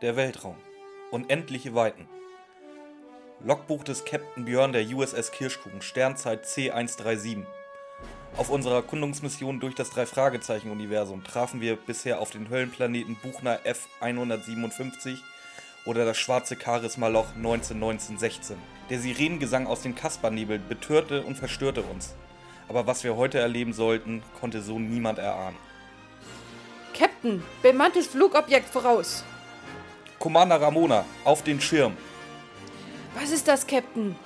Der Weltraum. Unendliche Weiten. Logbuch des Captain Björn der USS Kirschkuchen, Sternzeit C137. Auf unserer Erkundungsmission durch das Drei-Fragezeichen-Universum trafen wir bisher auf den Höllenplaneten Buchner F157 oder das schwarze Charisma-Loch 191916. Der Sirenengesang aus dem Kaspernebel betörte und verstörte uns. Aber was wir heute erleben sollten, konnte so niemand erahnen. Captain, bemanntes Flugobjekt voraus. Commander Ramona, auf den Schirm. Was ist das, Captain?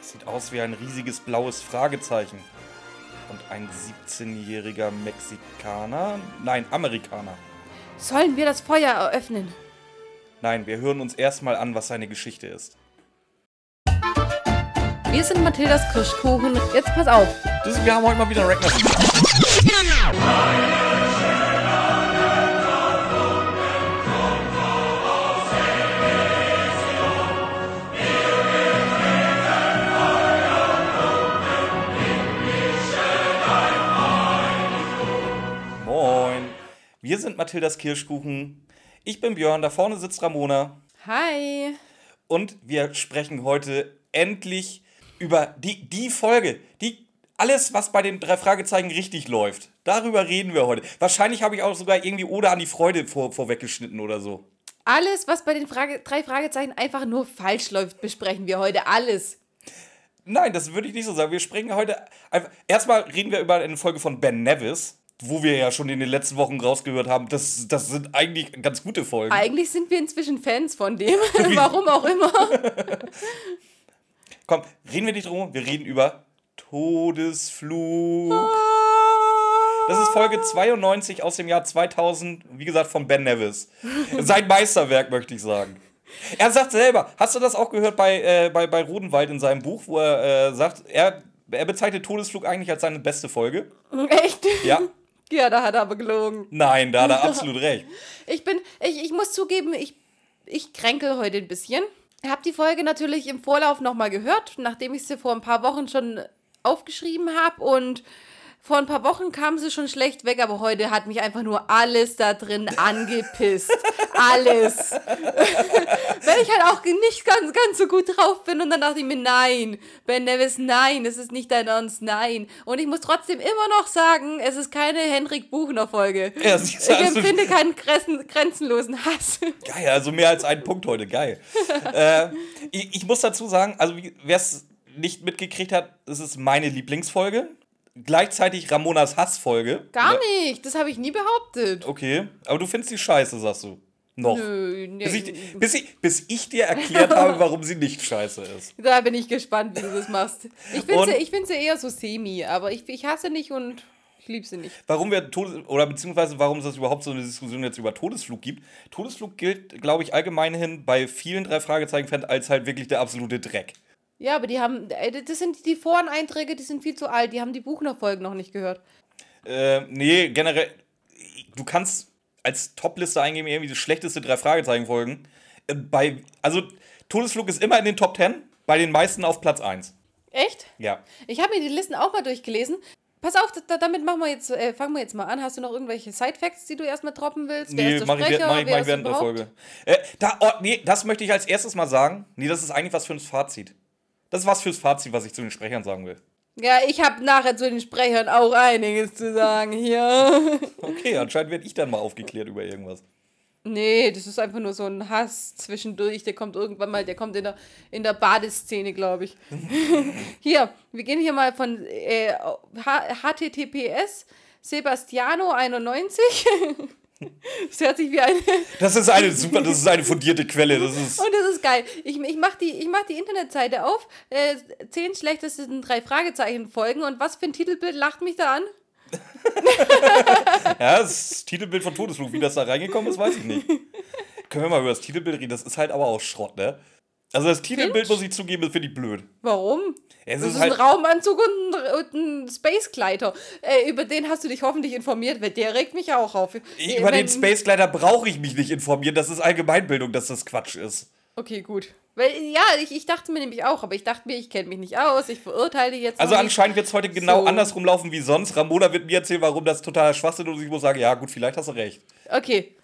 Sieht aus wie ein riesiges blaues Fragezeichen. Und ein 17-jähriger Mexikaner? Nein, Amerikaner. Sollen wir das Feuer eröffnen? Nein, wir hören uns erstmal an, was seine Geschichte ist. Wir sind Mathildas Kirschkuchen. Jetzt pass auf. Das, wir haben heute mal wieder Ragnar. Wir sind Mathildas Kirschkuchen. Ich bin Björn, da vorne sitzt Ramona. Hi. Und wir sprechen heute endlich über die, die Folge, die alles, was bei den drei Fragezeichen richtig läuft. Darüber reden wir heute. Wahrscheinlich habe ich auch sogar irgendwie Ode an die Freude vor, vorweggeschnitten oder so. Alles, was bei den Frage drei Fragezeichen einfach nur falsch läuft, besprechen wir heute. Alles. Nein, das würde ich nicht so sagen. Wir sprechen heute einfach. Erstmal reden wir über eine Folge von Ben Nevis, wo wir ja schon in den letzten Wochen rausgehört haben, das, das sind eigentlich ganz gute Folgen. Eigentlich sind wir inzwischen Fans von dem. Warum auch immer. Komm, reden wir nicht drum, wir reden über Todesflug. Das ist Folge 92 aus dem Jahr 2000, wie gesagt, von Ben Nevis. Sein Meisterwerk, möchte ich sagen. Er sagt selber, hast du das auch gehört bei, äh, bei, bei Rodenwald in seinem Buch, wo er äh, sagt, er, er bezeichnet Todesflug eigentlich als seine beste Folge? Echt? Ja. Ja, da hat er aber gelogen. Nein, da hat er absolut recht. Ich bin, ich, ich muss zugeben, ich, ich kränkel heute ein bisschen. Ich habe die Folge natürlich im Vorlauf nochmal gehört, nachdem ich sie vor ein paar Wochen schon aufgeschrieben habe und vor ein paar Wochen kam sie schon schlecht weg, aber heute hat mich einfach nur alles da drin angepisst. alles. Wenn ich halt auch nicht ganz, ganz so gut drauf bin und dann dachte ich mir, nein, Ben Nevis, nein, es ist nicht dein Ernst, nein. Und ich muss trotzdem immer noch sagen, es ist keine Henrik Buchner Folge. Ja, ich empfinde keinen grenzen, grenzenlosen Hass. Geil, also mehr als einen Punkt heute, geil. äh, ich, ich muss dazu sagen, also wer es nicht mitgekriegt hat, es ist meine Lieblingsfolge gleichzeitig Ramonas Hassfolge. Gar nicht, das habe ich nie behauptet. Okay, aber du findest sie scheiße, sagst du. Noch. Nö, nee. bis, ich, bis, ich, bis ich dir erklärt habe, warum sie nicht scheiße ist. Da bin ich gespannt, wie du das machst. Ich finde sie, find sie eher so semi, aber ich, ich hasse nicht und ich liebe sie nicht. Warum wir Todes oder beziehungsweise warum es überhaupt so eine Diskussion jetzt über Todesflug gibt. Todesflug gilt, glaube ich, allgemeinhin bei vielen drei Fragezeichen-Fans als halt wirklich der absolute Dreck. Ja, aber die haben, äh, das sind die Foreneinträge, die sind viel zu alt, die haben die Buchner-Folgen noch nicht gehört. Äh, nee, generell, du kannst als Topliste eingeben, irgendwie die schlechteste drei Fragezeichen-Folgen. Äh, bei, also, Todesflug ist immer in den Top 10, bei den meisten auf Platz 1. Echt? Ja. Ich habe mir die Listen auch mal durchgelesen. Pass auf, da, damit machen wir jetzt, äh, fangen wir jetzt mal an. Hast du noch irgendwelche Side-Facts, die du erstmal droppen willst? Nee, mach ich, mach ich, mach ich während der Folge. Äh, da, oh, nee, das möchte ich als erstes mal sagen. Nee, das ist eigentlich was für ein Fazit. Das ist was fürs Fazit, was ich zu den Sprechern sagen will. Ja, ich habe nachher zu den Sprechern auch einiges zu sagen hier. Okay, anscheinend werde ich dann mal aufgeklärt über irgendwas. Nee, das ist einfach nur so ein Hass zwischendurch. Der kommt irgendwann mal, der kommt in der, in der Badeszene, glaube ich. hier, wir gehen hier mal von äh, HTTPS Sebastiano 91. Das hört sich wie eine. Das ist eine super, das ist eine fundierte Quelle. Das ist Und das ist geil. Ich, ich mache die, ich mach die Internetseite auf. Äh, zehn schlechtesten drei Fragezeichen folgen. Und was für ein Titelbild lacht mich da an? ja, das Titelbild von Todesflug. Wie das da reingekommen ist, weiß ich nicht. Können wir mal über das Titelbild reden? Das ist halt aber auch Schrott, ne? Also das Titelbild, muss ich zugeben, das finde ich blöd. Warum? Es das ist, ist halt ein Raumanzug und ein, und ein Spacegleiter. Äh, über den hast du dich hoffentlich informiert, weil der regt mich auch auf. Ich, über Wenn, den Spacegleiter brauche ich mich nicht informieren. Das ist Allgemeinbildung, dass das Quatsch ist. Okay, gut. Weil, ja, ich, ich dachte mir nämlich auch, aber ich dachte mir, ich kenne mich nicht aus, ich verurteile jetzt. Also anscheinend wird es heute genau so. andersrum laufen wie sonst. Ramona wird mir erzählen, warum das totaler Schwachsinn ist und ich muss sagen, ja gut, vielleicht hast du recht. Okay.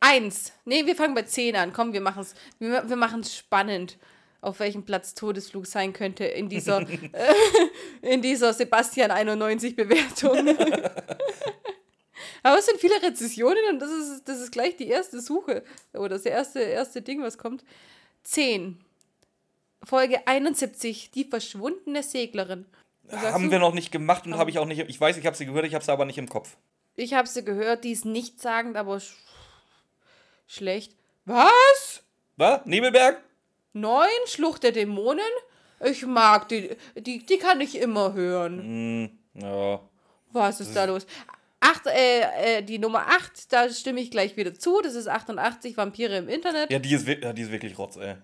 Eins. Nee, wir fangen bei 10 an. Komm, wir machen es wir, wir machen's spannend, auf welchem Platz Todesflug sein könnte in dieser, äh, in dieser Sebastian 91 Bewertung. Aber es sind viele Rezessionen und das ist, das ist gleich die erste Suche. Oder das erste, erste Ding, was kommt. 10. Folge 71, die verschwundene Seglerin. Haben du? wir noch nicht gemacht und habe ich auch nicht. Ich weiß, ich habe sie gehört, ich habe sie aber nicht im Kopf. Ich habe sie gehört, die ist nichtssagend, aber schlecht. Was? Was? Nebelberg? Neun? Schlucht der Dämonen? Ich mag die, die, die kann ich immer hören. Hm, ja. Was ist da los? Acht, äh, äh, die Nummer 8, da stimme ich gleich wieder zu. Das ist 88 Vampire im Internet. Ja, die ist, ja, die ist wirklich Rotz, ey.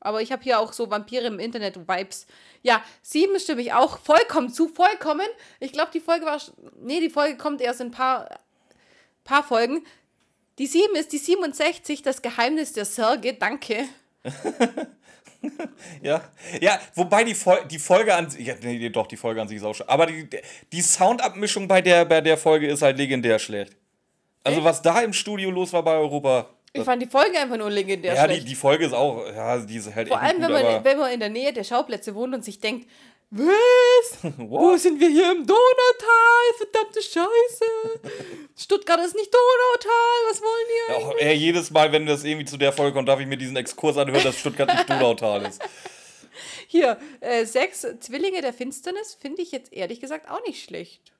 Aber ich habe hier auch so Vampire im Internet-Vibes. Ja, sieben stimme ich auch vollkommen zu. Vollkommen. Ich glaube, die Folge war. Nee, die Folge kommt erst in ein paar, paar Folgen. Die sieben ist die 67, das Geheimnis der Särge. Danke. Ja, ja, wobei die, Fol die Folge an sich, ja, nee, doch, die Folge an sich ist auch schon, aber die, die Soundabmischung bei der, bei der Folge ist halt legendär schlecht. Also Echt? was da im Studio los war bei Europa, Ich fand die Folge einfach nur legendär ja, die, schlecht. die Folge ist auch, ja, die ist halt Vor allem, nicht wenn gut, man, wenn man in der Nähe der Schauplätze wohnt und sich denkt, was? Wo sind wir hier im Donautal? Verdammte Scheiße. Stuttgart ist nicht Donautal. Was wollen die auch, ey, jedes Mal, wenn das irgendwie zu der Folge kommt, darf ich mir diesen Exkurs anhören, dass Stuttgart nicht Donautal ist. Hier, äh, sechs Zwillinge der Finsternis finde ich jetzt ehrlich gesagt auch nicht schlecht.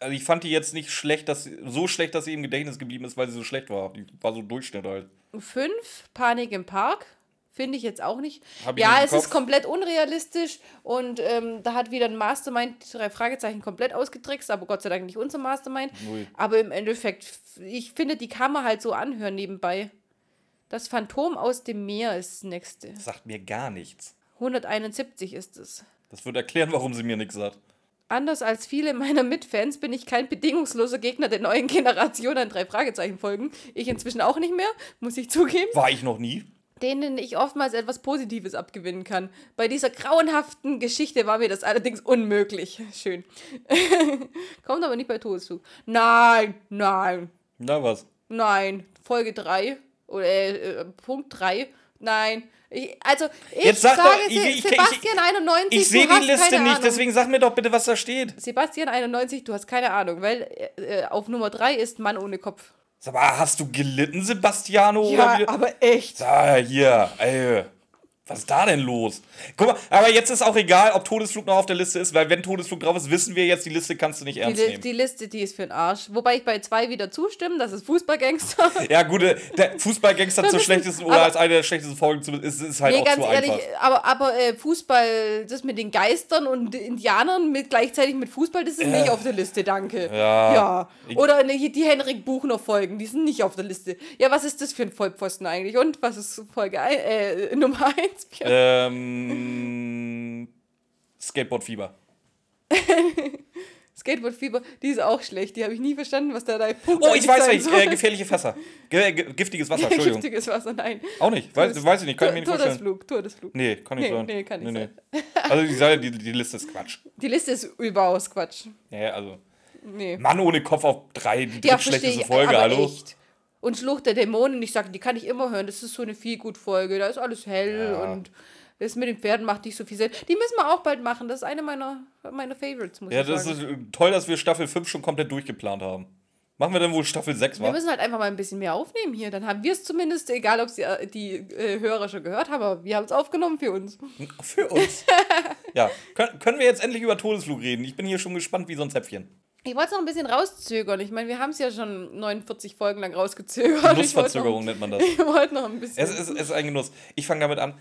Also ich fand die jetzt nicht schlecht, dass sie, so schlecht, dass sie im Gedächtnis geblieben ist, weil sie so schlecht war. Die war so Durchschnitt halt. Fünf, Panik im Park. Finde ich jetzt auch nicht. Ja, es ist Kopf. komplett unrealistisch und ähm, da hat wieder ein Mastermind drei Fragezeichen komplett ausgetrickst, aber Gott sei Dank nicht unser Mastermind. Ui. Aber im Endeffekt, ich finde, die kann man halt so anhören nebenbei. Das Phantom aus dem Meer ist das nächste. Das sagt mir gar nichts. 171 ist es. Das würde erklären, warum sie mir nichts sagt. Anders als viele meiner Mitfans bin ich kein bedingungsloser Gegner der neuen Generation an drei Fragezeichen folgen. Ich inzwischen auch nicht mehr, muss ich zugeben. War ich noch nie. Denen ich oftmals etwas Positives abgewinnen kann. Bei dieser grauenhaften Geschichte war mir das allerdings unmöglich. Schön. Kommt aber nicht bei Todesflug. Nein, nein, Na was? nein. Folge 3 oder äh, äh, Punkt 3. Nein. Ich, also, ich Jetzt sag sage doch, ich- ich- Sebastian 91. Ich sehe die Liste nicht, Ahnung. deswegen sag mir doch bitte, was da steht. Sebastian 91, du hast keine Ahnung, weil äh, äh, auf Nummer 3 ist Mann ohne Kopf. Sag mal, hast du gelitten, Sebastiano? Ja, aber echt. Ah, hier, ey. Was ist da denn los? Guck mal, aber jetzt ist auch egal, ob Todesflug noch auf der Liste ist, weil wenn Todesflug drauf ist, wissen wir jetzt, die Liste kannst du nicht Die, ernst Li- nehmen. die Liste, die ist für den Arsch. Wobei ich bei zwei wieder zustimme, das ist Fußballgangster. Ja, gute, der Fußballgangster zur schlechtesten oder als eine der schlechtesten Folgen zu, ist, ist halt Nee, auch ganz zu ehrlich, einfach. aber, aber äh, Fußball, das mit den Geistern und Indianern mit gleichzeitig mit Fußball, das ist nicht auf der Liste, danke. Ja. ja. Oder ne, die Henrik Buchner Folgen, die sind nicht auf der Liste. Ja, was ist das für ein Vollpfosten eigentlich? Und was ist Folge ein, äh, Nummer 1? Ähm, Skateboardfieber. Skateboardfieber, die ist auch schlecht. Die habe ich nie verstanden, was da dein Punkt Oh, ich weiß nicht. Äh, gefährliche Fässer. Ge ge giftiges Wasser, Entschuldigung. Giftiges Wasser, nein. Auch nicht. Weiß, weiß ich nicht. Kann ich mir nicht vorstellen. Todesflug, Todesflug. Nee, kann nicht Nee, sein. nee, kann nicht sein. Also die, Sache- die, die Liste ist Quatsch. Die Liste ist überaus Quatsch. Ja, also. Nee. Mann ohne Kopf auf drei, die Ja, ich, Folge, aber hallo? echt. Und Schlucht der Dämonen, ich sage, die kann ich immer hören. Das ist so eine viel gut Folge. Da ist alles hell Ja. und das mit den Pferden macht nicht so viel Sinn. Die müssen wir auch bald machen. Das ist eine meiner, meiner Favorites, muss Ja, ich das sagen. ist äh, toll, dass wir Staffel 5 schon komplett durchgeplant haben. Machen wir dann wohl Staffel 6, wir wa? müssen halt einfach mal ein bisschen mehr aufnehmen hier. Dann haben wir es zumindest, egal ob sie äh, die äh, Hörer schon gehört haben, aber wir haben es aufgenommen für uns. Für uns. ja, können, können wir jetzt endlich über Todesflug reden? Ich bin hier schon gespannt wie so ein Zäpfchen. Ich wollte es noch ein bisschen rauszögern. Ich meine, wir haben es ja schon 49 Folgen lang rausgezögert. Nussverzögerung nennt man das. Ich wollte noch ein bisschen. Es ist, es ist ein Genuss. Ich fange damit an.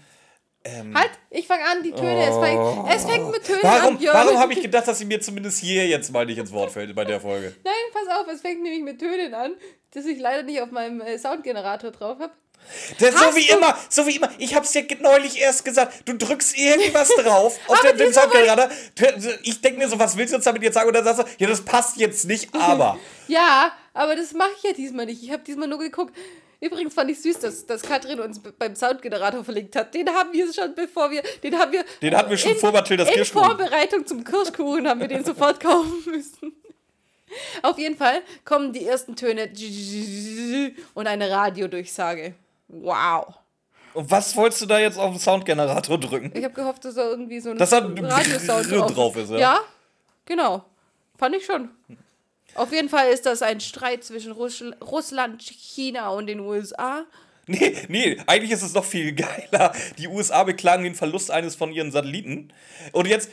halt, ich fange an, die Töne. Es, fängt, es fängt mit Tönen Oh. Warum, an, Björn. warum habe ich gedacht, dass sie mir zumindest hier jetzt mal nicht ins Wort fällt bei der Folge? Nein, pass auf, es fängt nämlich mit Tönen an, dass ich leider nicht auf meinem äh, Soundgenerator drauf habe. Das so Hast wie du- immer, so wie immer. Ich hab's dir neulich erst gesagt. Du drückst irgendwas drauf auf den, den Soundgenerator. Ich denke mir so, was willst du uns damit jetzt sagen? Und dann sagst du, ja, das passt jetzt nicht, aber. Ja, aber das mache ich ja diesmal nicht. Ich habe diesmal nur geguckt. Übrigens fand ich süß, dass, dass Katrin uns beim Soundgenerator verlinkt hat. Den haben wir schon bevor wir, den haben wir. Den hatten wir schon in, vor Mathildas In Kirschkuchen. Vorbereitung zum Kirschkuchen haben wir den sofort kaufen müssen. Auf jeden Fall kommen die ersten Töne und eine Radiodurchsage. Wow. Und was wolltest du da jetzt auf den Soundgenerator drücken? Ich habe gehofft, dass da irgendwie so ein Radiosound Brrr drauf ist, ja. Ja, genau. Fand ich schon. Auf jeden Fall ist das ein Streit zwischen Russ Russland, China und den USA. Nee, nee, eigentlich ist es noch viel geiler. Die USA beklagen den Verlust eines von ihren Satelliten. Und jetzt,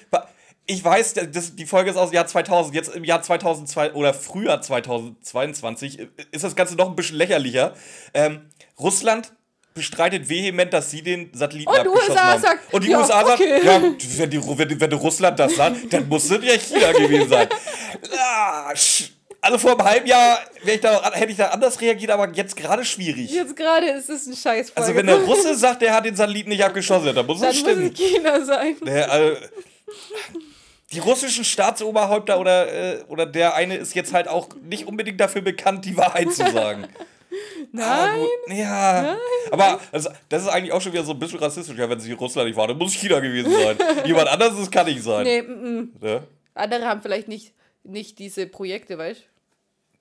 ich weiß, das, die Folge ist aus dem Jahr 2000. Jetzt im Jahr 2002 oder früher 2022 ist das Ganze noch ein bisschen lächerlicher. Ähm, Russland bestreitet vehement, dass sie den Satelliten Und abgeschossen USA haben. sagt, und die ja, USA okay. sagt, ja, wenn, die, wenn, wenn Russland das sagt, dann muss es ja China gewesen sein. Ah, also vor einem halben Jahr ich da, hätte ich da anders reagiert, aber jetzt gerade schwierig. Jetzt gerade ist es ein Scheiß. Also wenn der Russe sagt, der hat den Satelliten nicht abgeschossen, dann muss dann es muss stimmen. es China sein. Der, also, die russischen Staatsoberhäupter oder, äh, oder der eine ist jetzt halt auch nicht unbedingt dafür bekannt, die Wahrheit zu sagen. Aber Nein. gut, ja. Aber also, das ist eigentlich auch schon wieder so ein bisschen rassistisch. Ja, wenn nicht Russland nicht war, dann muss China gewesen sein. Jemand anderes, das kann nicht sein. Nee, m -m. Ne? Andere haben vielleicht nicht, nicht diese Projekte, weißt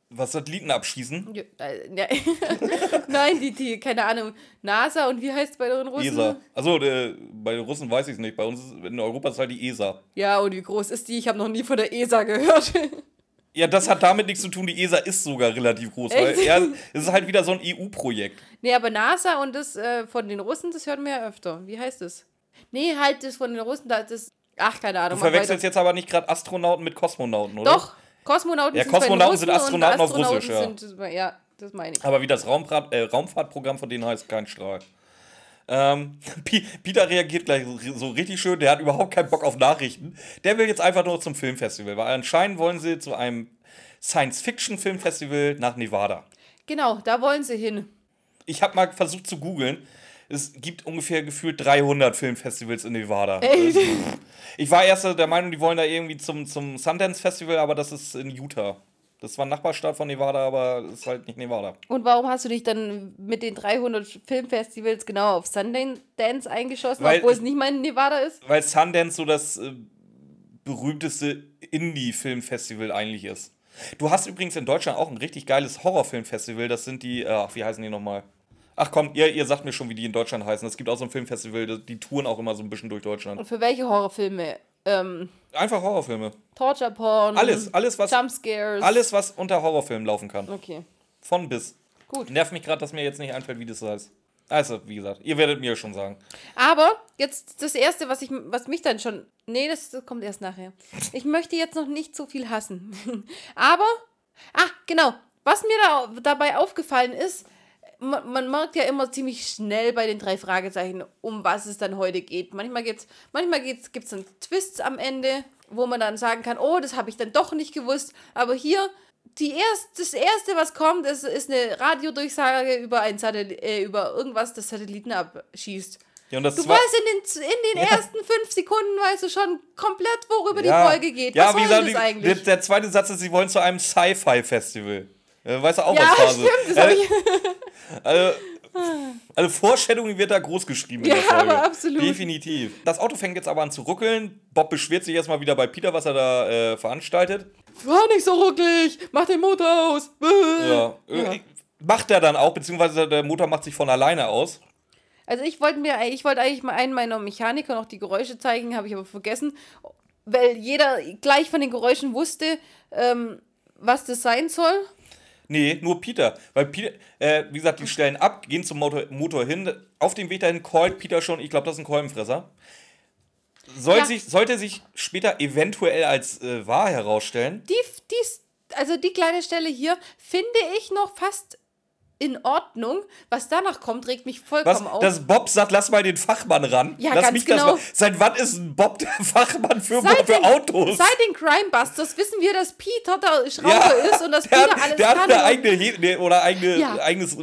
Was Satelliten abschießen? du? Ja, äh, ja. Nein, die, die, keine Ahnung, NASA und wie heißt es bei den Russen? ESA. Also äh, bei den Russen weiß ich es nicht. Bei uns ist, in Europa ist halt die ESA. Ja, und wie groß ist die? Ich habe noch nie von der ESA gehört. Ja, das hat damit nichts zu tun. Die ESA ist sogar relativ groß. Weil ja, es ist halt wieder so ein EU-Projekt. nee, aber NASA und das äh, von den Russen, das hört man ja öfter. Wie heißt das? Nee, halt das von den Russen, da das. Ach, keine Du Ahnung. mach verwechselst jetzt aber nicht gerade Astronauten mit Kosmonauten, oder? Doch, Kosmonauten Ja, sind Kosmonauten sind Astronauten auf Russisch, ja. Sind, ja, das meine ich. Aber wie das Raumfahrt, äh, Raumfahrtprogramm von denen heißt, kein Strahl. Ähm, Peter reagiert gleich so richtig schön, der hat überhaupt keinen Bock auf Nachrichten. Der will jetzt einfach nur zum Filmfestival, weil anscheinend wollen sie zu einem Science-Fiction-Filmfestival nach Nevada. Genau, da wollen sie hin. Ich habe mal versucht zu googeln. Es gibt ungefähr gefühlt 300 Filmfestivals in Nevada. Ey. Ich war erst der Meinung, die wollen da irgendwie zum, zum Sundance Festival, aber das ist in Utah. Das war ein Nachbarstaat von Nevada, aber ist halt nicht Nevada. Und warum hast du dich dann mit den 300 Filmfestivals genau auf Sundance eingeschossen, Weil- obwohl es nicht mal in Nevada ist? Weil Sundance so das äh, berühmteste Indie-Filmfestival eigentlich ist. Du hast übrigens in Deutschland auch ein richtig geiles Horrorfilmfestival. Das sind die, äh, ach, wie heißen die nochmal? Ach komm, ihr, ihr sagt mir schon, wie die in Deutschland heißen. Es gibt auch so ein Filmfestival, die touren auch immer so ein bisschen durch Deutschland. Und für welche Horrorfilme? Ähm, Einfach Horrorfilme. Torture Porn? Alles, alles, was, Jumpscares? alles, was unter Horrorfilmen laufen kann. Okay. Von bis. Gut. Nervt mich gerade, dass mir jetzt nicht einfällt, wie das heißt. Also, wie gesagt, ihr werdet mir schon sagen. Aber jetzt das Erste, was, ich, was mich dann schon. Nee, das, das kommt erst nachher. Ich möchte jetzt noch nicht so viel hassen. Aber. Ah, genau. Was mir da, dabei aufgefallen ist, man, man merkt ja immer ziemlich schnell bei den drei Fragezeichen, um was es dann heute geht. Manchmal gibt's, manchmal gibt's, gibt's dann Twists am Ende, wo man dann sagen kann, oh, das habe ich dann doch nicht gewusst. Aber hier, die erst, das Erste, was kommt, ist, ist eine Radiodurchsage über, ein Satellit, äh, über irgendwas, das Satelliten abschießt. Ja, Du weißt in den, in den Ja. ersten fünf Sekunden weißt du schon komplett, worüber ja, die Folge geht. Ja, Was wie soll gesagt, das eigentlich? Der, der zweite Satz ist, sie wollen zu einem Sci-Fi-Festival. Äh, weißt du auch, ja, was Phase stimmt, das habe ich. Also, also Vorstellung wird da groß geschrieben in der Ja, Folge. absolut. Definitiv. Das Auto fängt jetzt aber an zu ruckeln. Bob beschwert sich erstmal wieder bei Peter, was er da äh, veranstaltet. Fahr nicht so rucklig, mach den Motor aus. Ja. Ja. Äh, Macht er dann auch, beziehungsweise der Motor macht sich von alleine aus. Also ich wollte mir, ich wollte eigentlich mal einen meiner Mechaniker noch die Geräusche zeigen, habe ich aber vergessen, weil jeder gleich von den Geräuschen wusste, ähm, was das sein soll. Nee, nur Peter. Weil Peter, äh, wie gesagt, die stellen ab, gehen zum Motor, Motor hin. Auf dem Weg dahin callt Peter schon, ich glaube, das ist ein Kolbenfresser. Soll Ja. sich, sollte sich später eventuell als äh, wahr herausstellen. Die, die, also die kleine Stelle hier finde ich noch fast in Ordnung. Was danach kommt, regt mich Was? vollkommen auf. Dass Bob sagt, lass mal den Fachmann ran. Ja, lass ganz mich das genau. mal. Seit wann ist ein Bob der Fachmann für, Seit für den, Autos? Seit den Crimebusters wissen wir, dass Peter der Schrauber Ja, ist und dass Peter alles der hat eine eigene He oder eigene, Ja. eigenes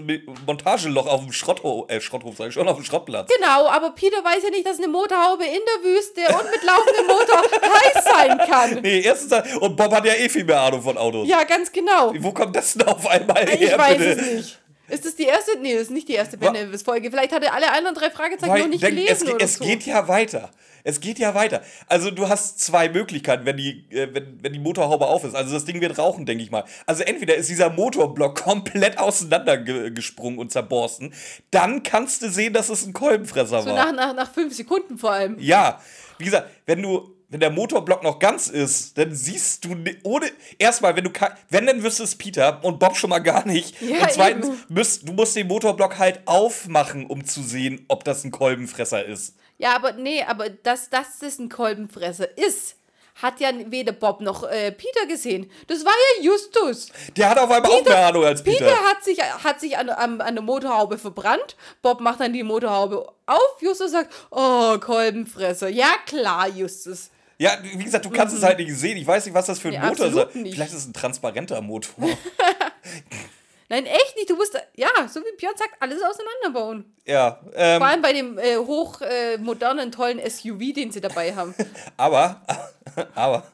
Montageloch auf dem Schrotthof, äh, Schrotthof, sag ich schon, auf dem Schrottplatz. Genau, aber Peter weiß ja nicht, dass eine Motorhaube in der Wüste und mit laufendem Motor heiß sein kann. Nee, erstens, und Bob hat ja eh viel mehr Ahnung von Autos. Ja, ganz genau. Wo kommt das denn auf einmal Ich her, weiß bitte? es nicht. Ist das die erste? Nee, das ist nicht die erste Ben Nevis-Folge. Vielleicht hat er alle anderen drei Fragezeichen Weil, noch nicht gelesen es, oder es so. geht ja weiter. Es geht ja weiter. Also du hast zwei Möglichkeiten, wenn die, äh, wenn, wenn die Motorhaube auf ist. Also das Ding wird rauchen, denke ich mal. Also entweder ist dieser Motorblock komplett auseinandergesprungen und zerborsten. Dann kannst du sehen, dass es ein Kolbenfresser so war. nach, nach, nach fünf Sekunden vor allem. Ja, wie gesagt, wenn du, wenn der Motorblock noch ganz ist, dann siehst du ohne erstmal, wenn du wenn dann wüsste es Peter und Bob schon mal gar nicht. Ja, und zweitens eben. müsst, du musst den Motorblock halt aufmachen, um zu sehen, ob das ein Kolbenfresser ist. Ja, aber nee, aber dass, dass das ein Kolbenfresser ist, hat ja weder Bob noch äh, Peter gesehen. Das war ja Justus. Der hat auf einmal auch mehr Ahnung als Peter. Peter hat sich, hat sich an, an, an der Motorhaube verbrannt. Bob macht dann die Motorhaube auf. Justus sagt, oh, Kolbenfresser. Ja, klar, Justus. Ja, wie gesagt, du kannst es halt nicht sehen. Ich weiß nicht, was das für ein Mhm. Ja, Motor ist. Vielleicht ist es ein transparenter Motor. Nein, echt nicht. Du musst, ja, so wie Björn sagt, alles auseinanderbauen. ja, ähm, Vor allem bei dem äh, hochmodernen, äh, tollen SUV, den sie dabei haben. aber, aber,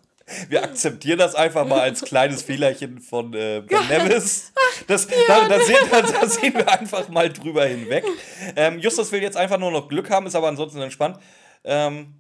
wir akzeptieren das einfach mal als kleines Fehlerchen von äh, Ben Nevis. Das, da, da, sehen, da, da sehen wir einfach mal drüber hinweg. Ähm, Justus will jetzt einfach nur noch Glück haben, ist aber ansonsten entspannt. Ähm,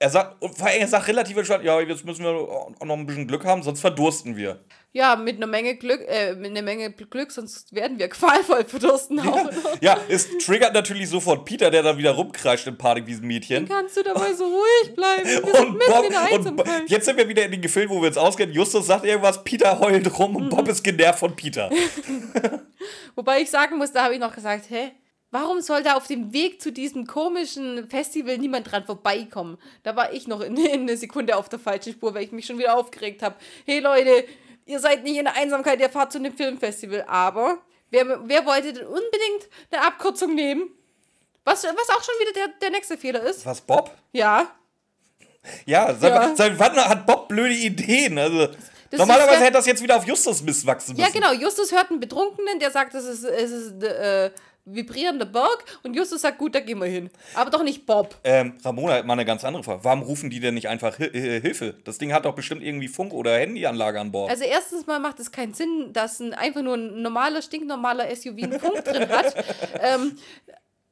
er sagt, und vor allem, er sagt relativ entspannt, ja, jetzt müssen wir auch noch ein bisschen Glück haben, sonst verdursten wir. Ja, mit einer Menge Glück, äh, mit einer Menge Glück, sonst werden wir qualvoll verdursten auch noch. Ja, es triggert natürlich sofort Peter, der dann wieder rumkreischt im Parkwiesenmädchen. Kannst du dabei so ruhig bleiben? Wir sind Und, Bob, in und Bo- jetzt sind wir wieder in den Gefilden, wo wir uns auskennen. Justus sagt irgendwas, Peter heult rum und Mhm. Bob ist genervt von Peter. Wobei ich sagen muss, da habe ich noch gesagt, hä? Warum soll da auf dem Weg zu diesem komischen Festival niemand dran vorbeikommen? Da war ich noch in, in eine Sekunde auf der falschen Spur, weil ich mich schon wieder aufgeregt habe. Hey Leute, ihr seid nicht in der Einsamkeit, ihr fahrt zu einem Filmfestival. Aber wer, wer wollte denn unbedingt eine Abkürzung nehmen? Was, was auch schon wieder der, der nächste Fehler ist. Was, Bob? Ja. Ja, seit, Ja. seit wann hat Bob blöde Ideen? Also, Das normalerweise hätte das jetzt wieder auf Justus misswachsen müssen. Ja, genau. Justus hört einen Betrunkenen, der sagt, es ist, es ist äh, vibrierender Berg. Und Justus sagt, gut, da gehen wir hin. Aber doch nicht Bob. Ähm, Ramona hat mal eine ganz andere Frage. Warum rufen die denn nicht einfach Hi Hilfe? Das Ding hat doch bestimmt irgendwie Funk- oder Handyanlage an Bord. Also erstens mal macht es keinen Sinn, dass ein einfach nur ein normaler, stinknormaler SUV einen Funk drin hat. Ähm,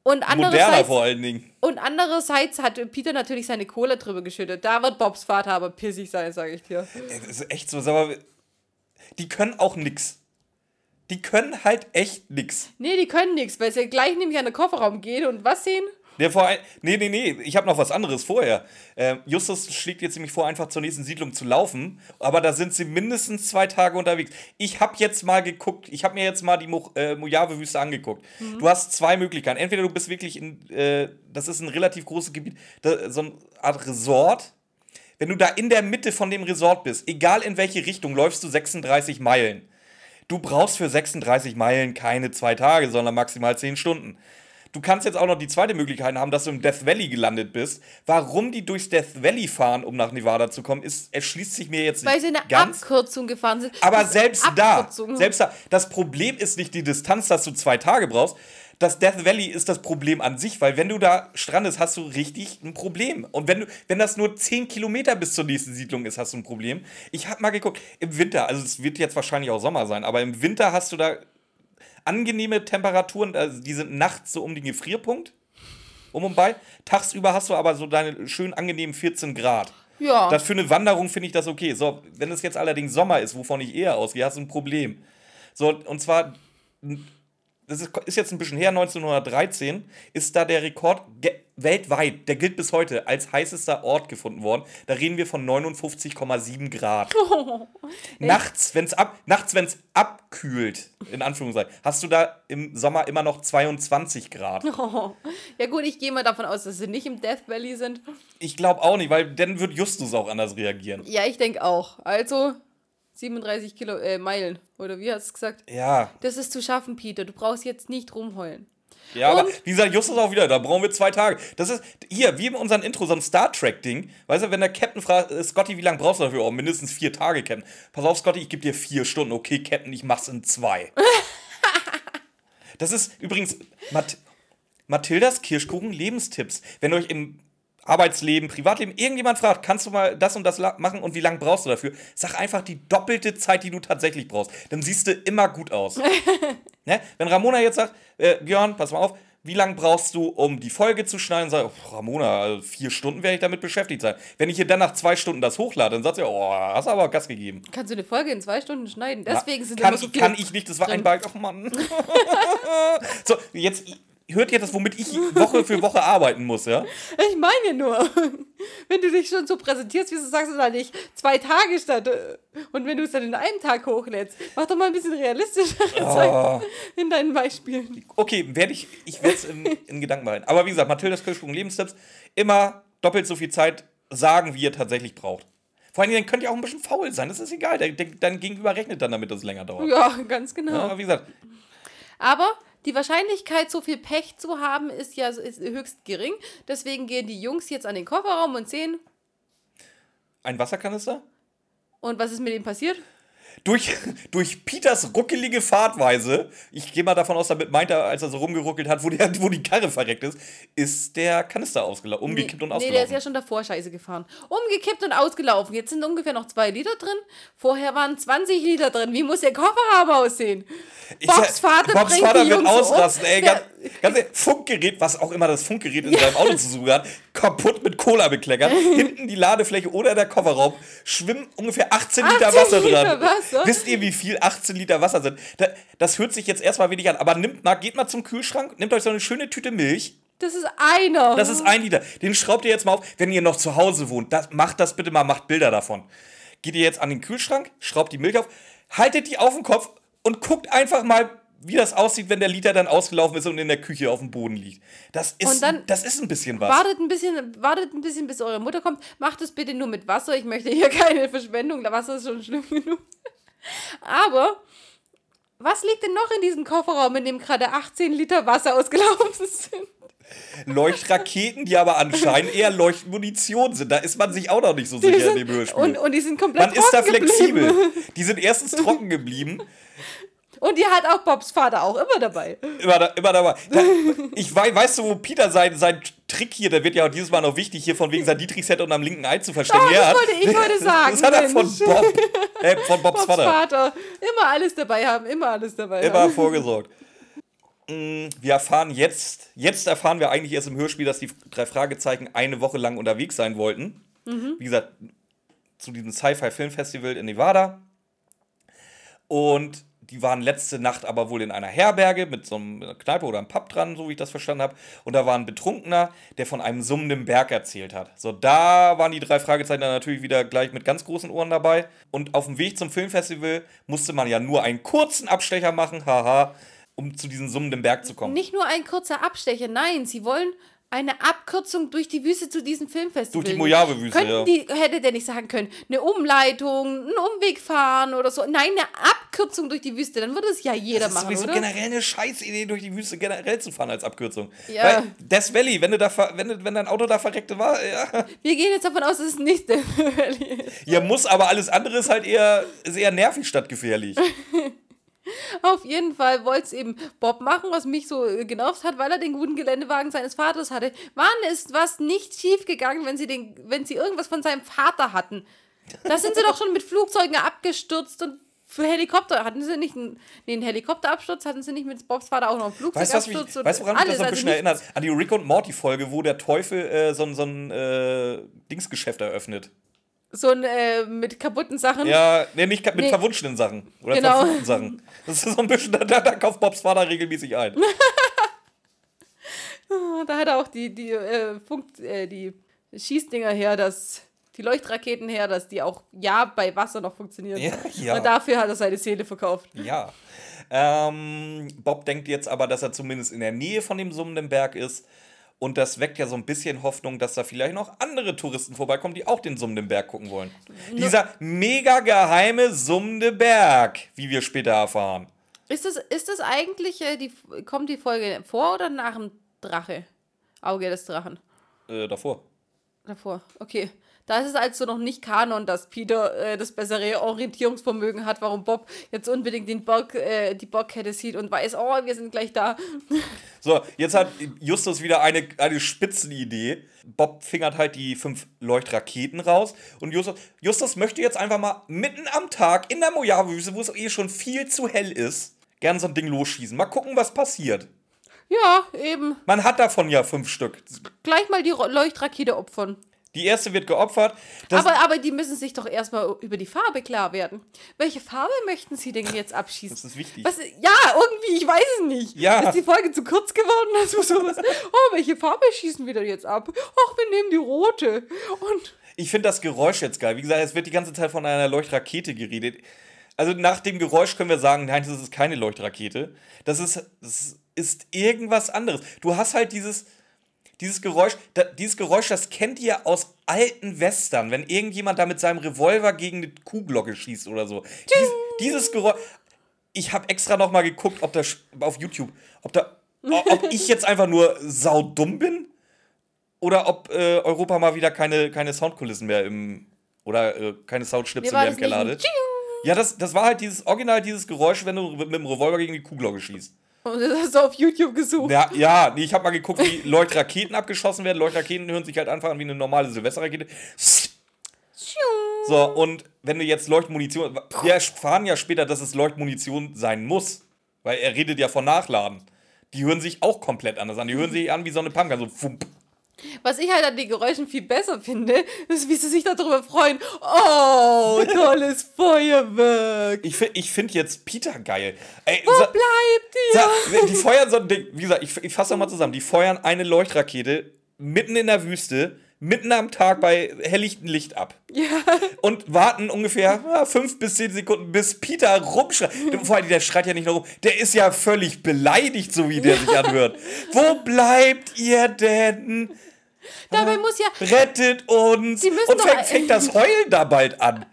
und Moderner andererseits, vor allen Dingen. und andererseits hat Peter natürlich seine Kohle drüber geschüttet. Da wird Bobs Vater aber pissig sein, sage ich dir. Ey, Das ist echt so, sag mal, die können auch nix. Die können halt echt nix. Nee, die können nichts, weil sie gleich nämlich an den Kofferraum gehen und was sehen? Der vor ein, nee, nee, nee, ich habe noch was anderes vorher. Ähm, Justus schlägt jetzt nämlich vor, einfach zur nächsten Siedlung zu laufen, aber da sind sie mindestens zwei Tage unterwegs. Ich habe jetzt mal geguckt, ich habe mir jetzt mal die Mo äh, Mojave-Wüste angeguckt. Du hast zwei Möglichkeiten. Entweder du bist wirklich in, äh, das ist ein relativ großes Gebiet, da, so eine Art Resort. Wenn du da in der Mitte von dem Resort bist, egal in welche Richtung, läufst du 36 Meilen. Du brauchst für 36 Meilen keine zwei Tage, sondern maximal 10 Stunden. Du kannst jetzt auch noch die zweite Möglichkeit haben, dass du im Death Valley gelandet bist. Warum die durchs Death Valley fahren, um nach Nevada zu kommen, ist, erschließt sich mir jetzt Weil sie nicht eine ganz. Abkürzung gefahren sind. Aber selbst da, selbst da, das Problem ist nicht die Distanz, dass du zwei Tage brauchst. Das Death Valley ist das Problem an sich, weil wenn du da strandest, hast du richtig ein Problem. Und wenn du, wenn das nur 10 Kilometer bis zur nächsten Siedlung ist, hast du ein Problem. Ich habe mal geguckt, im Winter, also es wird jetzt wahrscheinlich auch Sommer sein, aber im Winter hast du da angenehme Temperaturen, also die sind nachts so um den Gefrierpunkt. Um und bei. Tagsüber hast du aber so deine schön angenehmen 14 Grad. Ja. Das für eine Wanderung finde ich das okay. So, wenn es jetzt allerdings Sommer ist, wovon ich eher ausgehe, hast du ein Problem. So, und zwar, das ist, ist jetzt ein bisschen her, 1913, ist da der Rekord weltweit, der gilt bis heute, als heißester Ort gefunden worden. Da reden wir von 59,7 Grad. nachts, wenn es ab, nachts, wenn's abkühlt, in Anführungszeichen, hast du da im Sommer immer noch 22 Grad. Ja gut, ich gehe mal davon aus, dass sie nicht im Death Valley sind. Ich glaube auch nicht, weil dann wird Justus auch anders reagieren. Ja, ich denke auch. Also 37 Kilo, äh, Meilen. Oder wie hast du gesagt? Ja, Das ist zu schaffen, Peter. Du brauchst jetzt nicht rumheulen. Ja, aber Und- wie gesagt, Justus auch wieder, da brauchen wir zwei Tage. Das ist hier, wie in unserem Intro, so ein Star Trek-Ding. Weißt du, wenn der Captain fragt, äh, Scotty, wie lange brauchst du dafür? Oh, mindestens vier Tage, Captain. Pass auf, Scotty, ich gebe dir vier Stunden. Okay, Captain, ich mach's in zwei. das ist übrigens Mat Mathildas Kirschkuchen Lebenstipps. Wenn euch im Arbeitsleben, Privatleben, irgendjemand fragt, kannst du mal das und das machen und wie lange brauchst du dafür? Sag einfach die doppelte Zeit, die du tatsächlich brauchst. Dann siehst du immer gut aus. ne? Wenn Ramona jetzt sagt, äh, Björn, pass mal auf, wie lange brauchst du, um die Folge zu schneiden? Sag, oh, Ramona, also vier Stunden werde ich damit beschäftigt sein. Wenn ich hier dann nach zwei Stunden das hochlade, dann sagt sie, oh, hast aber Gas gegeben. Kannst du eine Folge in zwei Stunden schneiden? Deswegen Na, sind kann, immer so ich, kann ich nicht, das war drin. ein Balk, oh Mann. so, jetzt hört ihr das, womit ich Woche für Woche arbeiten muss, ja? Ich meine nur, wenn du dich schon so präsentierst, wieso sagst du da nicht zwei Tage statt äh, und wenn du es dann in einem Tag hochlädst, mach doch mal ein bisschen realistischer oh. in deinen Beispielen. Okay, werde ich, ich werde es in, in, Gedanken behalten. Aber wie gesagt, Mathildas Kirschkuchen Lebenstipps, immer doppelt so viel Zeit sagen, wie ihr tatsächlich braucht. Vor allem, dann könnt ihr auch ein bisschen faul sein, das ist egal. Dein Gegenüber rechnet dann damit, dass es länger dauert. Ja, ganz genau. Ja, wie gesagt. Aber die Wahrscheinlichkeit, so viel Pech zu haben, ist ja ist höchst gering. Deswegen gehen die Jungs jetzt an den Kofferraum und sehen. Ein Wasserkanister? Und was ist mit ihm passiert? Durch, durch Peters ruckelige Fahrtweise, ich gehe mal davon aus, damit meint er, als er so rumgeruckelt hat, wo die, wo die Karre verreckt ist, ist der Kanister ausgelaufen, umgekippt nee, und ausgelaufen. Nee, der ist ja schon davor scheiße gefahren. Umgekippt und ausgelaufen. Jetzt sind ungefähr noch zwei Liter drin. Vorher waren 20 Liter drin. Wie muss der Kofferraum aussehen? Bobs Vater, Bobs Vater wird ausrasten, ey. Ganz, ganz Funkgerät, was auch immer das Funkgerät in seinem Auto zu suchen hat, kaputt mit Cola bekleckert. Hinten die Ladefläche oder der Kofferraum schwimmen ungefähr 18 Liter 18 Wasser Liter dran. Wasser? Wisst ihr, wie viel 18 Liter Wasser sind? Das hört sich jetzt erstmal wenig an, aber nimmt mal, geht mal zum Kühlschrank, nehmt euch so eine schöne Tüte Milch. Das ist einer. Das ist ein Liter. Den schraubt ihr jetzt mal auf, wenn ihr noch zu Hause wohnt. Das, macht das bitte mal, macht Bilder davon. Geht ihr jetzt an den Kühlschrank, schraubt die Milch auf, haltet die auf den Kopf und guckt einfach mal, wie das aussieht, wenn der Liter dann ausgelaufen ist und in der Küche auf dem Boden liegt. Das ist, dann das ist ein bisschen was. Wartet ein bisschen, wartet ein bisschen, bis eure Mutter kommt. Macht es bitte nur mit Wasser. Ich möchte hier keine Verschwendung. Wasser ist schon schlimm genug. Aber was liegt denn noch in diesem Kofferraum, in dem gerade 18 Liter Wasser ausgelaufen sind? Leuchtraketen, die aber anscheinend eher Leuchtmunition sind. Da ist man sich auch noch nicht so sicher sind, in dem Hörspiel. Und, und die sind komplett Man ist da flexibel. Geblieben. Die sind erstens trocken geblieben. Und die hat auch Bobs Vater auch immer dabei. Immer, da, immer dabei. Da, ich weiß, weißt du, wo Peter sein, sein Trick hier, der wird ja auch dieses Mal noch wichtig, hier von wegen sein Dietrichset und am linken Ei zu verstecken. Oh, das wollte ich heute sagen. Das hat er von Bob, äh, von Bobs, Bobs Vater. Vater. Immer alles dabei haben, immer alles dabei immer haben. Immer vorgesorgt. Mm, wir erfahren jetzt, jetzt erfahren wir eigentlich erst im Hörspiel, dass die drei Fragezeichen eine Woche lang unterwegs sein wollten. Mhm. Wie gesagt, zu diesem Sci-Fi-Filmfestival in Nevada. Und die waren letzte Nacht aber wohl in einer Herberge mit so einem Kneipe oder einem Pub dran, so wie ich das verstanden habe. Und da war ein Betrunkener, der von einem summenden Berg erzählt hat. So, da waren die drei Fragezeichen dann natürlich wieder gleich mit ganz großen Ohren dabei. Und auf dem Weg zum Filmfestival musste man ja nur einen kurzen Abstecher machen, haha, um zu diesem summenden Berg zu kommen. Nicht nur ein kurzer Abstecher, nein, sie wollen eine Abkürzung durch die Wüste zu diesem Filmfestival. Durch die Mojave-Wüste, ja. Die, hätte der nicht sagen können, eine Umleitung, einen Umweg fahren oder so. Nein, eine Abkürzung durch die Wüste, dann würde es ja jeder machen, Das ist sowieso generell eine Scheißidee, durch die Wüste generell zu fahren als Abkürzung. Ja. Weil Death Valley, wenn, du da, wenn, wenn dein Auto da verreckte war, ja. Wir gehen jetzt davon aus, dass es nicht Death Valley ist. Ja, muss, aber alles andere ist halt eher, ist eher nervig statt gefährlich. Auf jeden Fall wollte es eben Bob machen, was mich so äh, genervt hat, weil er den guten Geländewagen seines Vaters hatte. Wann ist was nicht schief gegangen, wenn sie, den, wenn sie irgendwas von seinem Vater hatten? Da sind sie doch schon mit Flugzeugen abgestürzt und für Helikopter hatten sie nicht einen, nee, einen Helikopterabsturz, hatten sie nicht mit Bobs Vater auch noch einen Flugzeugabsturz. Weißt du, weißt, woran mich das so ein bisschen also erinnert? An die Rick und Morty Folge, wo der Teufel äh, so, so ein äh, Dingsgeschäft eröffnet. So ein äh, mit kaputten Sachen. Ja, nee, nicht mit nee. verwunschenen Sachen. Oder genau. verfluchten Sachen. Das ist so ein bisschen, da, da kauft Bobs Vater regelmäßig ein. da hat er auch die, die, äh, Funk, äh, die Schießdinger her, dass die Leuchtraketen her, dass die auch ja bei Wasser noch funktionieren. Ja, ja. Und dafür hat er seine Seele verkauft. Ja. Ähm, Bob denkt jetzt aber, dass er zumindest in der Nähe von dem summenden Berg ist. Und das weckt ja so ein bisschen Hoffnung, dass da vielleicht noch andere Touristen vorbeikommen, die auch den summenden Berg gucken wollen. No. Dieser mega geheime summende Berg, wie wir später erfahren. Ist das, ist das eigentlich, äh, die, kommt die Folge vor oder nach dem Drache? Auge des Drachen? Äh, davor. Davor, okay. Da ist es also noch nicht Kanon, dass Peter äh, das bessere Orientierungsvermögen hat, warum Bob jetzt unbedingt den Berg, äh, die Bergkette sieht und weiß, oh, wir sind gleich da. So, jetzt hat Justus wieder eine, eine Spitzenidee. Bob fingert halt die fünf Leuchtraketen raus und Justus, Justus möchte jetzt einfach mal mitten am Tag in der Mojave-Wüste, wo es eh schon viel zu hell ist, gerne so ein Ding losschießen. Mal gucken, was passiert. Ja, eben. Man hat davon ja fünf Stück. Gleich mal die Leuchtrakete opfern. Die erste wird geopfert. Aber, aber die müssen sich doch erstmal über die Farbe klar werden. Welche Farbe möchten Sie denn jetzt abschießen? Das ist wichtig. Was, ja, irgendwie, ich weiß es nicht. Ja. Ist die Folge zu kurz geworden? Also sowas. Oh, welche Farbe schießen wir denn jetzt ab? Ach, wir nehmen die rote. Und Ich finde das Geräusch jetzt geil. Wie gesagt, es wird die ganze Zeit von einer Leuchtrakete geredet. Also nach dem Geräusch können wir sagen, nein, das ist keine Leuchtrakete. Das ist, das ist irgendwas anderes. Du hast halt dieses, dieses Geräusch, da, dieses Geräusch, das kennt ihr aus alten Western, wenn irgendjemand da mit seinem Revolver gegen eine Kuhglocke schießt oder so. Dies, dieses Geräusch. Ich habe extra noch mal geguckt, ob das auf YouTube, ob da, ob ich jetzt einfach nur saudumm bin oder ob äh, Europa mal wieder keine, keine Soundkulissen mehr im. Oder äh, keine Soundschnipsel mehr im Keller hatte. Ja, das, das war halt dieses Original, dieses Geräusch, wenn du mit dem Revolver gegen die Kuhglocke schießt. Und das hast du auf YouTube gesucht. Ja, ja ich habe mal geguckt, wie Leuchtraketen abgeschossen werden. Leuchtraketen hören sich halt einfach an wie eine normale Silvesterrakete. So, und wenn du jetzt Leuchtmunition. Wir erfahren ja später, dass es Leuchtmunition sein muss. Weil er redet ja von Nachladen. Die hören sich auch komplett anders an. Die hören sich an wie so eine Pumpgun. So, fump. Was ich halt an den Geräuschen viel besser finde, ist, wie sie sich darüber freuen. Oh, tolles Feuerwerk. Ich finde ich find jetzt Peter geil. Ey, Wo sa- bleibt ihr? sa- die feuern so ein Ding. Wie gesagt, ich, ich fasse nochmal zusammen. Die feuern eine Leuchtrakete mitten in der Wüste, mitten am Tag bei helllichtem Licht ab. Ja. und warten ungefähr ja, fünf bis zehn Sekunden, bis Peter rumschreit. Vor allem, der schreit ja nicht nur rum, der ist ja völlig beleidigt, so wie der sich anhört. Wo bleibt ihr denn? Dabei muss ja, Rettet uns! Und doch- fängt, fängt das Heulen da bald an.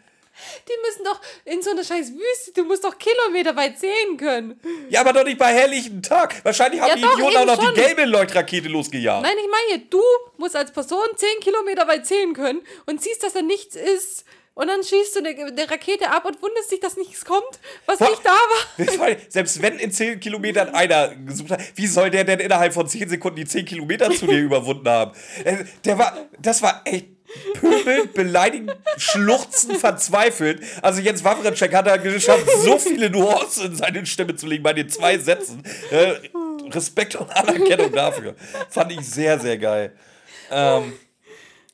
die müssen doch in so einer scheiß Wüste, du musst doch Kilometer weit sehen können. Ja, aber doch nicht bei helllichtem Tag. Wahrscheinlich haben Ja, die doch, Idioten auch noch die schon. gelbe Leuchtrakete losgejagt. Nein, ich meine, du musst als Person 10 Kilometer weit sehen können und siehst, dass da nichts ist. Und dann schießt du eine, eine Rakete ab und wunderst dich, dass nichts kommt, was Boah. nicht da war. Selbst wenn in 10 Kilometern einer gesucht hat, wie soll der denn innerhalb von 10 Sekunden die 10 Kilometer zu dir überwunden haben? Äh, Der war, das war echt pöbelnd, beleidigend, schluchzend, verzweifelt. Also Jens Wawrencheck hat da geschafft, so viele Nuancen in seine Stimme zu legen bei den zwei Sätzen. Äh, Respekt und Anerkennung dafür. Fand ich sehr, sehr geil. Ähm,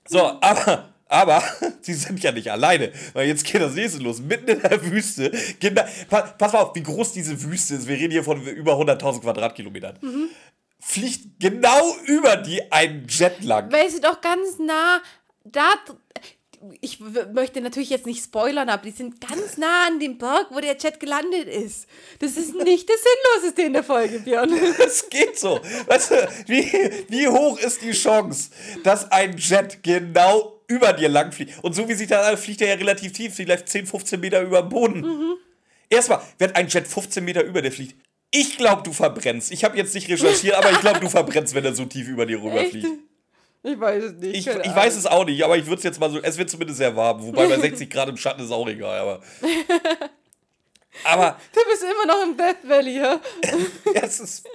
so, aber, aber, sie sind ja nicht alleine, weil jetzt geht das nächste los. Mitten in der Wüste. Genau, pass, pass mal auf, wie groß diese Wüste ist. Wir reden hier von über 100.000 Quadratkilometern. Fliegt genau über die ein Jet lang. Weil sie doch ganz nah da. Ich möchte natürlich jetzt nicht spoilern, aber die sind ganz nah an dem Berg, wo der Jet gelandet ist. Das ist nicht das Sinnloseste in der Folge, Björn. Es geht so. Weißt du, wie, wie hoch ist die Chance, dass ein Jet genau über dir lang fliegt? Und so wie sich da an, fliegt er ja relativ tief, vielleicht 10, 15 Meter über dem Boden. Erstmal, wenn ein Jet 15 Meter über dir fliegt, ich glaube, du verbrennst. Ich habe jetzt nicht recherchiert, aber ich glaube, du verbrennst, wenn er so tief über dir rüberfliegt. Ich weiß es nicht. Ich, ich weiß es auch nicht, aber ich würde es jetzt mal so. Es wird zumindest sehr warm. Wobei bei 60 Grad im Schatten ist auch egal. Aber, aber Du bist immer noch im Death Valley, ja? Es ist.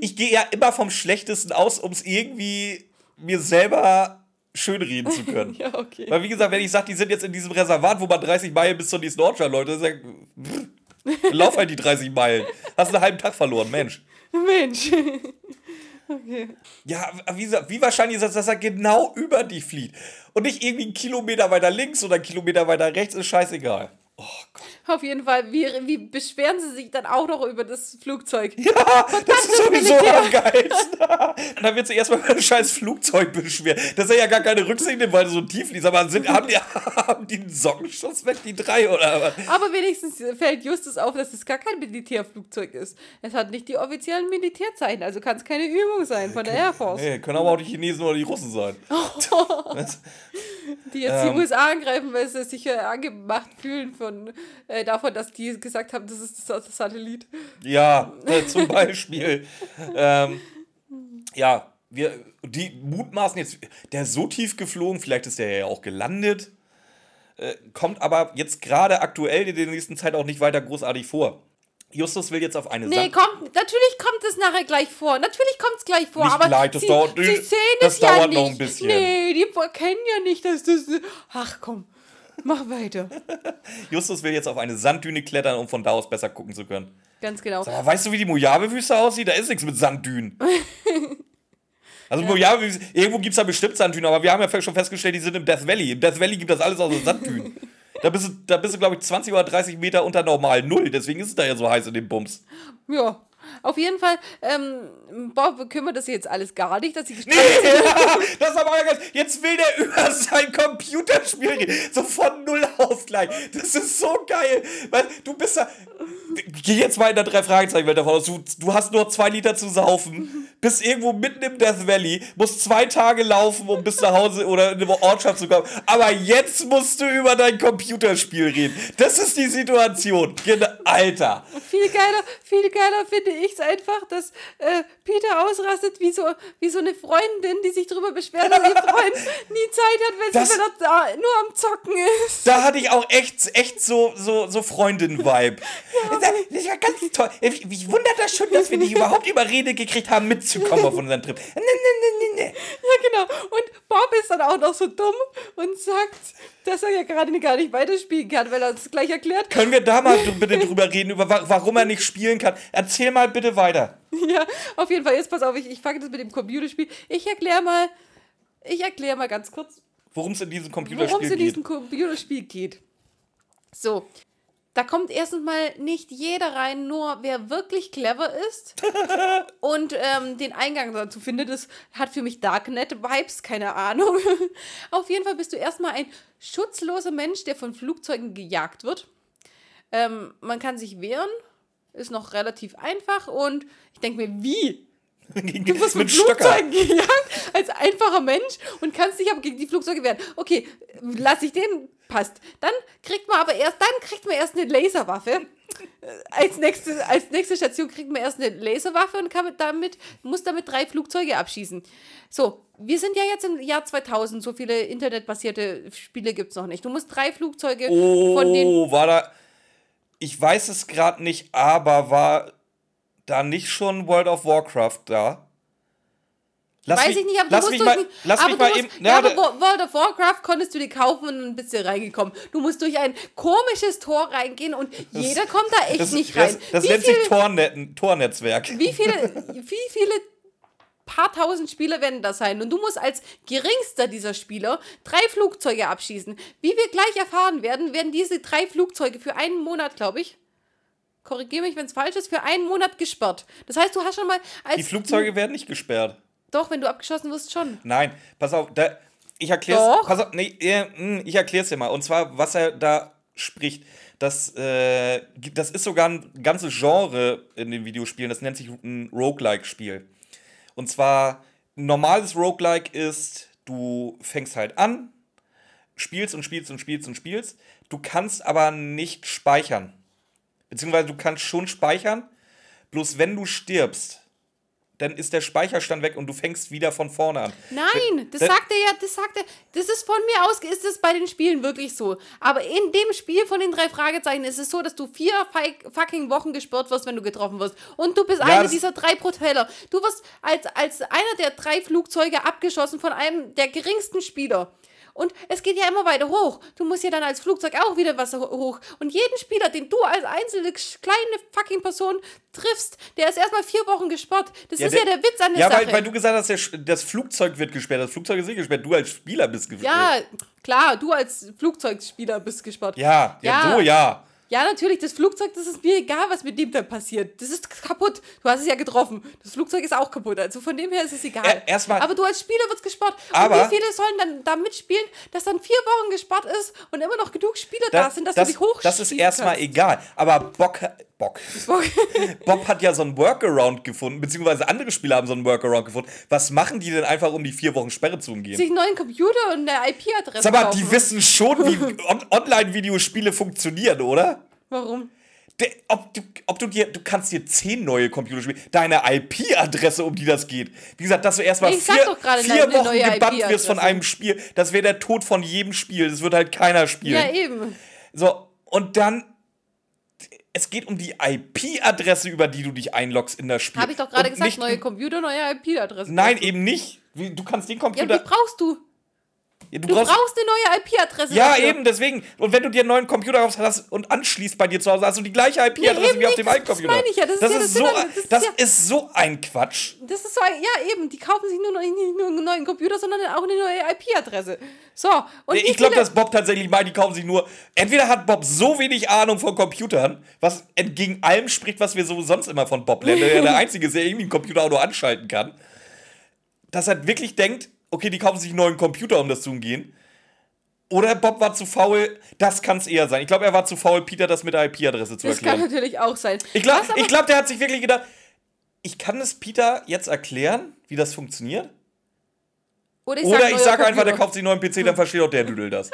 Ich gehe ja immer vom Schlechtesten aus, um es irgendwie mir selber schönreden zu können. Ja, okay. Weil, wie gesagt, wenn ich sage, die sind jetzt in diesem Reservat, wo man 30 Meilen bis zur nächsten Ortschaft läuft, dann sag ich, pff, lauf halt die 30 Meilen. Hast einen halben Tag verloren, Mensch. Mensch. okay. Ja, wie, wie wahrscheinlich ist das, dass er genau über die flieht? Und nicht irgendwie einen Kilometer weiter links oder einen Kilometer weiter rechts, ist scheißegal. Oh Gott. Auf jeden Fall, wie, wie beschweren sie sich dann auch noch über das Flugzeug? Ja, das ist sowieso am geilsten. Und dann wird sie erstmal über ein scheiß Flugzeug beschweren. Das ist ja gar keine Rücksicht nimmt, weil so tief liegt. Aber sind, haben, die, haben die einen Sockenschuss weg, die drei oder was? Aber wenigstens fällt Justus auf, dass es gar kein Militärflugzeug ist. Es hat nicht die offiziellen Militärzeichen, also kann es keine Übung sein von der Air Force, Nee, können aber auch die Chinesen oder die Russen sein. Die jetzt ähm. die USA angreifen, weil sie sich angemacht fühlen von, äh, davon, dass die gesagt haben, das ist das, Satellit. ja, äh, zum Beispiel. ähm, ja, wir, die mutmaßen jetzt, der ist so tief geflogen, vielleicht ist der ja auch gelandet, äh, kommt aber jetzt gerade aktuell in der nächsten Zeit auch nicht weiter großartig vor. Justus will jetzt auf eine Nee, Sand kommt, natürlich kommt es nachher gleich vor. Natürlich kommt es gleich vor. Nicht aber gleich, das sie, dauert- sie sehen das es ja dauert nicht. noch ein bisschen. Nee, die kennen ja nicht, dass das. Ach komm, mach weiter. Justus will jetzt auf eine Sanddüne klettern, um von da aus besser gucken zu können. Ganz genau. Aber weißt du, wie die Mojave-Wüste aussieht? Da ist nichts mit Sanddünen. Also Mojave, irgendwo gibt es da bestimmt Sanddünen, aber wir haben ja schon festgestellt, die sind im Death Valley. Im Death Valley gibt das alles aus Sanddünen. Da bist du, da bist du glaube ich, 20 oder 30 Meter unter normal Null. Deswegen ist es da ja so heiß in dem Bums. Ja. Auf jeden Fall, ähm, Bob kümmert das jetzt alles gar nicht, dass sie Nee, sind. das ist aber ganz, jetzt will der über sein Computerspiel reden. So von Null auf gleich. Das ist so geil. Weil du bist da. Geh jetzt mal in der drei Fragezeichen Welt davon aus. Du, du hast nur zwei Liter zu saufen, bist irgendwo mitten im Death Valley, musst zwei Tage laufen, um bis nach Hause oder in eine Ortschaft zu kommen. Aber jetzt musst du über dein Computerspiel reden. Das ist die Situation. Alter. Viel geiler, viel geiler finde ich es einfach, dass äh, Peter ausrastet wie so, wie so eine Freundin, die sich darüber beschwert, dass ihr Freund nie Zeit hat, wenn Das- sie wieder da, nur am Zocken ist. Da hatte ich auch echt, echt so, so, so Freundin-Vibe. Das war ganz toll. Ich, mich wundert das schon, dass wir dich überhaupt überredet gekriegt haben, mitzukommen auf unseren Trip. Nee, nee, nee, nee. Ja, genau. Und Bob ist dann auch noch so dumm und sagt, dass er ja gerade gar nicht weiterspielen kann, weil er es gleich erklärt. Können wir da mal bitte drüber reden, über wa warum er nicht spielen kann? Erzähl mal bitte weiter. Ja, auf jeden Fall. Jetzt pass auf, ich, ich fange das mit dem Computerspiel. Ich erkläre mal, ich erkläre mal ganz kurz, Worum es in diesem worum Computerspiel es in geht. diesem Computerspiel geht. So, da kommt erstens mal nicht jeder rein, nur wer wirklich clever ist und ähm, den Eingang dazu findet. Das hat für mich Darknet-Vibes, keine Ahnung. Auf jeden Fall bist du erstmal ein schutzloser Mensch, der von Flugzeugen gejagt wird. Ähm, man kann sich wehren, ist noch relativ einfach und ich denke mir, wie? Du wirst von Mit Stöcker. Flugzeugen gejagt als einfacher Mensch und kannst dich aber gegen die Flugzeuge wehren. Okay, lass ich den, passt. Dann kriegt man aber erst, dann kriegt man erst eine Laserwaffe. Äh, Als nächste, als nächste Station kriegt man erst eine Laserwaffe und kann mit damit, muss damit drei Flugzeuge abschießen. So, wir sind ja jetzt im Jahr 2000, so viele internetbasierte Spiele gibt es noch nicht. Du musst drei Flugzeuge von den Oh, war da. Ich weiß es gerade nicht, aber war da nicht schon World of Warcraft da? Lass Weiß mich, ich nicht, aber lass du musst mal, durch, lass aber mich mal musst, eben. ja, aber World of Warcraft konntest du dir kaufen und dann bist du reingekommen. Du musst durch ein komisches Tor reingehen und jeder kommt da echt das, nicht rein. Das, das nennt viel, sich Tornet, Tornetzwerk. wie viele, wie viele paar tausend Spieler werden das sein? Und du musst als geringster dieser Spieler drei Flugzeuge abschießen. Wie wir gleich erfahren werden, werden diese drei Flugzeuge für einen Monat, glaube ich, korrigiere mich, wenn es falsch ist, für einen Monat gesperrt. Das heißt, du hast schon mal als Die Flugzeuge werden nicht gesperrt. doch, wenn du abgeschossen wirst, schon. Nein, pass auf, da, ich erkläre. Pass auf, nee, mh, ich erkläre es dir mal. Und zwar, was er da spricht, das, äh, das ist sogar ein ganzes Genre in den Videospielen, das nennt sich ein Roguelike-Spiel. Und zwar, normales Roguelike ist, du fängst halt an, spielst und spielst und spielst und spielst. Du kannst aber nicht speichern. Beziehungsweise du kannst schon speichern, bloß wenn du stirbst, dann ist der Speicherstand weg und du fängst wieder von vorne an. Nein, das Wenn- sagt er ja, das sagt er, das ist von mir aus, ist es bei den Spielen wirklich so. Aber in dem Spiel von den drei Fragezeichen ist es so, dass du vier fucking Wochen gesperrt wirst, wenn du getroffen wirst. Und du bist einer das- dieser drei Propeller. Du wirst als, als einer der drei Flugzeuge abgeschossen von einem der geringsten Spieler. Und es geht ja immer weiter hoch. Du musst ja dann als Flugzeug auch wieder was ho- hoch. Und jeden Spieler, den du als einzelne kleine fucking Person triffst, der ist erstmal vier Wochen gesperrt. Das ist ja der Witz an der Ja, Sache. weil, weil du gesagt hast, der, das Flugzeug wird gesperrt. Das Flugzeug ist nicht gesperrt. Du als Spieler bist gesperrt. Ja, klar, du als Flugzeugspieler bist gesperrt. Ja, ja, Ja. so ja. Ja, natürlich, das Flugzeug, das ist mir egal, was mit dem da passiert. Das ist kaputt. Du hast es ja getroffen. Das Flugzeug ist auch kaputt. Also von dem her ist es egal. Ä- erstmal- Aber du als Spieler wirst gespart. Aber- und wie viele sollen dann da mitspielen, dass dann vier Wochen gespart ist und immer noch genug Spieler da Das, sind, dass das, du dich hochschießen das ist erstmal kannst. egal. Aber Bock, Bock. Bob hat ja so einen Workaround gefunden, beziehungsweise andere Spieler haben so einen Workaround gefunden. Was machen die denn einfach, um die vier Wochen Sperre zu umgehen? Sich einen neuen Computer und eine IP-Adresse Sag mal, kaufen. die wissen schon, wie On Online-Videospiele funktionieren, oder? Warum? De, ob, du, ob du dir, du kannst dir zehn neue Computer spielen, deine IP-Adresse, um die das geht. Wie gesagt, dass du erstmal vier, vier eine Wochen gebannt wirst von einem Spiel, das wäre der Tod von jedem Spiel. Das wird halt keiner spielen. Ja, eben. So, und dann. Es geht um die IP-Adresse, über die du dich einloggst in das Spiel. Habe ich doch gerade gesagt, neue Computer, neue IP-Adresse. Nein, eben nicht. Du kannst den Ja, Computer. die brauchst du. Ja, Du brauchst, eine neue IP-Adresse. Ja, dafür. eben, deswegen. Und wenn du dir einen neuen Computer hast und anschließt bei dir zu Hause, hast du die gleiche IP-Adresse eben wie auf dem das- alten das Computer. meine ich ja, das ist ja das so, Ding, das ist das ja- ist so ein Quatsch. Das ist so, ja eben, die kaufen sich nur nicht nur einen neuen Computer, sondern auch eine neue IP-Adresse. So, und ich glaube, dass Bob tatsächlich meint, die kaufen sich nur. Entweder hat Bob so wenig Ahnung von Computern, was entgegen allem spricht, was wir so sonst immer von Bob lernen, der der Einzige ist, der irgendwie ein Computer auch nur anschalten kann, dass er wirklich denkt, okay, die kaufen sich einen neuen Computer, um das zu umgehen. Oder Bob war zu faul, das kann es eher sein. Ich glaube, er war zu faul, Peter das mit der IP-Adresse zu das kann erklären. natürlich auch sein. Ich glaube, glaub, der hat sich wirklich gedacht, ich kann es Peter jetzt erklären, wie das funktioniert. Oder ich Oder sag, sage einfach, der kauft sich einen neuen PC, dann versteht auch der Düdel das.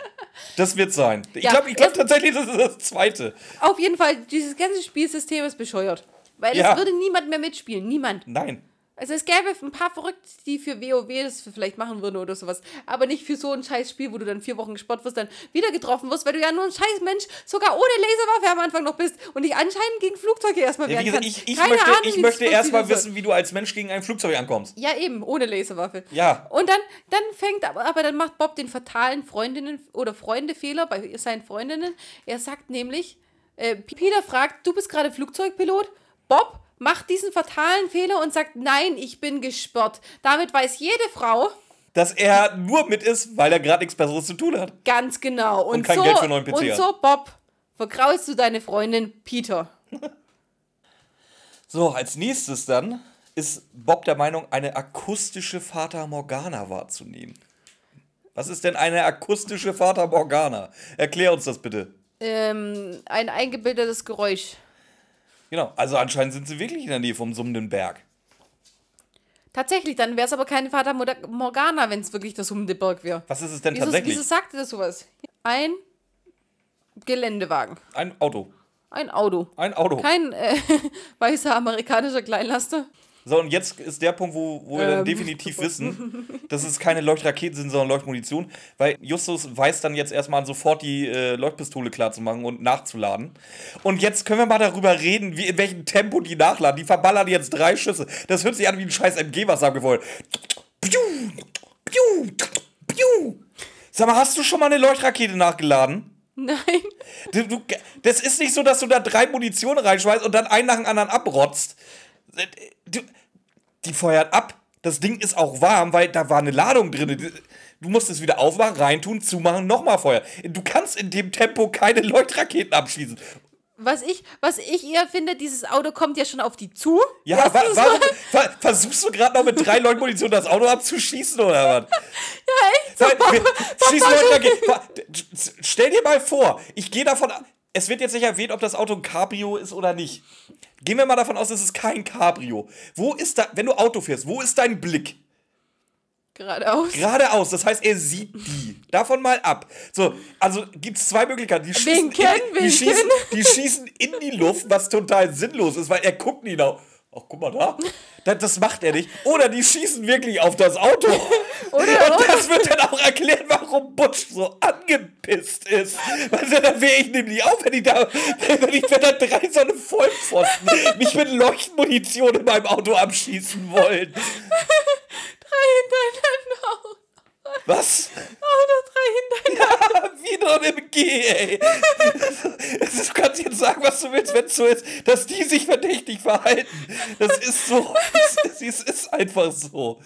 Das wird sein. Ich Ja, glaube glaub tatsächlich, das ist das Zweite. Auf jeden Fall, dieses ganze Spielsystem ist bescheuert. Weil Ja. es würde niemand mehr mitspielen. Niemand. Nein. Also es gäbe ein paar Verrückte, die für WoW das vielleicht machen würden oder sowas. Aber nicht für so ein scheiß Spiel, wo du dann vier Wochen gespottet wirst, dann wieder getroffen wirst, weil du ja nur ein scheiß Mensch, sogar ohne Laserwaffe am Anfang noch bist und dich anscheinend gegen Flugzeuge erstmal Ja, wehren gesagt, kannst. ich, ich Keine möchte, Ahnung, ich möchte das erst mal funktionieren wissen, wie du als Mensch gegen ein Flugzeug ankommst. Ja, eben, ohne Laserwaffe. Ja. Und dann, dann fängt aber, aber dann macht Bob den fatalen Freundinnen oder Freundefehler bei seinen Freundinnen. Er sagt nämlich, äh, Peter fragt, du bist gerade Flugzeugpilot? Bob macht diesen fatalen Fehler und sagt, nein, ich bin gesperrt. Damit weiß jede Frau Dass er nur mit ist, weil er gerade nichts Besseres zu tun hat. ganz genau. Und, kein so, Geld für einen neuen PC Und so, Bob, vergraulst du deine Freundin Peter. So, als nächstes dann ist Bob der Meinung, eine akustische Fata Morgana wahrzunehmen. Was ist denn eine akustische Fata Morgana? Erklär uns das bitte. Ähm, ein eingebildetes Geräusch. Genau, also anscheinend sind sie wirklich in der Nähe vom summenden Berg. Tatsächlich, dann wäre es aber keine Fata Moda- Morgana, wenn es wirklich das summende Berg wäre. Was ist es denn Wieso, tatsächlich? wieso sagt das sowas? Ein Geländewagen. Ein Auto. Ein Auto. Ein Auto. Kein äh, weißer amerikanischer Kleinlaster. So, und jetzt ist der Punkt, wo, wo wir dann Ähm, definitiv wissen, dass es keine Leuchtraketen sind, sondern Leuchtmunition. Weil Justus weiß dann jetzt erstmal sofort die äh, Leuchtpistole klar zu machen und nachzuladen. Und jetzt können wir mal darüber reden, wie, in welchem Tempo die nachladen. Die verballern jetzt drei Schüsse. Das hört sich an wie ein scheiß MG, was abgefeuert. Piu, piu, piu. Sag mal, hast du schon mal eine Leuchtrakete nachgeladen? Nein. Du, das ist nicht so, dass du da drei Munition reinschmeißt und dann einen nach dem anderen abrotzt. Du, die feuert ab. Das Ding ist auch warm, weil da war eine Ladung drin. Du musst es wieder aufmachen, reintun, zumachen, nochmal feuern. Du kannst in dem Tempo keine Leuchtraketen abschießen. Was ich, was ich eher finde, dieses Auto kommt ja schon auf die zu. Ja, wa warum ver versuchst du gerade noch mit drei Leuchtmunition das Auto abzuschießen oder was? Ja, echt so. Bob, wir- Leuchtraketen. Wa- Stell dir mal vor, ich gehe davon aus, es wird jetzt nicht erwähnt, ob das Auto ein Cabrio ist oder nicht. Gehen wir mal davon aus, es ist kein Cabrio. Wo ist da, wenn du Auto fährst, wo ist dein Blick? Geradeaus. Geradeaus, das heißt, er sieht die. Davon mal ab. So, also gibt es zwei Möglichkeiten. Die schießen, Winken, in, die, schießen, die schießen in die Luft, was total sinnlos ist, weil er guckt nie nach. Ach, guck mal da. Das, das macht er nicht. Oder die schießen wirklich auf das Auto. Oder- Und das wird dann auch erklärt, warum Butch so angepisst ist. Weil dann wäre ich nämlich auch, wenn ich da, wenn ich da drei so eine Vollpfosten mich mit Leuchtmunition in meinem Auto abschießen wollen. Drei hintereinander. Was? Auch noch drei hintereinander. Wie noch ein MG, ey. Du kannst jetzt sagen, was du willst, wenn es so ist, dass die sich verdächtig verhalten. Das ist so. Es ist, ist einfach so.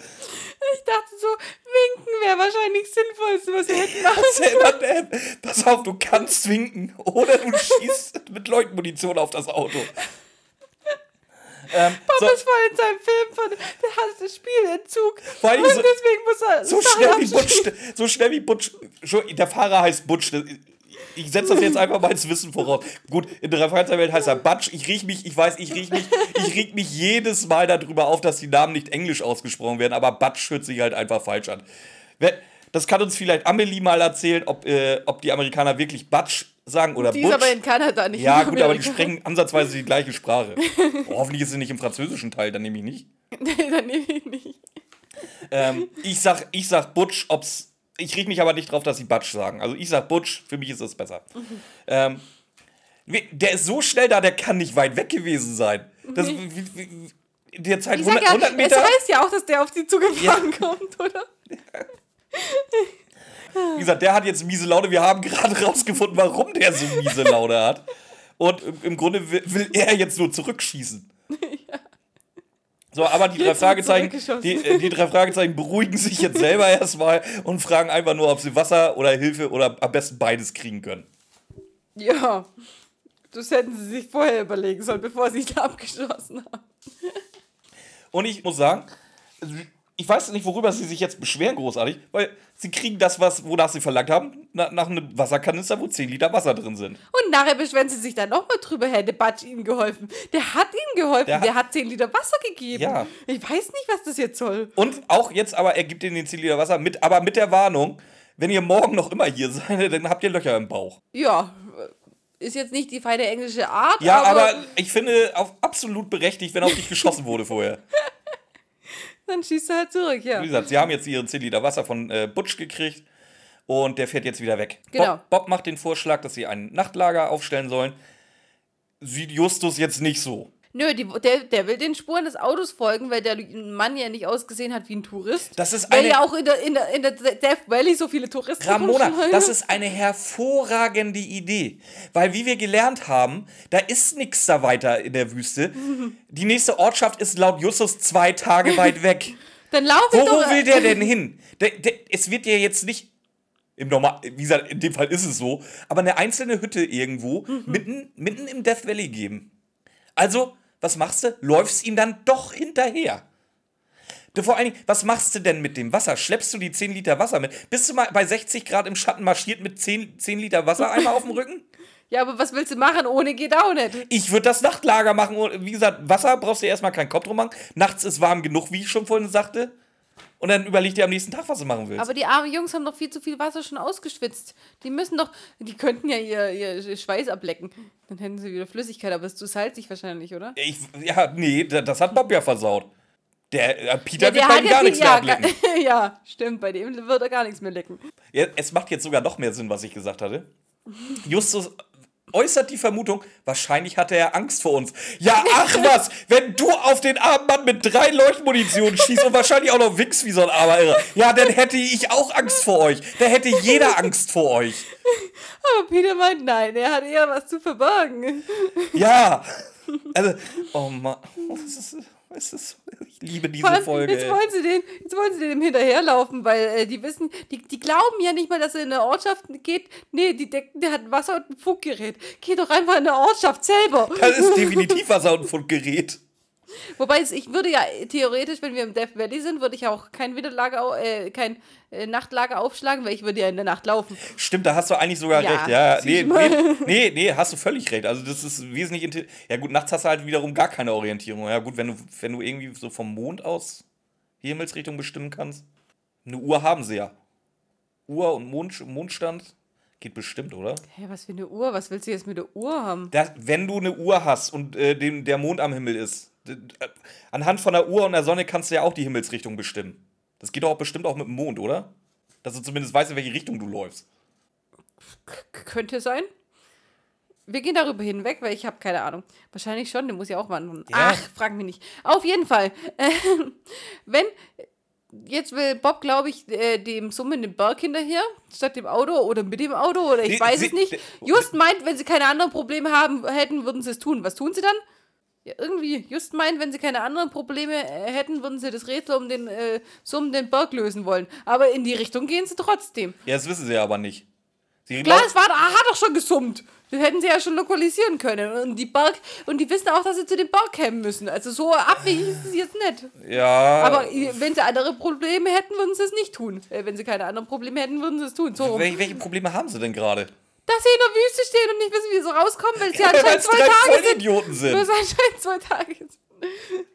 Ich dachte so, winken wäre wahrscheinlich das Sinnvollste, was wir hätten machen ähm, pass auf, du kannst winken oder du schießt mit Leuchtmunition auf das Auto. Ähm, Bob so, ist voll in seinem Film von, der hat das Spielentzug. Vor allem und so- deswegen muss er so schnell wie. Butch, so schnell wie Butch, der Fahrer heißt Butch. Ich setze das jetzt einfach mal ins Wissen voraus. Gut, in der Freizeitwelt heißt er Butch. Ich riech mich, ich weiß, ich riech mich, ich reg mich jedes Mal darüber auf, dass die Namen nicht englisch ausgesprochen werden, aber Butch hört sich halt einfach falsch an. Das kann uns vielleicht Amelie mal erzählen, ob, äh, ob die Amerikaner wirklich Butch sagen oder Die Butch. ist aber in Kanada, nicht ja, gut, aber die sprechen ansatzweise die gleiche Sprache. Oh, hoffentlich ist sie nicht im französischen Teil, dann nehme ich nicht. Nee, dann nehme ich nicht. Ähm, ich sag, ich sag Butch, ob's. Ich riech mich aber nicht drauf, dass sie Butch sagen. Also ich sag Butch, für mich ist das besser. Ähm, wie- der ist so schnell da, der kann nicht weit weg gewesen sein. Das, wie, wie, wie, der Zeit Ich sag 100, ja, 100 es Meter. heißt ja auch, dass der auf sie zugefahren kommt, oder? Wie gesagt, der hat jetzt miese Laune. Wir haben gerade rausgefunden, warum der so miese Laune hat. Und im, Grunde will, will er jetzt nur zurückschießen. So, aber die drei, Fragezeichen, die, äh, die drei Fragezeichen beruhigen sich jetzt selber erstmal und fragen einfach nur, ob sie Wasser oder Hilfe oder am besten beides kriegen können. Ja. Das hätten sie sich vorher überlegen sollen, bevor sie ihn abgeschossen haben. Und ich muss sagen, ich weiß nicht, worüber sie sich jetzt beschweren, großartig, weil sie kriegen das, was, wonach sie verlangt haben, nach, nach einem Wasserkanister, wo 10 Liter Wasser drin sind. Und nachher beschweren sie sich dann nochmal drüber, hätte Batsch ihnen geholfen. Der hat ihnen geholfen, Der der, hat- hat 10 Liter Wasser gegeben. Ja. Ich weiß nicht, was das jetzt soll. Und auch jetzt aber, er gibt ihnen den 10 Liter Wasser mit, aber mit der Warnung, wenn ihr morgen noch immer hier seid, dann habt ihr Löcher im Bauch. Ja, ist jetzt nicht die feine englische Art, Ja, aber, aber, ich finde auch absolut berechtigt, wenn auf dich geschossen wurde vorher. dann schießt er halt zurück, ja. Wie gesagt, sie haben jetzt ihren 10 Liter Wasser von äh, Butch gekriegt und der fährt jetzt wieder weg. Genau. Bob, Bob macht den Vorschlag, dass sie ein Nachtlager aufstellen sollen. Sieht Justus jetzt nicht so. Nö, die, der, der will den Spuren des Autos folgen, weil der Mann ja nicht ausgesehen hat wie ein Tourist. Das ist weil ja auch in der, in, der, in der Death Valley so viele Touristen Ramona, das ist eine hervorragende Idee. Weil, wie wir gelernt haben, da ist nichts da weiter in der Wüste. Die nächste Ortschaft ist laut Justus zwei Tage weit weg. Dann laufe Wo, ich wo will der denn hin? Der, der, es wird ja jetzt nicht. Im Normal, wie gesagt, in dem Fall ist es so, aber eine einzelne Hütte irgendwo mitten, mitten im Death Valley geben. Also, was machst du? Läufst ihm dann doch hinterher. Du, vor allen Dingen, was machst du denn mit dem Wasser? Schleppst du die 10 Liter Wasser mit? Bist du mal bei 60 Grad im Schatten marschiert mit 10, 10 Liter Wasser einmal auf dem Rücken? Ja, aber was willst du machen? Ohne geht auch nicht. Ich würde das Nachtlager machen. Und wie gesagt, Wasser brauchst du erstmal keinen Kopf drum machen. Nachts ist warm genug, wie ich schon vorhin sagte. Und dann überleg dir am nächsten Tag, was du machen willst. Aber die armen Jungs haben doch viel zu viel Wasser schon ausgeschwitzt. Die müssen doch, die könnten ja ihr, ihr Schweiß ablecken. Dann hätten sie wieder Flüssigkeit, aber es ist zu salzig wahrscheinlich, oder? Ich, ja, nee, da- das hat Bob ja versaut. Der äh, Peter Ja, wird bei ihm gar nichts mehr ablecken. ja, stimmt, bei dem wird er gar nichts mehr lecken. Ja, es macht jetzt sogar noch mehr Sinn, was ich gesagt hatte. Justus äußert die Vermutung, wahrscheinlich hatte er Angst vor uns. Ja, ach was, wenn du auf den armen Mann mit drei Leuchtmunition schießt und wahrscheinlich auch noch wichst wie so ein armer Irrer, ja, dann hätte ich auch Angst vor euch. Da hätte jeder Angst vor euch. Aber Peter meint, nein, er hat eher was zu verbergen. Ja. Also, oh Mann. Ist, es ist, ich liebe diese allem, Folge. Jetzt wollen sie den, jetzt wollen sie dem hinterherlaufen, weil äh, die wissen, die, die glauben ja nicht mal, dass er in eine Ortschaft geht. Nee, die denken, der hat ein Wasser und ein Funkgerät. Geh doch einfach in eine Ortschaft selber. Das ist definitiv Wasser- und Fundgerät. Wobei ich würde ja theoretisch, wenn wir im Death Valley sind, würde ich auch kein Winterlager, äh, kein äh, Nachtlager aufschlagen, weil ich würde ja in der Nacht laufen. Stimmt, da hast du eigentlich sogar Ja, recht. Ja, nee, nee, nee, nee, hast du völlig recht. Also das ist wesentlich Ja gut, nachts hast du halt wiederum gar keine Orientierung. Ja gut, wenn du, wenn du irgendwie so vom Mond aus die Himmelsrichtung bestimmen kannst. Eine Uhr haben sie ja. Uhr und Mond, Mondstand geht bestimmt, oder? Hä, was für eine Uhr? Was willst du jetzt mit der Uhr haben? Das, wenn du eine Uhr hast und äh, dem, der Mond am Himmel ist, anhand von der Uhr und der Sonne kannst du ja auch die Himmelsrichtung bestimmen. Das geht doch auch bestimmt auch mit dem Mond, oder? Dass du zumindest weißt, in welche Richtung du läufst. K könnte sein. Wir gehen darüber hinweg, weil ich habe keine Ahnung. Wahrscheinlich schon, der muss ja auch wandern. Ja. Ach, frag mich nicht. Auf jeden Fall. Ähm, wenn, jetzt will Bob, glaube ich, äh, dem summenden Berg hinterher, statt dem Auto oder mit dem Auto oder ich Sie- weiß sie- es nicht. Just meint, wenn sie keine anderen Probleme haben hätten, würden sie es tun. Was tun sie dann? Ja, irgendwie. Just meint, wenn sie keine anderen Probleme äh, hätten, würden sie das Rätsel um den äh, summenden Berg lösen wollen. Aber in die Richtung gehen sie trotzdem. Ja, das wissen sie aber nicht. Sie Klar, es war, ah, hat doch schon gesummt. Das hätten sie ja schon lokalisieren können. Und die Berg, und die wissen auch, dass sie zu dem Berg kämen müssen. Also so abwegig ist es jetzt nicht. ja. Aber wenn sie andere Probleme hätten, würden sie es nicht tun. Äh, Wenn sie keine anderen Probleme hätten, würden sie es tun. So welche, welche Probleme haben sie denn gerade? Dass sie in der Wüste stehen und nicht wissen, wie sie rauskommen, weil sie Ja, anscheinend zwei Tage sind. Weil sind. es anscheinend zwei Tage sind.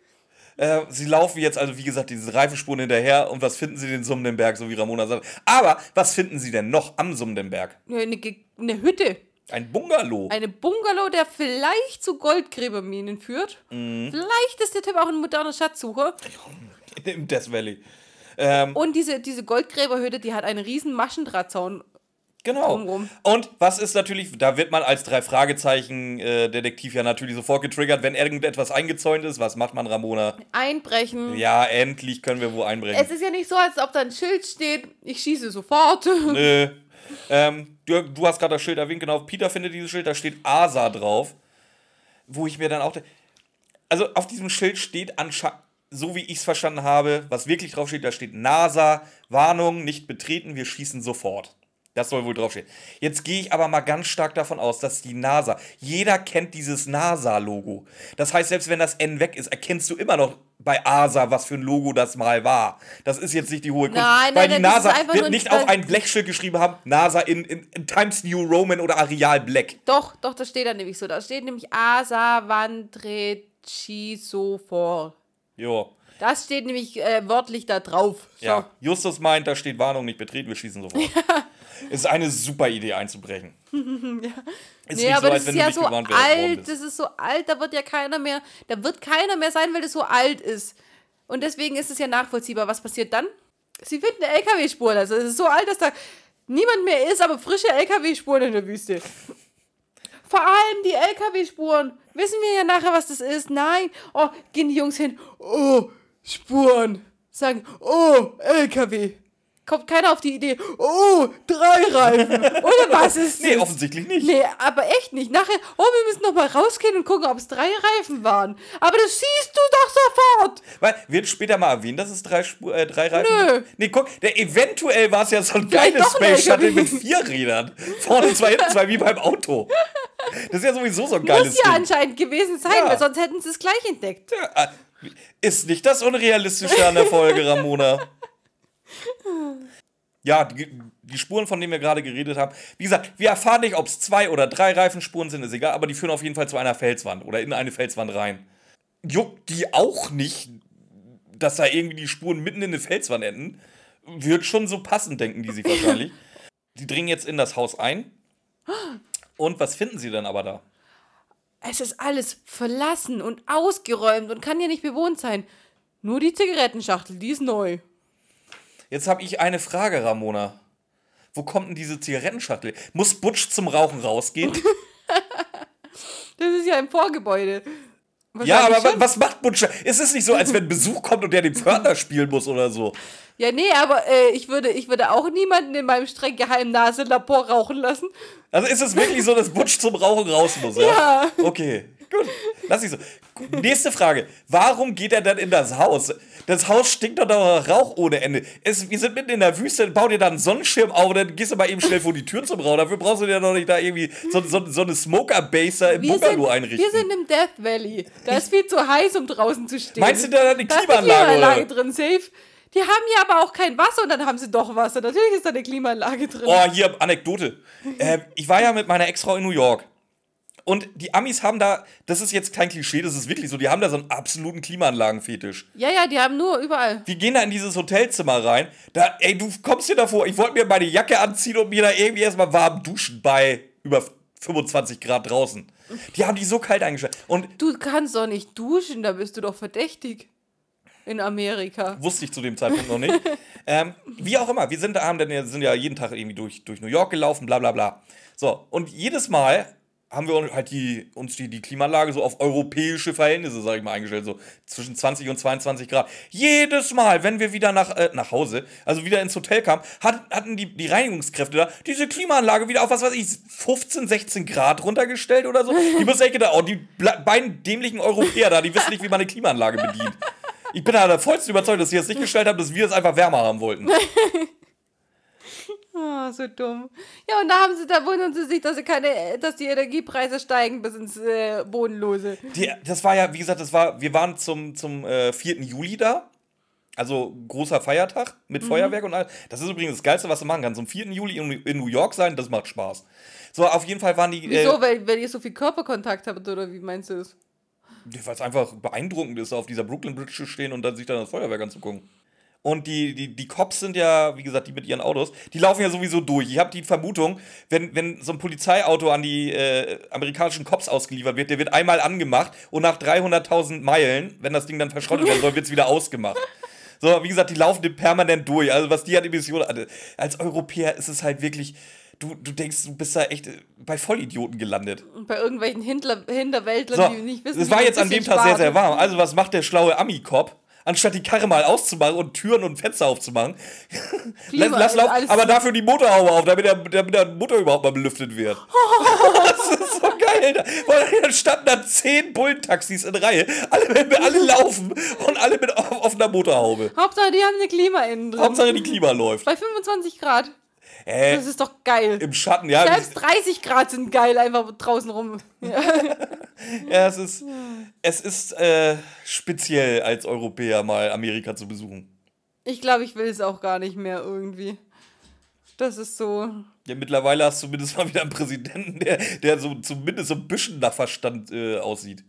Äh, sie laufen jetzt also, wie gesagt, diese Reifenspuren hinterher und was finden sie den summenden Berg, so wie Ramona sagt. Aber was finden sie denn noch am summenden Berg? Ja, Eine, eine Hütte. Ein Bungalow. Eine Bungalow, der vielleicht zu Goldgräberminen führt. Mhm. Vielleicht ist der Typ auch ein moderner Schatzsucher. Im Death Valley. Ähm, Und diese, diese Goldgräberhütte, die hat einen riesen Maschendrahtzaun. Genau. drumrum. Und was ist natürlich, da wird man als drei Fragezeichen äh, Detektiv ja natürlich sofort getriggert, wenn irgendetwas eingezäunt ist. Was macht man, Ramona? Einbrechen. Ja, endlich können wir wo einbrechen. Es ist ja nicht so, als ob da ein Schild steht, ich schieße sofort. Nö. Ähm, du, du hast gerade das Schild erwähnt, genau. Peter findet dieses Schild, da steht ASA drauf. Wo ich mir dann auch. Also auf diesem Schild steht anscheinend, so wie ich es verstanden habe, was wirklich drauf steht, da steht NASA, Warnung, nicht betreten, wir schießen sofort. Das soll wohl draufstehen. Jetzt gehe ich aber mal ganz stark davon aus, dass die NASA, jeder kennt dieses NASA-Logo. Das heißt, selbst wenn das N weg ist, erkennst du immer noch bei ASA, was für ein Logo das mal war. Das ist jetzt nicht die hohe Kunst. Nein, weil nein, die NASA wird nicht auf ein Blechschild geschrieben haben, NASA in, in, in Times New Roman oder Arial Black. Doch, doch, das steht da nämlich so. Da steht nämlich Asa Vandrechisofor. Jo. Das steht nämlich äh, wörtlich da drauf. So. Ja. Justus meint, da steht Warnung, nicht betreten, wir schießen sofort. Ist eine super Idee einzubrechen. Ist Nee, aber so, das ist ja so gewarnt alt, das ist so alt, da wird ja keiner mehr, da wird keiner mehr sein, weil das so alt ist. Und deswegen ist es ja nachvollziehbar. Was passiert dann? Sie finden LKW-Spuren, also es ist so alt, dass da niemand mehr ist, aber frische LKW-Spuren in der Wüste. Vor allem die LKW-Spuren. Wissen wir ja nachher, was das ist. Nein. Oh, gehen die Jungs hin. Oh, Spuren. Sagen, oh, LKW. Kommt keiner auf die Idee, oh, drei Reifen. Oder was ist Nee, das? offensichtlich nicht. Nee, aber echt nicht. Nachher, oh, wir müssen noch mal rausgehen und gucken, ob es drei Reifen waren. Aber das siehst du doch sofort. Weil, wird später mal erwähnt, dass es drei, Spur, äh, drei Reifen Nö. Nee, guck, der, eventuell war es ja so ein Vielleicht geiles Space Shuttle mit vier Rädern. Vorne zwei, hinten zwei, wie beim Auto. Das ist ja sowieso so ein geiles Muss ja Ding. anscheinend gewesen sein, Ja. weil sonst hätten sie es gleich entdeckt. Ja, äh, Ist nicht das Unrealistische an der Folge, Ramona. Ja, die, die Spuren, von denen wir gerade geredet haben. Wie gesagt, wir erfahren nicht, ob es zwei oder drei Reifenspuren sind, ist egal, aber die führen auf jeden Fall zu einer Felswand oder in eine Felswand rein. Juckt die auch nicht, dass da irgendwie die Spuren mitten in eine Felswand enden? Wird schon so passen, denken die sich wahrscheinlich. Die dringen jetzt in das Haus ein. Und was finden sie dann aber da? Es ist alles verlassen und ausgeräumt und kann ja nicht bewohnt sein. Nur die Zigarettenschachtel, die ist neu. Jetzt habe ich eine Frage, Ramona. Wo kommt denn diese Zigarettenschachtel? Muss Butch zum Rauchen rausgehen? Das ist ja im Vorgebäude. ja, aber schon. was macht Butch? Es ist nicht so, als wenn Besuch kommt und der den Pförtner spielen muss oder so. Ja, nee, aber äh, ich, würde, ich würde auch niemanden in meinem streng geheimen Naselabor rauchen lassen. Also ist es wirklich so, dass Butch zum Rauchen raus muss, ja? Ja. Okay, gut. Lass ich so. Nächste Frage. Warum geht er dann in das Haus? Das Haus stinkt doch nach Rauch ohne Ende. Es, wir sind mitten in der Wüste, bau dir da einen Sonnenschirm auf und dann gehst du mal eben schnell vor die Tür zum Rauchen. Dafür brauchst du dir doch nicht da irgendwie so, so, so eine Smoker-Base da im Wir sind, Bungalow einrichten. wir sind im Death Valley. Da ist viel zu heiß, um draußen zu stehen. Meinst du, da hat eine Da ist Klimaanlage, eine Klimaanlage drin, safe. Die haben hier aber auch kein Wasser und dann haben sie doch Wasser. Natürlich ist da eine Klimaanlage drin. Oh, hier, Anekdote. Äh, ich war ja mit meiner Ex-Frau in New York. Und die Amis haben da, das ist jetzt kein Klischee, das ist wirklich so, die haben da so einen absoluten Klimaanlagenfetisch. Ja, ja, die haben nur überall. Wir gehen da in dieses Hotelzimmer rein. Da, ey, du kommst dir davor, ich wollte mir meine Jacke anziehen und mir da irgendwie erstmal warm duschen bei über 25 Grad draußen. Die haben die so kalt eingestellt. Und Du kannst doch nicht duschen, da bist du doch verdächtig. In Amerika. wusste ich zu dem Zeitpunkt noch nicht. ähm, wie auch immer, wir sind, da, haben sind ja jeden Tag irgendwie durch, durch New York gelaufen, bla bla bla. So, und jedes Mal haben wir uns halt die, uns die, die Klimaanlage so auf europäische Verhältnisse, sag ich mal, eingestellt, so zwischen 20 und 22 Grad. Jedes Mal, wenn wir wieder nach, äh, nach Hause, also wieder ins Hotel kamen, hat, hatten die, die Reinigungskräfte da diese Klimaanlage wieder auf, was weiß ich, 15, 16 Grad runtergestellt oder so. Die müssen echt gedacht, oh, die beiden dämlichen Europäer da, die wissen nicht, wie man eine Klimaanlage bedient. Ich bin da der vollsten überzeugt, dass sie das nicht gestellt haben, dass wir es einfach wärmer haben wollten. Ah, so dumm. Ja, und da haben sie, da wundern sie sich, dass sie keine, dass die Energiepreise steigen bis ins äh, Bodenlose. Die, das war ja, wie gesagt, das war, wir waren zum, zum äh, 4. Juli da. Also großer Feiertag mit Feuerwerk und all. Das ist übrigens das Geilste, was du machen kannst. Zum 4. Juli in, in New York sein, das macht Spaß. So, auf jeden Fall waren die. Wieso? Äh, weil, weil ihr so viel Körperkontakt habt, oder wie meinst du das? weil es einfach beeindruckend ist, auf dieser Brooklyn Bridge zu stehen und dann sich dann das Feuerwerk anzugucken. Und die, die, die Cops sind ja, wie gesagt, die mit ihren Autos, die laufen ja sowieso durch. Ich habe die Vermutung, wenn, wenn so ein Polizeiauto an die äh, amerikanischen Cops ausgeliefert wird, der wird einmal angemacht und nach 300.000 Meilen, wenn das Ding dann verschrottet werden soll, wird es wieder ausgemacht. So, wie gesagt, die laufen permanent durch. Also, was die an Emissionen. Als Europäer ist es halt wirklich. Du, du denkst, du bist da echt äh, bei Vollidioten gelandet. Und bei irgendwelchen Hinter Hinterwäldlern, So, die nicht wissen. es war jetzt an dem Tag sehr, sehr warm. Also, was macht der schlaue Ami-Cop? Anstatt die Karre mal auszumachen und Türen und Fenster aufzumachen, lass, Klima- lass laufen, aber dafür die Motorhaube auf, damit der, damit der Motor überhaupt mal belüftet wird. das ist so geil. Da, weil dann standen da zehn Bullentaxis in Reihe, alle, alle laufen und alle mit off- offener Motorhaube. Hauptsache, die haben eine Klima innen drin. Hauptsache die Klima läuft. Bei 25 Grad. Äh, Das ist doch geil. im Schatten, ja. Selbst 30 Grad sind geil, einfach draußen rum. Ja. Es ist, es ist äh, speziell als Europäer mal Amerika zu besuchen. Ich glaube, ich will es auch gar nicht mehr irgendwie. Das ist so. Ja, mittlerweile hast du zumindest mal wieder einen Präsidenten, der, der so zumindest so ein bisschen nach Verstand äh, aussieht.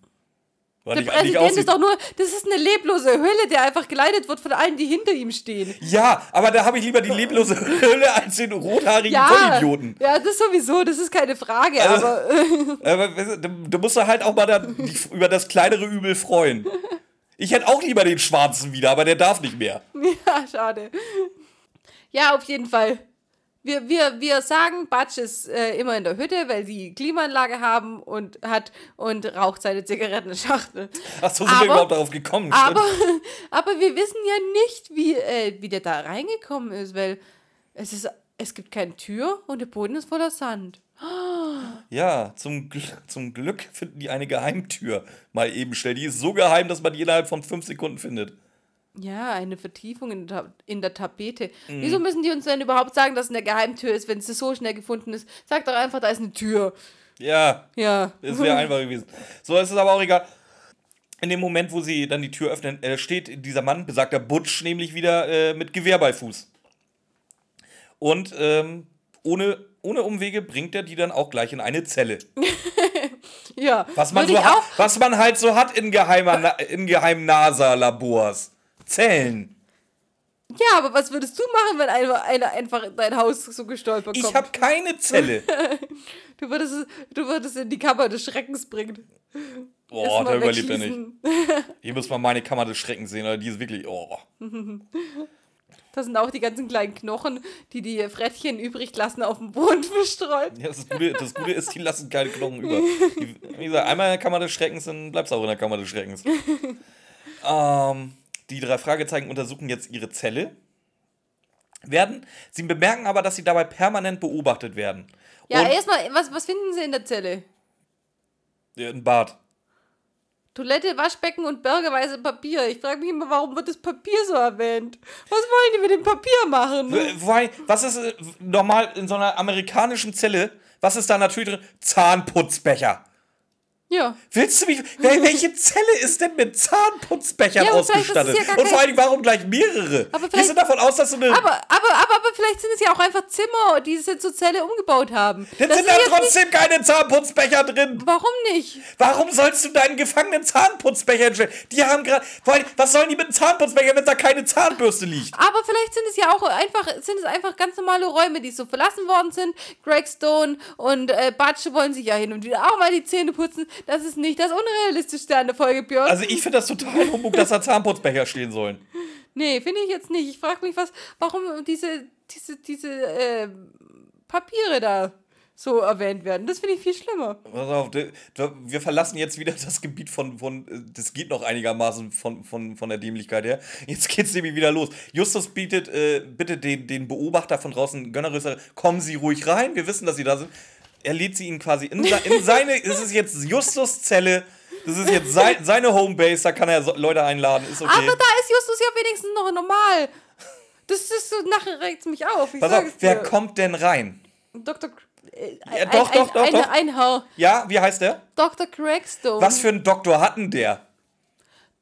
Oder Der nicht, nicht Präsident aussieht. ist doch nur, das ist eine leblose Hölle, der einfach geleitet wird von allen, die hinter ihm stehen. Ja, aber da habe ich lieber die leblose Hölle als den rothaarigen Ja, Vollidioten. ja, das sowieso, das ist keine Frage, Also- aber Aber du, musst halt auch mal da, über das kleinere Übel freuen. Ich hätte auch lieber den Schwarzen wieder, aber der darf nicht mehr. ja, schade. Ja, auf jeden Fall. Wir, wir, wir sagen, Batsch ist äh, immer in der Hütte, weil sie Klimaanlage haben und hat und raucht seine Zigarettenschachtel. Ach so, sind Aber- wir überhaupt darauf gekommen. Aber, stimmt. aber wir wissen ja nicht, wie, äh, wie der da reingekommen ist, weil es ist, es gibt keine Tür und der Boden ist voller Sand. Ja, zum, Gl zum Glück finden die eine Geheimtür mal eben schnell. Die ist so geheim, dass man die innerhalb von fünf Sekunden findet. Ja, eine Vertiefung in der, in der Tapete. Mhm. Wieso müssen die uns denn überhaupt sagen, dass es eine Geheimtür ist, wenn sie so schnell gefunden ist? Sag doch einfach, da ist eine Tür. Ja, Ja. es wäre einfach gewesen. So, es ist aber auch egal. In dem Moment, wo sie dann die Tür öffnen, äh, steht dieser Mann, besagter Butch, nämlich wieder äh, mit Gewehr bei Fuß. Und ähm, ohne, ohne Umwege bringt er die dann auch gleich in eine Zelle. Ja. Was man, so hat, was man halt so hat in, geheimer, in geheimen NASA-Labors. Zellen. ja, aber was würdest du machen, wenn einer, einer einfach in dein Haus so gestolpert kommt? Ich habe keine Zelle. du, würdest, es- du würdest in die Kammer des Schreckens bringen. Boah, da überlebt er nicht. Ihr müsst mal meine Kammer des Schreckens sehen, oder die ist wirklich. Oh. Da sind auch die ganzen kleinen Knochen, die die Frettchen übrig lassen, auf dem Boden verstreut. Ja, das, Gute, das Gute ist, die lassen keine Knochen über. Die, wie gesagt, einmal in der Kammer des Schreckens, dann bleibst du auch in der Kammer des Schreckens. ähm, die drei Fragezeichen untersuchen jetzt ihre Zelle. Werden, sie bemerken aber, dass sie dabei permanent beobachtet werden. Ja, erstmal, was, was finden sie in der Zelle? ein Bad. Toilette, Waschbecken und bergeweise Papier. Ich frage mich immer, warum wird das Papier so erwähnt? Was wollen die mit dem Papier machen? Was ist äh, normal in so einer amerikanischen Zelle? Was ist da natürlich drin? Zahnputzbecher. Ja. Willst du mich. wel- Welche Zelle ist denn mit Zahnputzbechern Ja, ausgestattet? ja Und vor allen Dingen, warum gleich mehrere? Aber Gehst du vielleicht- davon aus, dass du eine. Aber, aber, aber, aber vielleicht sind es ja auch einfach Zimmer, die sie zur Zelle umgebaut haben. Dann Das sind da trotzdem keine Zahnputzbecher drin. Warum nicht? Warum sollst du deinen Gefangenen Zahnputzbecher hinstellen? Die haben gerade. Vor allem, Was sollen die mit einem Zahnputzbecher, wenn da keine Zahnbürste liegt? Aber vielleicht sind es ja auch einfach, sind es einfach ganz normale Räume, die so verlassen worden sind. Greg Stone und äh, Batsch wollen sich ja hin und wieder auch mal die Zähne putzen. Das ist nicht das Unrealistischste an der Folge, Björn. Also, ich finde das total Humbug, dass da Zahnputzbecher stehen sollen. nee, finde ich jetzt nicht. Ich frage mich, was, warum diese, diese, diese äh, Papiere da so erwähnt werden. Das finde ich viel schlimmer. Pass auf, wir verlassen jetzt wieder das Gebiet von, von das geht noch einigermaßen von, von, von der Dämlichkeit her. Jetzt geht's nämlich wieder los. Justus bietet äh, bitte den, den Beobachter von draußen gönnerisch, kommen Sie ruhig rein, wir wissen, dass Sie da sind. Er lädt sie ihn quasi in, in seine, es ist jetzt Justus Zelle, das ist jetzt sei, seine Homebase, da kann er Leute einladen, ist okay. Aber da ist Justus ja wenigstens noch normal. Das ist so, nachher regt es mich auf. Ich Pass auf, wer dir. kommt denn rein? Dr. Äh, Ja, doch, doch, doch, ein, doch. Ein Herr. Ja, wie heißt der? Dr. Craigstone. Was für einen Doktor hatten der?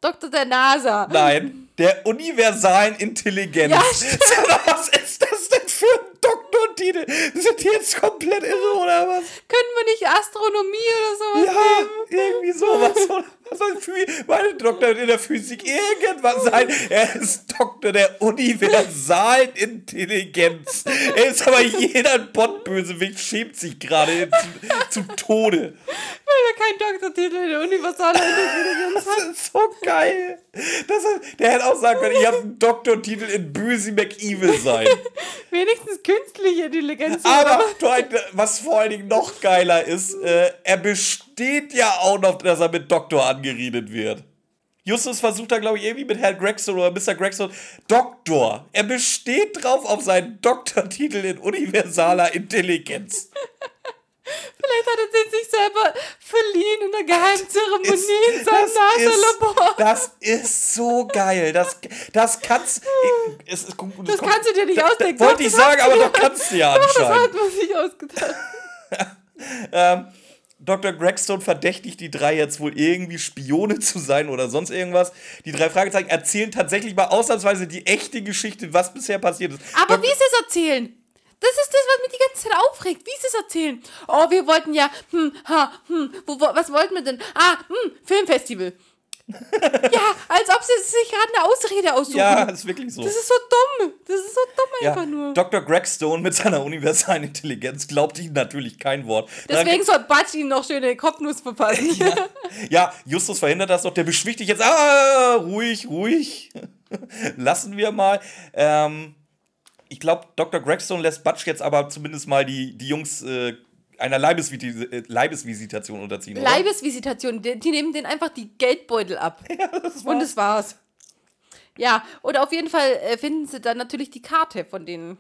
Dr. der NASA. Nein, der universalen Intelligenz. Ja, was ist das denn für ein Doktortitel? Sind die jetzt komplett irre oder was? Können wir nicht Astronomie oder sowas Ja, nehmen? irgendwie sowas. oder? Was soll Doktor in der Physik irgendwas sein? Er ist Doktor der universalen Intelligenz. Er ist aber jeder Bond-Bösewicht schämt sich gerade zum, zum Tode. Weil er keinen Doktortitel in der universalen Intelligenz Das ist so geil. Das ist, der hätte auch sagen können, ich habe einen Doktortitel in Böse McEvil sein. Wenigstens künstliche Intelligenz. Aber was vor allen Dingen noch geiler ist, äh, er besteht ja auch noch, dass er mit Doktor angeredet wird. Justus versucht da, glaube ich, irgendwie mit Herrn Gregson oder Mr. Gregson, Doktor. Er besteht drauf auf seinen Doktortitel in universaler Intelligenz. Vielleicht hat er den sich selber verliehen in der geheimen Zeremonie in seinem NASA-Labor. das ist so geil. Das, das kannst es, es, Das kannst du dir nicht ausdenken. Wollte ich sagen, aber doch kannst du ja Doch, das anscheinend. hat man sich ausgedacht. Ähm, Dr. Gregstone verdächtigt die drei jetzt wohl irgendwie Spione zu sein oder sonst irgendwas. Die drei Fragezeichen erzählen tatsächlich mal ausnahmsweise die echte Geschichte, was bisher passiert ist. Aber Dok- wie sie es erzählen. Das ist das, was mich die ganze Zeit aufregt. Wie sie es erzählen. Oh, wir wollten ja, hm, ha, hm, wo, wo, was wollten wir denn? Ah, hm, Filmfestival. ja, als ob sie sich gerade eine Ausrede aussuchen. Ja, ist wirklich so. Das ist so dumm. Das ist so dumm einfach ja, nur. Dr. Gregstone mit seiner universalen Intelligenz glaubt ihnen natürlich kein Wort. Deswegen soll Batsch ihm noch schöne Kopfnuss verpassen. Ja, Justus verhindert das noch. Der beschwichtigt jetzt. Ah, ruhig, ruhig. Lassen wir mal. Ähm, ich glaube, Dr. Gregstone lässt Butch jetzt aber zumindest mal die, die Jungs äh, einer Leibesvisi äh, Leibesvisitation unterziehen. Oder? Leibesvisitation, die, die nehmen denen einfach die Geldbeutel ab. Und das war's. Ja, oder auf jeden Fall äh, finden sie dann natürlich die Karte von denen.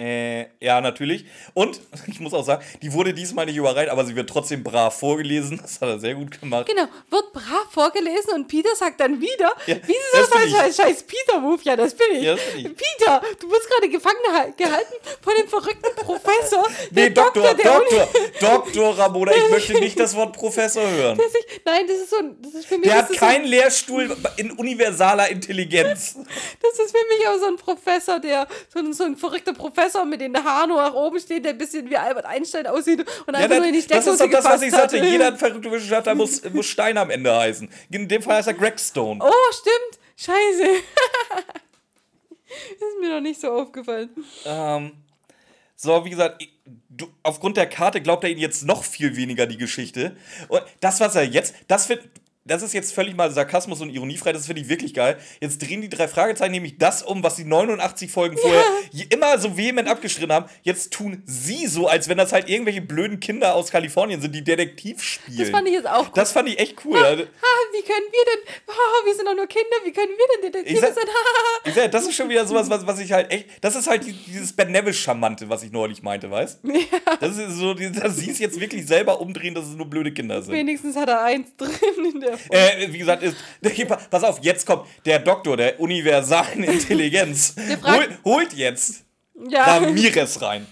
Äh, ja, natürlich. Und ich muss auch sagen, die wurde diesmal nicht überreicht, aber sie wird trotzdem brav vorgelesen. Das hat er sehr gut gemacht. Genau, wird brav vorgelesen und Peter sagt dann wieder, Ja, wie ist das das ein scheiß, Peter-Move? Ja, das bin ich. Ja, das bin ich. Peter, du wirst gerade gefangen ha- gehalten von dem verrückten Professor. Nee, Doktor, Uni- Doktor, Doktor Ramona, ich möchte nicht das Wort Professor hören. Der sich, nein, das ist so ein, das ist für mich, Der das hat keinen Lehrstuhl in universaler Intelligenz. so, das ist für mich auch so ein Professor, der, so ein, so ein verrückter Professor mit den Haaren nach oben steht, der ein bisschen wie Albert Einstein aussieht und Ja, einfach nur in die das, das Steckdose ist doch das, was ich sagte. Jeder verrückte Wissenschaftler muss, muss Stein am Ende heißen. In dem Fall heißt er Gregstone. Oh, stimmt. Scheiße. ist mir noch nicht so aufgefallen. Ähm, so, wie gesagt, du, aufgrund der Karte glaubt er ihnen jetzt noch viel weniger die Geschichte. Und das, was er jetzt, das wird. Das ist jetzt völlig mal Sarkasmus und ironiefrei, das finde ich wirklich geil. Jetzt drehen die drei Fragezeichen nämlich das um, was die 89 Folgen vorher je- immer so vehement abgeschritten haben. Jetzt tun sie so, als wenn das halt irgendwelche blöden Kinder aus Kalifornien sind, die Detektiv spielen. Das fand ich jetzt auch gut. Das fand ich echt cool. Also, Ah, wie können wir denn? Oh, wir sind doch nur Kinder, wie können wir denn Detektive sag- sein? Ich sag, das ist schon wieder sowas, was, was ich halt echt. Das ist halt die- dieses Ben Nevis-Charmante, was ich neulich meinte, weißt Das ist so, dass sie es jetzt wirklich selber umdrehen, dass es nur blöde Kinder sind. Wenigstens hat er eins drin in der. Äh, wie gesagt, ist, pass auf, jetzt kommt der Doktor der universalen Intelligenz. Hol, holt jetzt ja. Ramirez rein.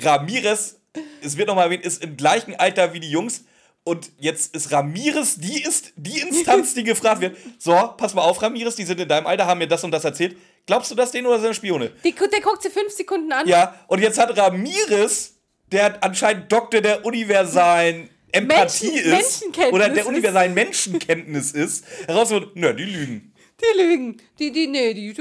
Ramirez, es wird nochmal erwähnt, ist im gleichen Alter wie die Jungs. Und jetzt ist Ramirez, die ist die Instanz, die gefragt wird. So, pass mal auf, Ramirez, die sind in deinem Alter, haben mir das und das erzählt. Glaubst du das denen oder sind das Spione? Die, der guckt sie fünf Sekunden an. Ja, und jetzt hat Ramirez, der anscheinend Doktor der universalen Empathie Menschen- ist, oder der ist. universalen Menschenkenntnis ist, herausgefunden, nö, die lügen. Die lügen. Die, die, nee, die,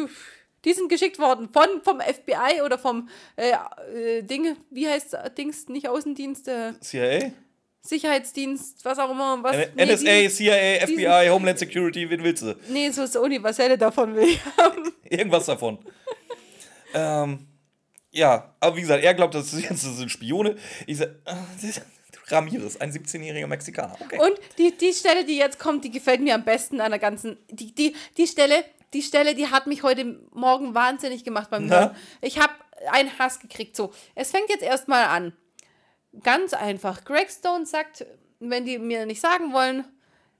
die sind geschickt worden von, vom FBI oder vom äh, äh, Ding, wie heißt Dings, nicht Außendienst, äh, CIA? Sicherheitsdienst, was auch immer. Was, N- nee, NSA, die- CIA, FBI, Homeland Security, wen willst du? Nee, so das Universelle davon will ich haben. Irgendwas davon. ähm, ja, aber wie gesagt, er glaubt, das, ist das sind Spione. Ich sag, äh, Ramirez, ein 17-jähriger Mexikaner. Okay. Und die, die Stelle, die jetzt kommt, die gefällt mir am besten an der ganzen. Die, die, die Stelle, die Stelle, die hat mich heute Morgen wahnsinnig gemacht beim? Hören. Ich habe einen Hass gekriegt. So, es fängt jetzt erstmal an. Ganz einfach. Greg Stone sagt, wenn die mir nicht sagen wollen,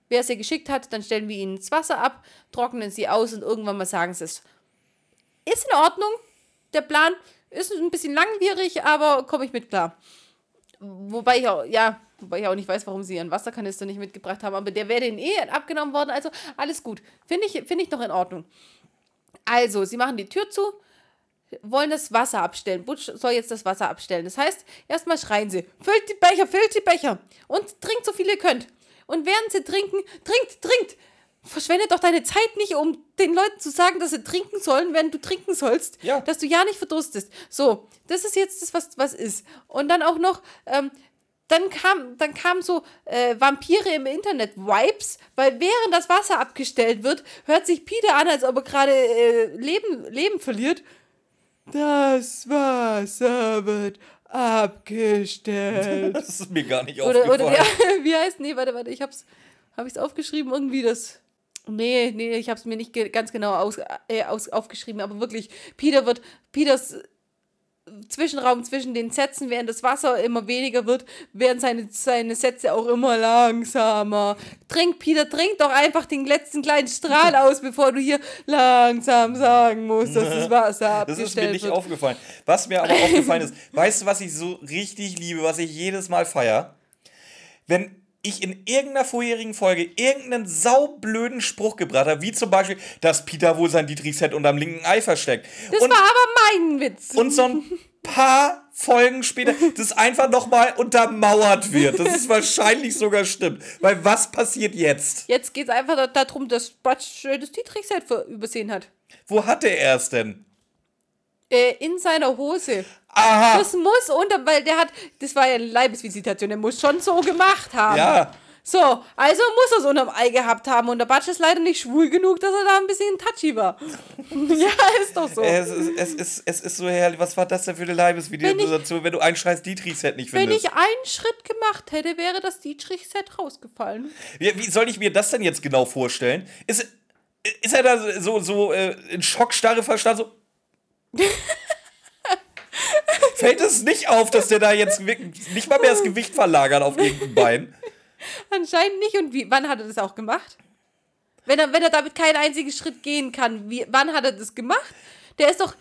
wer es ihr geschickt hat, dann stellen wir ihnen das Wasser ab, trocknen sie aus und irgendwann mal sagen sie es. Ist in Ordnung. Der Plan ist ein bisschen langwierig, aber komme ich mit klar. Wobei ich auch, ja, wobei ich auch nicht weiß, warum sie ihren Wasserkanister nicht mitgebracht haben, aber der wäre denen eh abgenommen worden, also alles gut. Finde ich, finde ich noch in Ordnung. Also, sie machen die Tür zu, wollen das Wasser abstellen. Butch soll jetzt das Wasser abstellen. Das heißt, erstmal schreien sie, füllt die Becher, füllt die Becher und trinkt so viel ihr könnt. Und während sie trinken, trinkt, trinkt. Verschwende doch deine Zeit nicht, um den Leuten zu sagen, dass sie trinken sollen, wenn du trinken sollst. Ja. Dass du ja nicht verdurstest. So, das ist jetzt das, was, was ist. Und dann auch noch, ähm, dann kam, dann kam so äh, Vampire im Internet Vibes, weil während das Wasser abgestellt wird, hört sich Peter an, als ob er gerade äh, Leben, Leben verliert. Das Wasser wird abgestellt. Das ist mir gar nicht oder, aufgefallen. oder wie, wie heißt, nee, warte, warte, ich hab's, hab ich's aufgeschrieben, irgendwie das, nee, nee, ich hab's mir nicht ge ganz genau aus, äh, aus, aufgeschrieben, aber wirklich, Peter wird, Peters Zwischenraum zwischen den Sätzen, während das Wasser immer weniger wird, werden seine, seine Sätze auch immer langsamer. Trink, Peter, trink doch einfach den letzten kleinen Strahl aus, bevor du hier langsam sagen musst, dass das Wasser Das abgestellt ist mir nicht wird. aufgefallen. Was mir aber aufgefallen ist, weißt du, was ich so richtig liebe, was ich jedes Mal feier? Wenn ich in irgendeiner vorherigen Folge irgendeinen saublöden Spruch gebracht habe, wie zum Beispiel, dass Peter wohl sein Dietrich-Set unterm linken Ei versteckt. Das und, war aber mein Witz. und so ein paar Folgen später das einfach nochmal untermauert wird. Das ist wahrscheinlich sogar stimmt. Weil was passiert jetzt? Jetzt geht es einfach da- darum, dass Batsch äh, das Dietrich-Set übersehen hat. Wo hatte er es denn? Äh, in seiner Hose. Aha. Das muss unter, weil der hat, das war ja eine Leibesvisitation, der muss schon so gemacht haben. Ja. So, also muss er es unterm Ei gehabt haben und der Batsch ist leider nicht schwul genug, dass er da ein bisschen touchy war. ja, ist doch so. Es ist, es, ist, es ist so herrlich. Was war das denn für eine Leibesvisitation, wenn du ein scheiß Dietrich-Set nicht Wenn findest? ich einen Schritt gemacht hätte, wäre das Dietrich-Set rausgefallen. Wie, wie soll ich mir das denn jetzt genau vorstellen? Ist, ist er da so, so äh, in Schockstarre verstanden? So Fällt es nicht auf, dass der da jetzt nicht mal mehr das Gewicht verlagert auf irgendein Bein? Anscheinend nicht. Und wie, wann hat er das auch gemacht? Wenn er, wenn er damit keinen einzigen Schritt gehen kann, wie, wann hat er das gemacht? Der ist doch.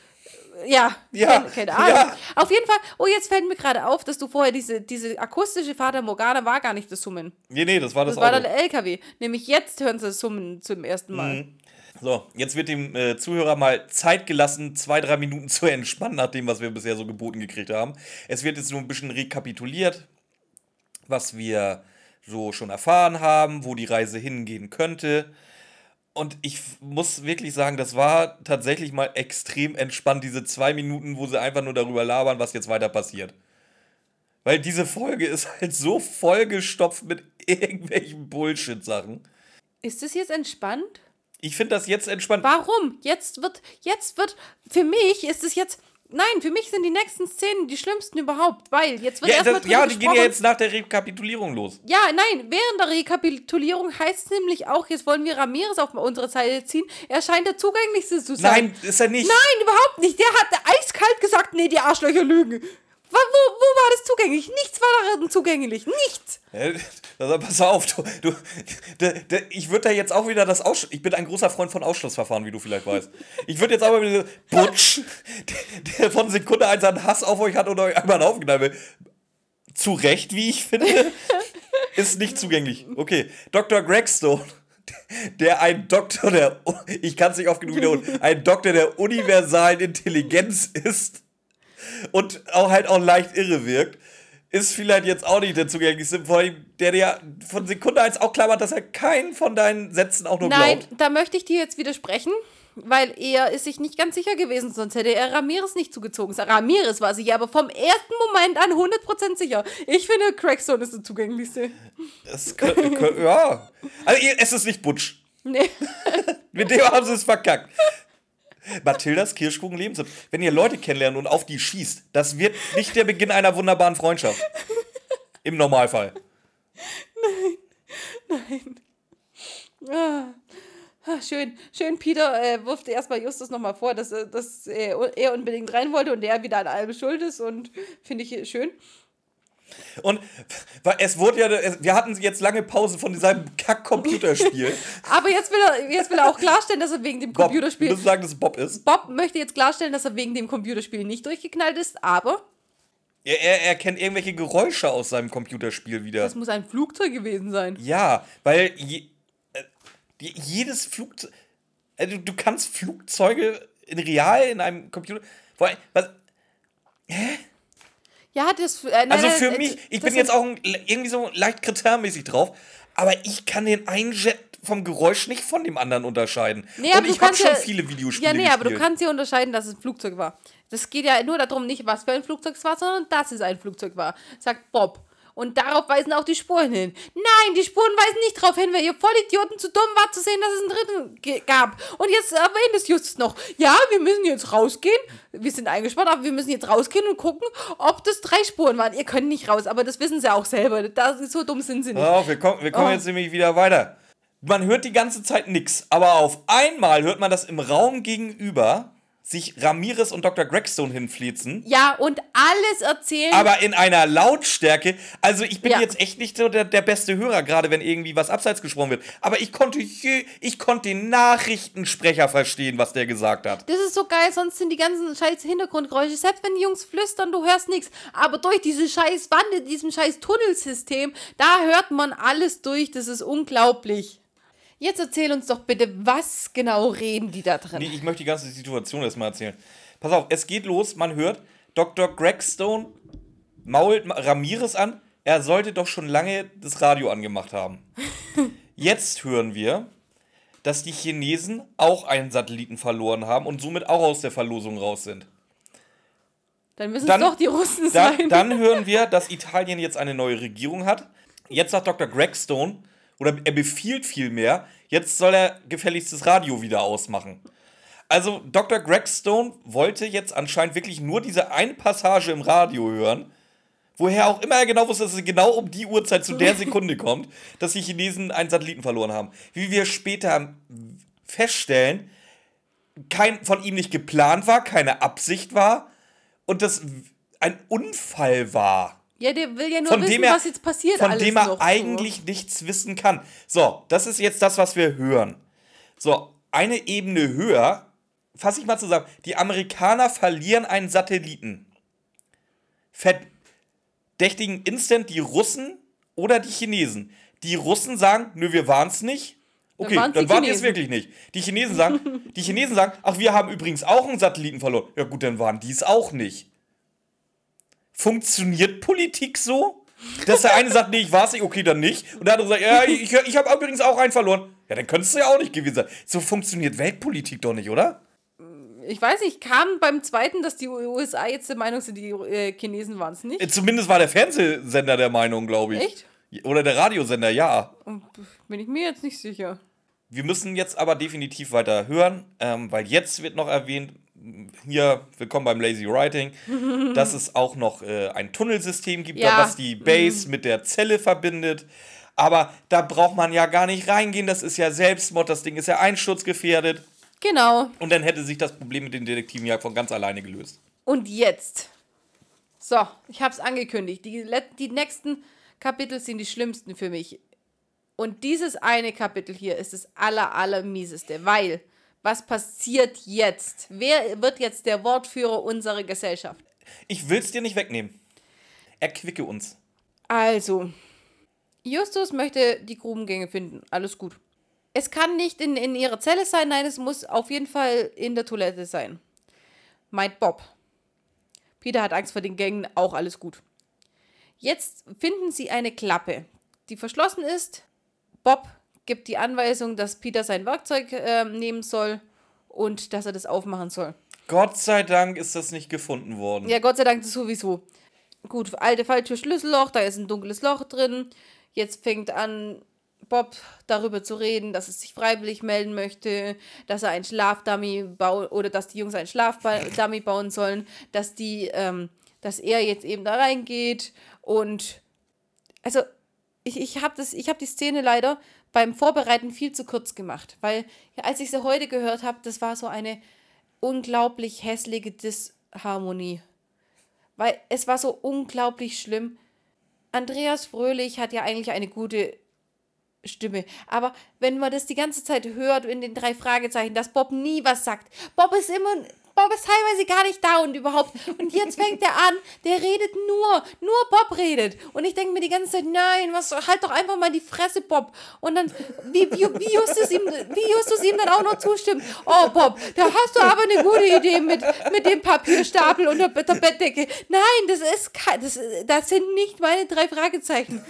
Ja, Ja, keine, keine Ahnung. ja. Auf jeden Fall, oh, jetzt fällt mir gerade auf, dass du vorher diese, diese akustische Fata Morgana war gar nicht das Summen. Nee, nee, das war das, Das war Auto. der LKW. Nämlich jetzt hören sie das Summen zum ersten Mal. Mhm. So, jetzt wird dem äh, Zuhörer mal Zeit gelassen, zwei, drei Minuten zu entspannen, nach dem, was wir bisher so geboten gekriegt haben. Es wird jetzt nur ein bisschen rekapituliert, was wir so schon erfahren haben, wo die Reise hingehen könnte. Und ich muss wirklich sagen, das war tatsächlich mal extrem entspannt, diese zwei Minuten, wo sie einfach nur darüber labern, was jetzt weiter passiert. Weil diese Folge ist halt so vollgestopft mit irgendwelchen Bullshit-Sachen. Ist das jetzt entspannt? Ich finde das jetzt entspannt. Warum? Jetzt wird, jetzt wird, für mich ist es jetzt, nein, für mich sind die nächsten Szenen die schlimmsten überhaupt, weil jetzt wird Ja, erstmal das, ja die gehen ja jetzt nach der Rekapitulierung los. Ja, nein, während der Rekapitulierung heißt es nämlich auch, jetzt wollen wir Ramirez auf unsere Seite ziehen, er scheint der zugänglichste zu sein. Nein, ist er nicht. Nein, überhaupt nicht. Der hat eiskalt gesagt, nee, die Arschlöcher lügen. Wo, wo, wo war das zugänglich? Nichts war darin zugänglich. Nichts. Hä? Also, pass auf, du, du, de, de, ich würde da jetzt auch wieder das Ausschluss. Ich bin ein großer Freund von Ausschlussverfahren, wie du vielleicht weißt. Ich würde jetzt mal wieder Butsch, der, der von Sekunde eins einen Hass auf euch hat und euch einmal aufgenommen will. Zu Recht, wie ich finde, ist nicht zugänglich. Okay, Dr. Gregstone, der ein Doktor der, ich kann es nicht oft genug wiederholen, ein Doktor der universalen Intelligenz ist und auch halt auch leicht irre wirkt, ist vielleicht jetzt auch nicht der zugänglichste, vor allem der dir von Sekunde eins auch klar macht, dass er keinen von deinen Sätzen auch nur Nein, glaubt. da möchte ich dir jetzt widersprechen, weil er ist sich nicht ganz sicher gewesen, sonst hätte er Ramirez nicht zugezogen. Ramirez war sich aber vom ersten Moment an 100% sicher. Ich finde, Craigstone ist der zugänglichste. Das könnte, könnte, ja. Also es ist nicht Butsch. Nee. Mit dem haben sie es verkackt. Mathildas Kirschkuchen Lebenstipp. Wenn ihr Leute kennenlernt und auf die schießt, das wird nicht der Beginn einer wunderbaren Freundschaft. Im Normalfall. Ah, ah, schön, schön. Peter äh, wirft erstmal Justus nochmal vor, dass, er- dass er, er unbedingt rein wollte und der wieder an allem schuld ist und finde ich schön. Und weil es wurde ja, wir hatten jetzt lange Pause von diesem Kack-Computerspiel. Aber jetzt will, er, jetzt will er auch klarstellen, dass er wegen dem Bob, Computerspiel. du sagen, dass es Bob ist? Bob möchte jetzt klarstellen, dass er wegen dem Computerspiel nicht durchgeknallt ist, aber Er, er, er kennt irgendwelche Geräusche aus seinem Computerspiel wieder. das muss ein Flugzeug gewesen sein. Ja, weil je, äh, je- jedes Flugzeug. Äh, du, kannst Flugzeuge in real in einem Computer. Vor allem, was, Ja, das. Äh, nein, also nein, für äh, mich, ich bin jetzt auch ein, irgendwie so leicht kritärmäßig drauf. aber ich kann den einen Jet vom Geräusch nicht von dem anderen unterscheiden. Nee, Und ich habe schon ja- viele Videospiele Ja, nee, aber du gespielt. kannst ja unterscheiden, dass es ein Flugzeug war. Das geht ja nur darum, nicht was für ein Flugzeug es war, sondern dass es ein Flugzeug war, sagt Bob. Und darauf weisen auch die Spuren hin. Nein, die Spuren weisen nicht darauf hin, weil ihr Vollidioten zu dumm wart zu sehen, dass es einen dritten gab. Und jetzt erwähnt es Justus noch. Ja, wir müssen jetzt rausgehen. Wir sind eingespannt, aber wir müssen jetzt rausgehen und gucken, ob das drei Spuren waren. Ihr könnt nicht raus, aber das wissen sie auch selber. Da, so dumm sind sie nicht. Auf, wir kommen, wir kommen Oh. jetzt nämlich wieder weiter. Man hört die ganze Zeit nichts, aber auf einmal hört man das im Raum gegenüber sich Ramirez und Dr. Gregstone hinfließen. Ja, und alles erzählen. Aber in einer Lautstärke. Also ich bin Ja. jetzt echt nicht so der, der beste Hörer, gerade wenn irgendwie was abseits gesprochen wird. Aber ich konnte, ich konnte den Nachrichtensprecher verstehen, was der gesagt hat. Das ist so geil, sonst sind die ganzen scheiß Hintergrundgeräusche, selbst wenn die Jungs flüstern, du hörst nichts. Aber durch diese scheiß Wand in diesem scheiß Tunnelsystem, da hört man alles durch, das ist unglaublich. Jetzt erzähl uns doch bitte, was genau reden die da drin? Nee, ich möchte die ganze Situation erstmal erzählen. Pass auf, es geht los, man hört, Dr. Gregstone mault Ramirez an, er sollte doch schon lange das Radio angemacht haben. Jetzt hören wir, dass die Chinesen auch einen Satelliten verloren haben und somit auch aus der Verlosung raus sind. Dann müssen Dann- es doch die Russen Da, sein. dann hören wir, dass Italien jetzt eine neue Regierung hat. Jetzt sagt Dr. Gregstone, oder er befiehlt vielmehr, jetzt soll er gefälligst das Radio wieder ausmachen. Also Dr. Gregstone wollte jetzt anscheinend wirklich nur diese eine Passage im Radio hören, woher auch immer er genau wusste, dass es genau um die Uhrzeit zu der Sekunde kommt, dass die Chinesen einen Satelliten verloren haben. Wie wir später feststellen, kein von ihm nicht geplant war, keine Absicht war und das ein Unfall war ja, der will ja nur von wissen, er, was jetzt passiert von dem er eigentlich nichts wissen kann. So, das ist jetzt das, was wir hören. So, eine Ebene höher, fasse ich mal zusammen. Die Amerikaner verlieren einen Satelliten. Verdächtigen instant die Russen oder die Chinesen. Die Russen sagen, nö, wir waren es nicht. Okay, dann die waren die es wirklich nicht. Die Chinesen sagen, die Chinesen sagen, ach, wir haben übrigens auch einen Satelliten verloren. Ja gut, dann waren die es auch nicht. Funktioniert Politik so? Dass der eine sagt, nee, ich war's nicht, okay, dann nicht. Und der andere sagt, ja, ich, ich habe übrigens auch einen verloren. Ja, dann könntest du ja auch nicht gewesen sein. So funktioniert Weltpolitik doch nicht, oder? Ich weiß nicht, kam beim zweiten, dass die USA jetzt der Meinung sind, die äh, Chinesen waren es nicht? Äh, Zumindest war der Fernsehsender der Meinung, glaube ich. Echt? Oder der Radiosender, ja. Bin ich mir jetzt nicht sicher. Wir müssen jetzt aber definitiv weiter hören, ähm, weil jetzt wird noch erwähnt, hier, willkommen beim Lazy Writing, dass es auch noch äh, ein Tunnelsystem gibt, Ja. was die Base mit der Zelle verbindet. Aber da braucht man ja gar nicht reingehen, das ist ja Selbstmord, das Ding ist ja einsturzgefährdet. Genau. Und dann hätte sich das Problem mit den Detektiven ja von ganz alleine gelöst. Und jetzt. So, ich habe es angekündigt. Die, die nächsten Kapitel sind die schlimmsten für mich. Und dieses eine Kapitel hier ist das aller, aller mieseste, weil was passiert jetzt? Wer wird jetzt der Wortführer unserer Gesellschaft? Ich will's dir nicht wegnehmen. Erquicke uns. Also, Justus möchte die Grubengänge finden. Alles gut. Es kann nicht in, in ihrer Zelle sein, nein, es muss auf jeden Fall in der Toilette sein. Meint Bob. Peter hat Angst vor den Gängen, auch alles gut. Jetzt finden sie eine Klappe, die verschlossen ist. Bob gibt die Anweisung, dass Peter sein Werkzeug ähm, nehmen soll und dass er das aufmachen soll. Gott sei Dank ist das nicht gefunden worden. Ja, Gott sei Dank sowieso. Gut, alte Falltür, Schlüsselloch, da ist ein dunkles Loch drin. Jetzt fängt an, Bob darüber zu reden, dass er sich freiwillig melden möchte, dass er einen Schlafdummy baut oder dass die Jungs einen Schlafdummy bauen sollen, dass die, ähm, dass er jetzt eben da reingeht und also ich, ich habe das, ich habe die Szene leider beim Vorbereiten viel zu kurz gemacht, weil ja, als ich sie heute gehört habe, das war so eine unglaublich hässliche Disharmonie. Weil es war so unglaublich schlimm. Andreas Fröhlich hat ja eigentlich eine gute Stimme. Aber wenn man das die ganze Zeit hört in den drei Fragezeichen, dass Bob nie was sagt. Bob ist immer. Bob ist teilweise gar nicht da und überhaupt. Und jetzt fängt er an, der redet nur, nur Bob redet. Und ich denke mir die ganze Zeit, nein, was, halt doch einfach mal die Fresse, Bob. Und dann, wie, wie, wie, Justus ihm, wie Justus ihm dann auch noch zustimmt. Oh, Bob, da hast du aber eine gute Idee mit, mit dem Papierstapel und der, der Bettdecke. Nein, das ist das, das sind nicht meine drei Fragezeichen.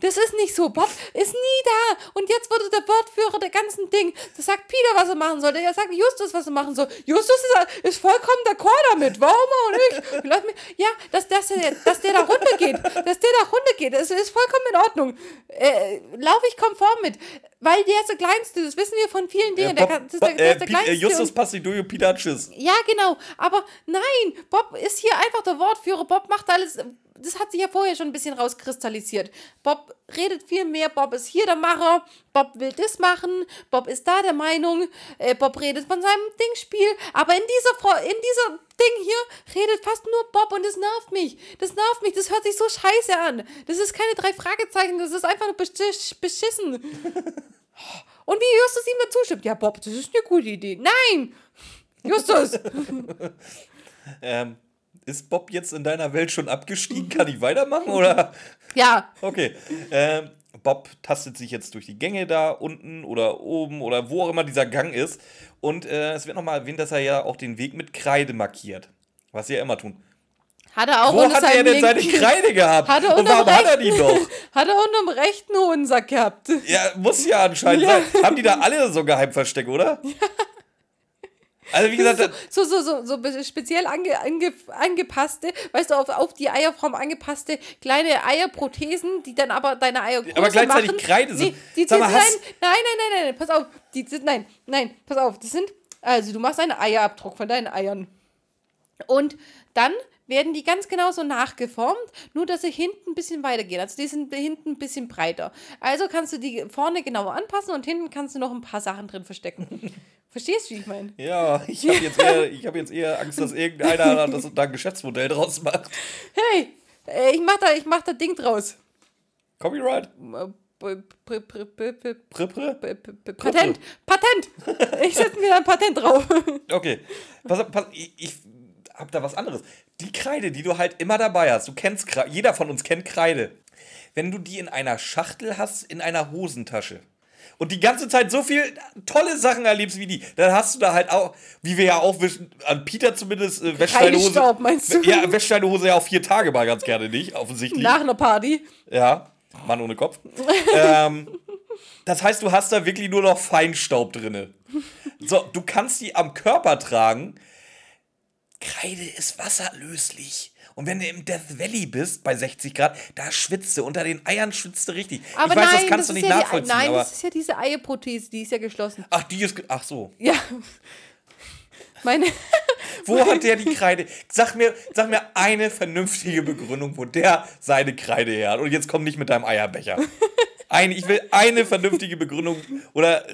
Das ist nicht so. Bob ist nie da. Und jetzt wurde der Wortführer der ganzen Ding. Das sagt Peter, was er machen soll. Der sagt Justus, was er machen soll. Justus ist, ist vollkommen d'accord damit. Warum auch nicht? Ja, dass, dass, der, dass der da runtergeht. Dass der da runtergeht. Das ist vollkommen in Ordnung. Äh, Laufe ich konform mit. Weil der ist der Kleinste. Das wissen wir von vielen Dingen. Bob, der, das ist der, der, ist der Kleinste. Justus Passidoio Peter Tschüss. Ja, genau. Aber nein, Bob ist hier einfach der Wortführer. Bob macht alles das hat sich ja vorher schon ein bisschen rauskristallisiert. Bob redet viel mehr, Bob ist hier der Macher, Bob will das machen, Bob ist da der Meinung, äh, Bob redet von seinem Dingspiel, aber in dieser, in dieser Ding hier redet fast nur Bob und das nervt mich. Das nervt mich, das hört sich so scheiße an. Das ist keine drei Fragezeichen, das ist einfach nur beschissen. Und wie Justus ihm dazu stimmt, ja Bob, das ist eine gute Idee. Nein! Justus! ähm, ist Bob jetzt in deiner Welt schon abgestiegen? Kann ich weitermachen oder? Ja. Okay. Ähm, Bob tastet sich jetzt durch die Gänge da unten oder oben oder wo auch immer dieser Gang ist. Und äh, es wird nochmal erwähnt, dass er ja auch den Weg mit Kreide markiert. Was sie ja immer tun. Hat er auch Wo hat er denn seine Kreide gehabt? Hat er Und warum hat er die noch? Hat er unterm rechten Hodensack gehabt. Ja, muss ja anscheinend ja. sein. Haben die da alle so Geheimversteck, oder? Ja. Also wie gesagt, so, so, so, so, so speziell ange, ange, angepasste, weißt du, auf, auf die Eierform angepasste kleine Eierprothesen, die dann aber deine Eier größer Aber gleichzeitig machen. Kreide sind. Nee, die, Sag mal, nein, nein, nein, nein, nein, pass auf, die sind, nein, nein, pass auf, das sind, also du machst einen Eierabdruck von deinen Eiern. Und dann werden die ganz genauso nachgeformt, nur dass sie hinten ein bisschen weiter gehen. Also die sind hinten ein bisschen breiter. Also kannst du die vorne genauer anpassen und hinten kannst du noch ein paar Sachen drin verstecken. Verstehst du, wie ich meine? Ja, ich habe jetzt, eher, hab jetzt eher Angst, dass irgendeiner das, da ein Geschäftsmodell draus macht. Hey, äh, ich mach da, ich mach da Ding draus. Copyright? Patent! Patent! Ich setze mir da ein Patent drauf. Okay. Pass, pass, ich, ich hab da was anderes. Die Kreide, die du halt immer dabei hast, du kennst Kreide, jeder von uns kennt Kreide. Wenn du die in einer Schachtel hast, in einer Hosentasche und die ganze Zeit so viel tolle Sachen erlebst wie die, dann hast du da halt auch, wie wir ja auch wissen, an Peter zumindest, äh, wäscht deine Hose. Staub, meinst du? Ja, wäscht deine Hose ja auch vier Tage mal ganz gerne nicht, offensichtlich. Nach einer Party. Ja, Mann ohne Kopf. ähm, das heißt, du hast da wirklich nur noch Feinstaub drinne. So, du kannst die am Körper tragen. Kreide ist wasserlöslich. Und wenn du im Death Valley bist, bei 60 Grad, da schwitzt du. Unter den Eiern schwitzt du richtig. Aber ich weiß, nein, das kannst das du nicht ja nachvollziehen. Die, nein, das ist ja diese Eierprothese, die ist ja geschlossen. Ach, die ist. Ach so. Ja. Meine. Wo hat der die Kreide? Sag mir, sag mir eine vernünftige Begründung, wo der seine Kreide her hat. Und jetzt komm nicht mit deinem Eierbecher. Eine, ich will eine vernünftige Begründung oder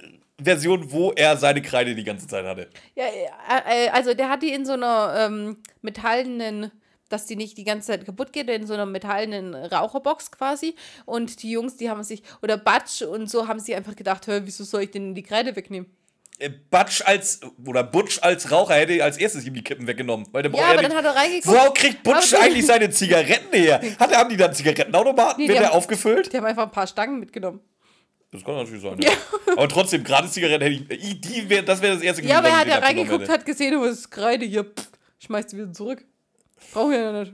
Version, wo er seine Kreide die ganze Zeit hatte. Ja, äh, äh, also der hat die in so einer ähm, metallenen dass die nicht die ganze Zeit kaputt geht, in so einer metallenen Raucherbox quasi. Und die Jungs, die haben sich, oder Batsch und so, haben sie einfach gedacht, hör, wieso soll ich denn die Kreide wegnehmen? Äh, Batsch als, oder Butch als Raucher hätte als erstes ihm die Kippen weggenommen. Weil der ja, aber dann hat er reingeguckt. Wo kriegt Butch eigentlich seine Zigaretten her? Hat, haben die dann Zigarettenautomaten? Nee, Wird der aufgefüllt? Die haben einfach ein paar Stangen mitgenommen. Das kann natürlich sein. Ja. ja. Aber trotzdem, gerade Zigaretten hätte ich. Die wär, das wäre das erste Ja, aber er hat ja reingeguckt, hat gesehen, wo ist Kreide hier. Pff, schmeißt sie wieder zurück. Brauche ich ja nicht.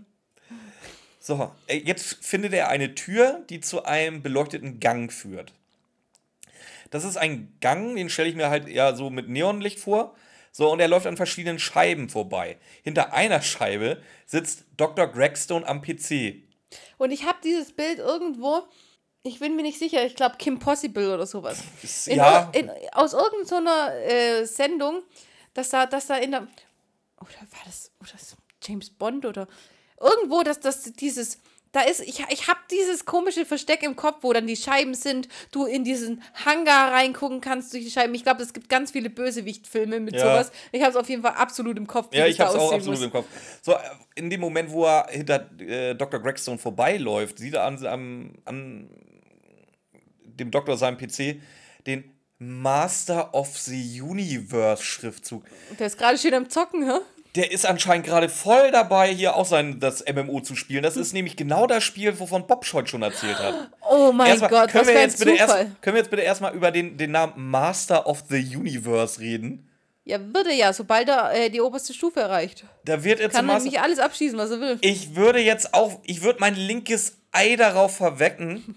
So, jetzt findet er eine Tür, die zu einem beleuchteten Gang führt. Das ist ein Gang, den stelle ich mir halt eher so mit Neonlicht vor. So, und er läuft an verschiedenen Scheiben vorbei. Hinter einer Scheibe sitzt Dr. Gregstone am PC. Und ich habe dieses Bild irgendwo, ich bin mir nicht sicher, ich glaube Kim Possible oder sowas. In, ja. In, aus irgendeiner äh, Sendung, dass da, dass da in der. Oder war das, oder das James Bond oder irgendwo, dass das dieses da ist, ich, ich habe dieses komische Versteck im Kopf, wo dann die Scheiben sind, du in diesen Hangar reingucken kannst durch die Scheiben. Ich glaube, es gibt ganz viele Bösewicht-Filme mit ja. sowas. Ich habe es auf jeden Fall absolut im Kopf. Ja, ich habe es auch absolut muss. im Kopf. So, äh, in dem Moment, wo er hinter äh, Dr. Gregstone vorbeiläuft, sieht er an, an, an dem Doktor seinem PC den Master of the Universe Schriftzug. Der ist gerade schön am Zocken, hä? Der ist anscheinend gerade voll dabei, hier auch sein, das MMO zu spielen. Das ist nämlich genau das Spiel, wovon Bob Schott schon erzählt hat. Oh mein erstmal, Gott, können was wir jetzt bitte erst, Können wir jetzt bitte erstmal über den, den Namen Master of the Universe reden? Ja, würde ja, sobald er äh, die oberste Stufe erreicht. Da wird jetzt Kann er nicht alles abschießen, was er will. Ich würde jetzt auch, ich würde mein linkes Ei darauf verwecken,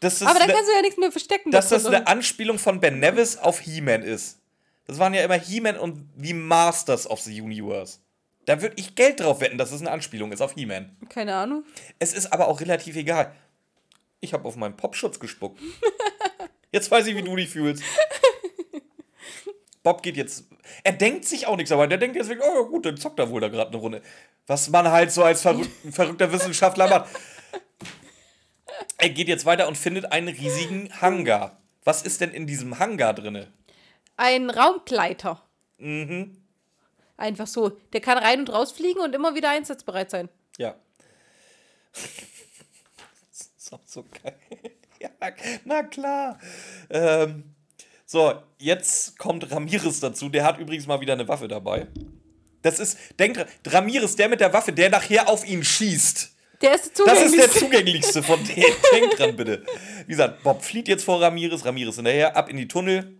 dass das Aber dann eine- kannst du ja nichts mehr verstecken. dass das eine Anspielung von Ben Nevis auf He-Man ist. Das waren ja immer He-Man und The Masters of the Universe. Da würde ich Geld drauf wetten, dass es eine Anspielung ist auf He-Man. Keine Ahnung. Es ist aber auch relativ egal. Ich habe auf meinen Popschutz gespuckt. Jetzt weiß ich, wie du dich fühlst. Bob geht jetzt. Er denkt sich auch nichts, aber der denkt jetzt wirklich, oh ja, gut, dann zockt er wohl da gerade eine Runde. Was man halt so als verrück verrückter Wissenschaftler macht. Er geht jetzt weiter und findet einen riesigen Hangar. Was ist denn in diesem Hangar drinne? Ein Raumgleiter. Mhm. Einfach so. Der kann rein und raus fliegen und immer wieder einsatzbereit sein. Ja. Das ist auch so geil. Ja, na klar. Ähm, so, jetzt kommt Ramirez dazu. Der hat übrigens mal wieder eine Waffe dabei. Das ist, denkt dran, Ramirez, der mit der Waffe, der nachher auf ihn schießt. Der ist Das ist der zugänglich. zugänglichste von denen. Denkt dran, bitte. Wie gesagt, Bob flieht jetzt vor Ramirez, Ramirez hinterher, ab in die Tunnel.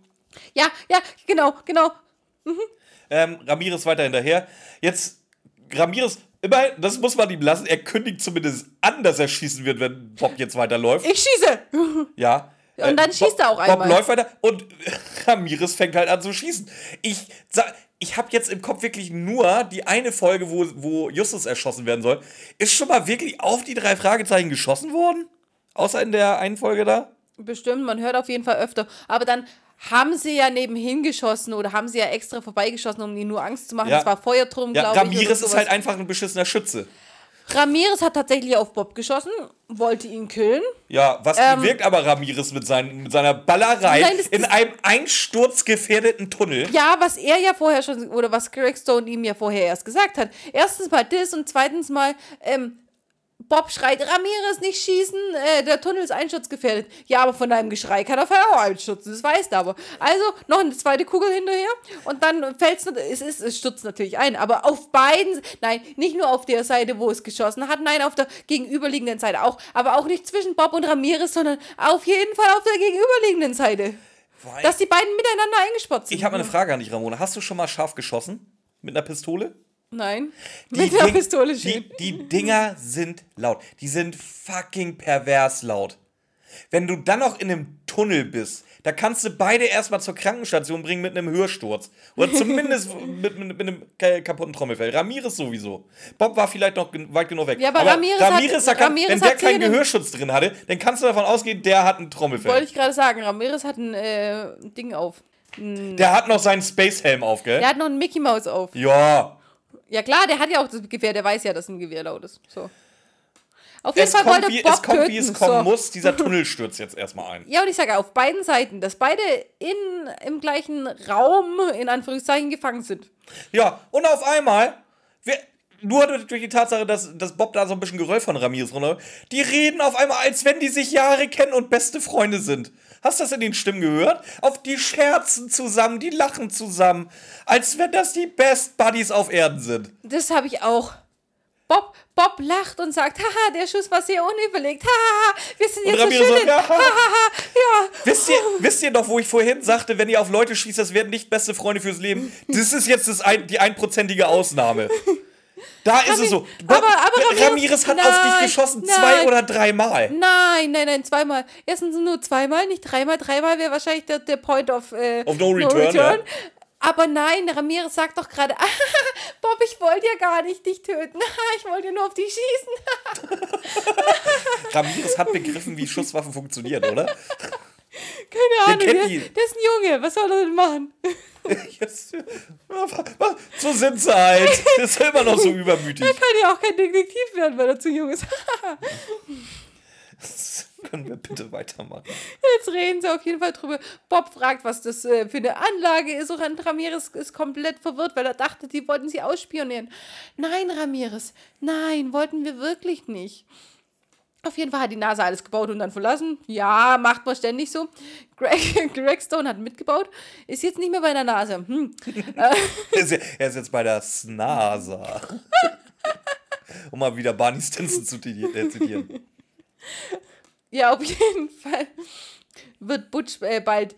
Ja, ja, genau, genau. Ähm, Ramirez weiter hinterher. Jetzt, Ramirez, immerhin, das muss man ihm lassen, er kündigt zumindest an, dass er schießen wird, wenn Bob jetzt weiterläuft. Ich schieße. Ja. Äh, Und dann schießt er auch Bob einmal. läuft weiter und Ramirez fängt halt an zu schießen. Ich sag, ich habe jetzt im Kopf wirklich nur die eine Folge, wo, wo Justus erschossen werden soll. Ist schon mal wirklich auf die drei Fragezeichen geschossen worden? Außer in der einen Folge da? Bestimmt, man hört auf jeden Fall öfter. Aber dann haben sie ja nebenhin geschossen oder haben sie ja extra vorbeigeschossen, um ihnen nur Angst zu machen. Ja. Es war Feuer drum, Ja, glaube ich. Ramirez ist halt einfach ein beschissener Schütze. Ramirez hat tatsächlich auf Bob geschossen, wollte ihn killen. Ja, was Ähm, bewirkt aber Ramirez mit, seinen, mit seiner Ballerei Nein, das- in das- einem einsturzgefährdeten Tunnel? Ja, was er ja vorher schon, oder was Greg Stone ihm ja vorher erst gesagt hat. Erstens mal das und zweitens mal, ähm, Bob schreit, Ramirez nicht schießen, äh, der Tunnel ist einsturzgefährdet. Ja, aber von deinem Geschrei kann er auch einstürzen, das weißt du aber. Also noch eine zweite Kugel hinterher und dann fällt es, es, es stürzt natürlich ein, aber auf beiden, nein, nicht nur auf der Seite, wo es geschossen hat, nein, auf der gegenüberliegenden Seite auch, aber auch nicht zwischen Bob und Ramirez, sondern auf jeden Fall auf der gegenüberliegenden Seite. Weil- Dass die beiden miteinander eingesperrt sind. Ich habe eine Frage an dich, Ramona. Hast du schon mal scharf geschossen? Mit einer Pistole? Nein. Die Mit Ding- Pistole die, die Dinger sind laut. Die sind fucking pervers laut. Wenn du dann noch in einem Tunnel bist, da kannst du beide erstmal zur Krankenstation bringen mit einem Hörsturz. Oder zumindest mit, mit, mit einem ka- kaputten Trommelfell. Ramirez sowieso. Bob war vielleicht noch weit genug weg. Ja, aber Ramirez hat- da kann, Ramirez wenn der hat keinen. Gehörschutz drin hatte, dann kannst du davon ausgehen, der hat ein Trommelfell. Wollte ich gerade sagen, Ramirez hat ein äh, Ding auf. Der hat noch seinen Space-Helm auf, gell? Der hat noch einen Mickey Mouse auf. Ja. Ja klar, der hat ja auch das Gewehr, der weiß ja, dass ein Gewehr laut ist. So. Auf jeden Es Fall kommt, wollte wie, Bob es kommt, wie es töten. kommen so. muss. Dieser Tunnel stürzt jetzt erstmal ein. Ja, und ich sage auf beiden Seiten, dass beide in, im gleichen Raum, in Anführungszeichen, gefangen sind. Ja, und auf einmal, wir, nur durch die Tatsache, dass, dass Bob da so ein bisschen Geröll von Ramirez runter, die reden auf einmal, als wenn die sich Jahre kennen und beste Freunde sind. Hast du das in den Stimmen gehört? Auf die scherzen zusammen, die lachen zusammen, als wenn das die Best Buddies auf Erden sind. Das habe ich auch. Bob, Bob lacht und sagt, haha, der Schuss war sehr unüberlegt. Haha, wir sind jetzt so schön. so, ja. Hahaha, ja. Wisst ihr, wisst ihr noch, wo ich vorhin sagte, wenn ihr auf Leute schießt, das werden nicht beste Freunde fürs Leben? Das ist jetzt das ein, die einprozentige Ausnahme. Da ist es so. aber- aber Ramirez- hat auf dich Nein, geschossen, nein. zwei oder dreimal. Nein, nein, nein, zweimal. Erstens nur zweimal, nicht dreimal. Dreimal wäre wahrscheinlich der, der Point of, äh, Of no return, ja. Aber nein, Ramirez sagt doch gerade, Bob, ich wollte ja gar nicht dich töten. Ich wollte nur auf dich schießen. Ramirez hat begriffen, wie Schusswaffen funktionieren, oder? Keine Ahnung, der, die. der ist ein Junge. Was soll er denn machen? So sind sie halt. Ist immer noch so übermütig. Er kann ja auch kein Detektiv werden, weil er zu jung ist. Können wir bitte weitermachen? Jetzt reden sie auf jeden Fall drüber. Bob fragt, was das äh, für eine Anlage ist. Und Ramirez ist komplett verwirrt, weil er dachte, die wollten sie ausspionieren. Nein, Ramirez, nein, wollten wir wirklich nicht. Auf jeden Fall hat die NASA alles gebaut und dann verlassen. Ja, macht man ständig so. Greg, Greg Stone hat mitgebaut. Ist jetzt nicht mehr bei der NASA. Hm. Er ist, jetzt bei der SNASA. Um mal wieder Barney Stinson zu äh, zitieren. Ja, auf jeden Fall wird Butch äh, bald.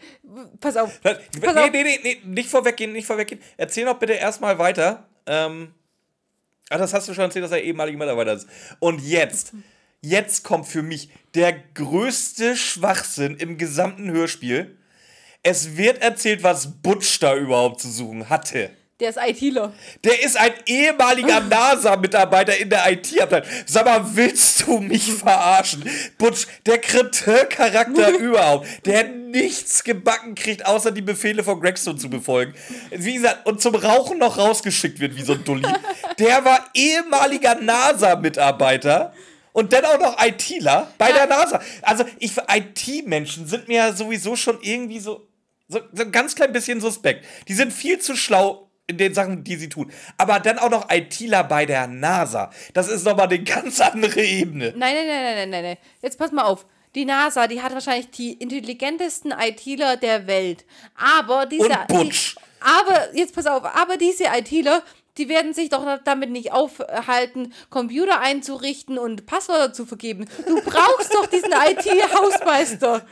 Pass auf. Nee, Pass auf. nee, nee, nee, nicht vorweggehen, nicht vorweggehen. Erzähl doch bitte erstmal weiter. Ähm, ah, das hast du schon erzählt, dass er ehemaliger Mitarbeiter ist. Und jetzt, jetzt kommt für mich der größte Schwachsinn im gesamten Hörspiel. Es wird erzählt, was Butch da überhaupt zu suchen hatte. Der ist ITler. Der ist ein ehemaliger NASA-Mitarbeiter in der IT-Abteilung. Sag mal, willst du mich verarschen? Butch, der Kretin-Charakter überhaupt, der nichts gebacken kriegt, außer die Befehle von Gregstone zu befolgen. Wie gesagt, und zum Rauchen noch rausgeschickt wird, wie so ein Dulli. Der war ehemaliger NASA-Mitarbeiter. Und dann auch noch ITler bei der NASA. Also, ich, IT-Menschen sind mir ja sowieso schon irgendwie so, so, so ein ganz klein bisschen suspekt. Die sind viel zu schlau in den Sachen, die sie tun. Aber dann auch noch ITler bei der NASA. Das ist nochmal eine ganz andere Ebene. Nein, nein, nein, nein, nein, nein, nein. Jetzt pass mal auf. Die NASA, die hat wahrscheinlich die intelligentesten ITler der Welt. Aber diese. Und Butch. Die, aber, jetzt pass auf, aber diese ITler, die werden sich doch damit nicht aufhalten, Computer einzurichten und Passwörter zu vergeben. Du brauchst doch diesen IT-Hausmeister.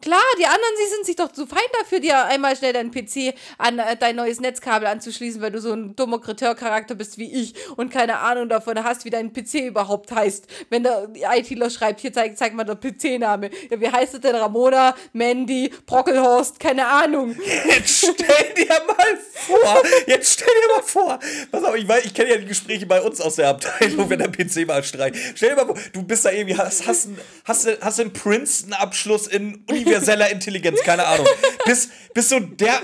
Klar, die anderen, sie sind sich doch zu fein dafür, dir einmal schnell deinen PC an äh, dein neues Netzkabel anzuschließen, weil du so ein dummer Kreteur-Charakter bist wie ich und keine Ahnung davon hast, wie dein PC überhaupt heißt. Wenn der ITler schreibt, hier zeig, zeig mal der PC-Name. Ja, wie heißt es denn? Ramona, Mandy, Brockelhorst, keine Ahnung. Jetzt stell dir mal vor, jetzt stell dir mal vor, pass auf, ich, weiß, ich kenne ja die Gespräche bei uns aus der Abteilung, wenn der PC mal streikt. Stell dir mal vor, du bist da irgendwie, hast, hast, hast, hast einen Princeton-Abschluss in Universität universeller Intelligenz, keine Ahnung. Bis, bis so der,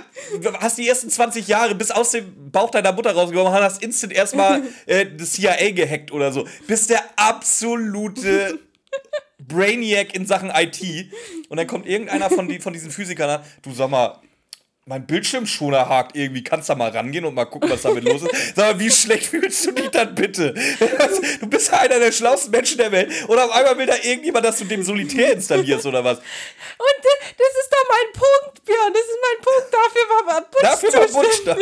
hast die ersten 20 Jahre bis aus dem Bauch deiner Mutter rausgekommen und hast instant erstmal äh, das CIA gehackt oder so. Bis der absolute Brainiac in Sachen IT. Und dann kommt irgendeiner von, die, von diesen Physikern an, du sag mal, mein Bildschirmschoner hakt irgendwie. Kannst da mal rangehen und mal gucken, was damit los ist? Sag mal, wie schlecht fühlst du dich dann bitte? Du bist ja einer der schlauesten Menschen der Welt. Oder auf einmal will da irgendjemand, dass du dem Solitär installierst oder was? Und das ist doch mein Punkt, Björn. Das ist mein Punkt. Dafür war Butch Dafür war Butch da.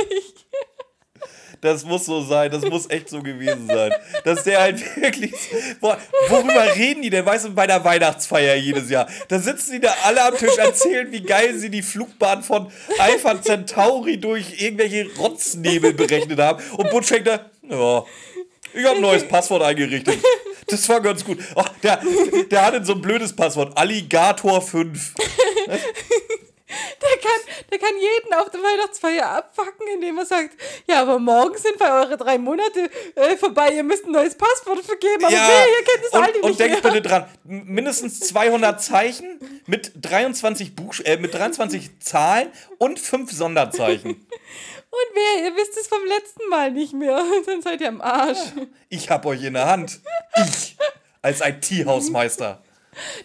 Das muss so sein, das muss echt so gewesen sein. Dass der halt wirklich. Boah, worüber reden die denn? Weißt du, bei der Weihnachtsfeier jedes Jahr. Da sitzen die da alle am Tisch, erzählen, wie geil sie die Flugbahn von Alpha Centauri durch irgendwelche Rotznebel berechnet haben. Und Butch fängt da, ja, ich habe ein neues Passwort eingerichtet. Das war ganz gut. Oh, der, der hatte so ein blödes Passwort. Alligator 5. Der kann, jeden auf der Weihnachtsfeier abfacken, indem er sagt, ja, aber morgen sind bei eure drei Monate äh, vorbei, ihr müsst ein neues Passwort vergeben, aber ja, nee, ihr kennt es alte nicht Und denkt bitte dran, mindestens 200 Zeichen mit 23, Buch äh, mit 23 Zahlen und 5 Sonderzeichen. Und wer, ihr wisst es vom letzten Mal nicht mehr, dann seid ihr am Arsch. Ich hab euch in der Hand. Ich als IT-Hausmeister.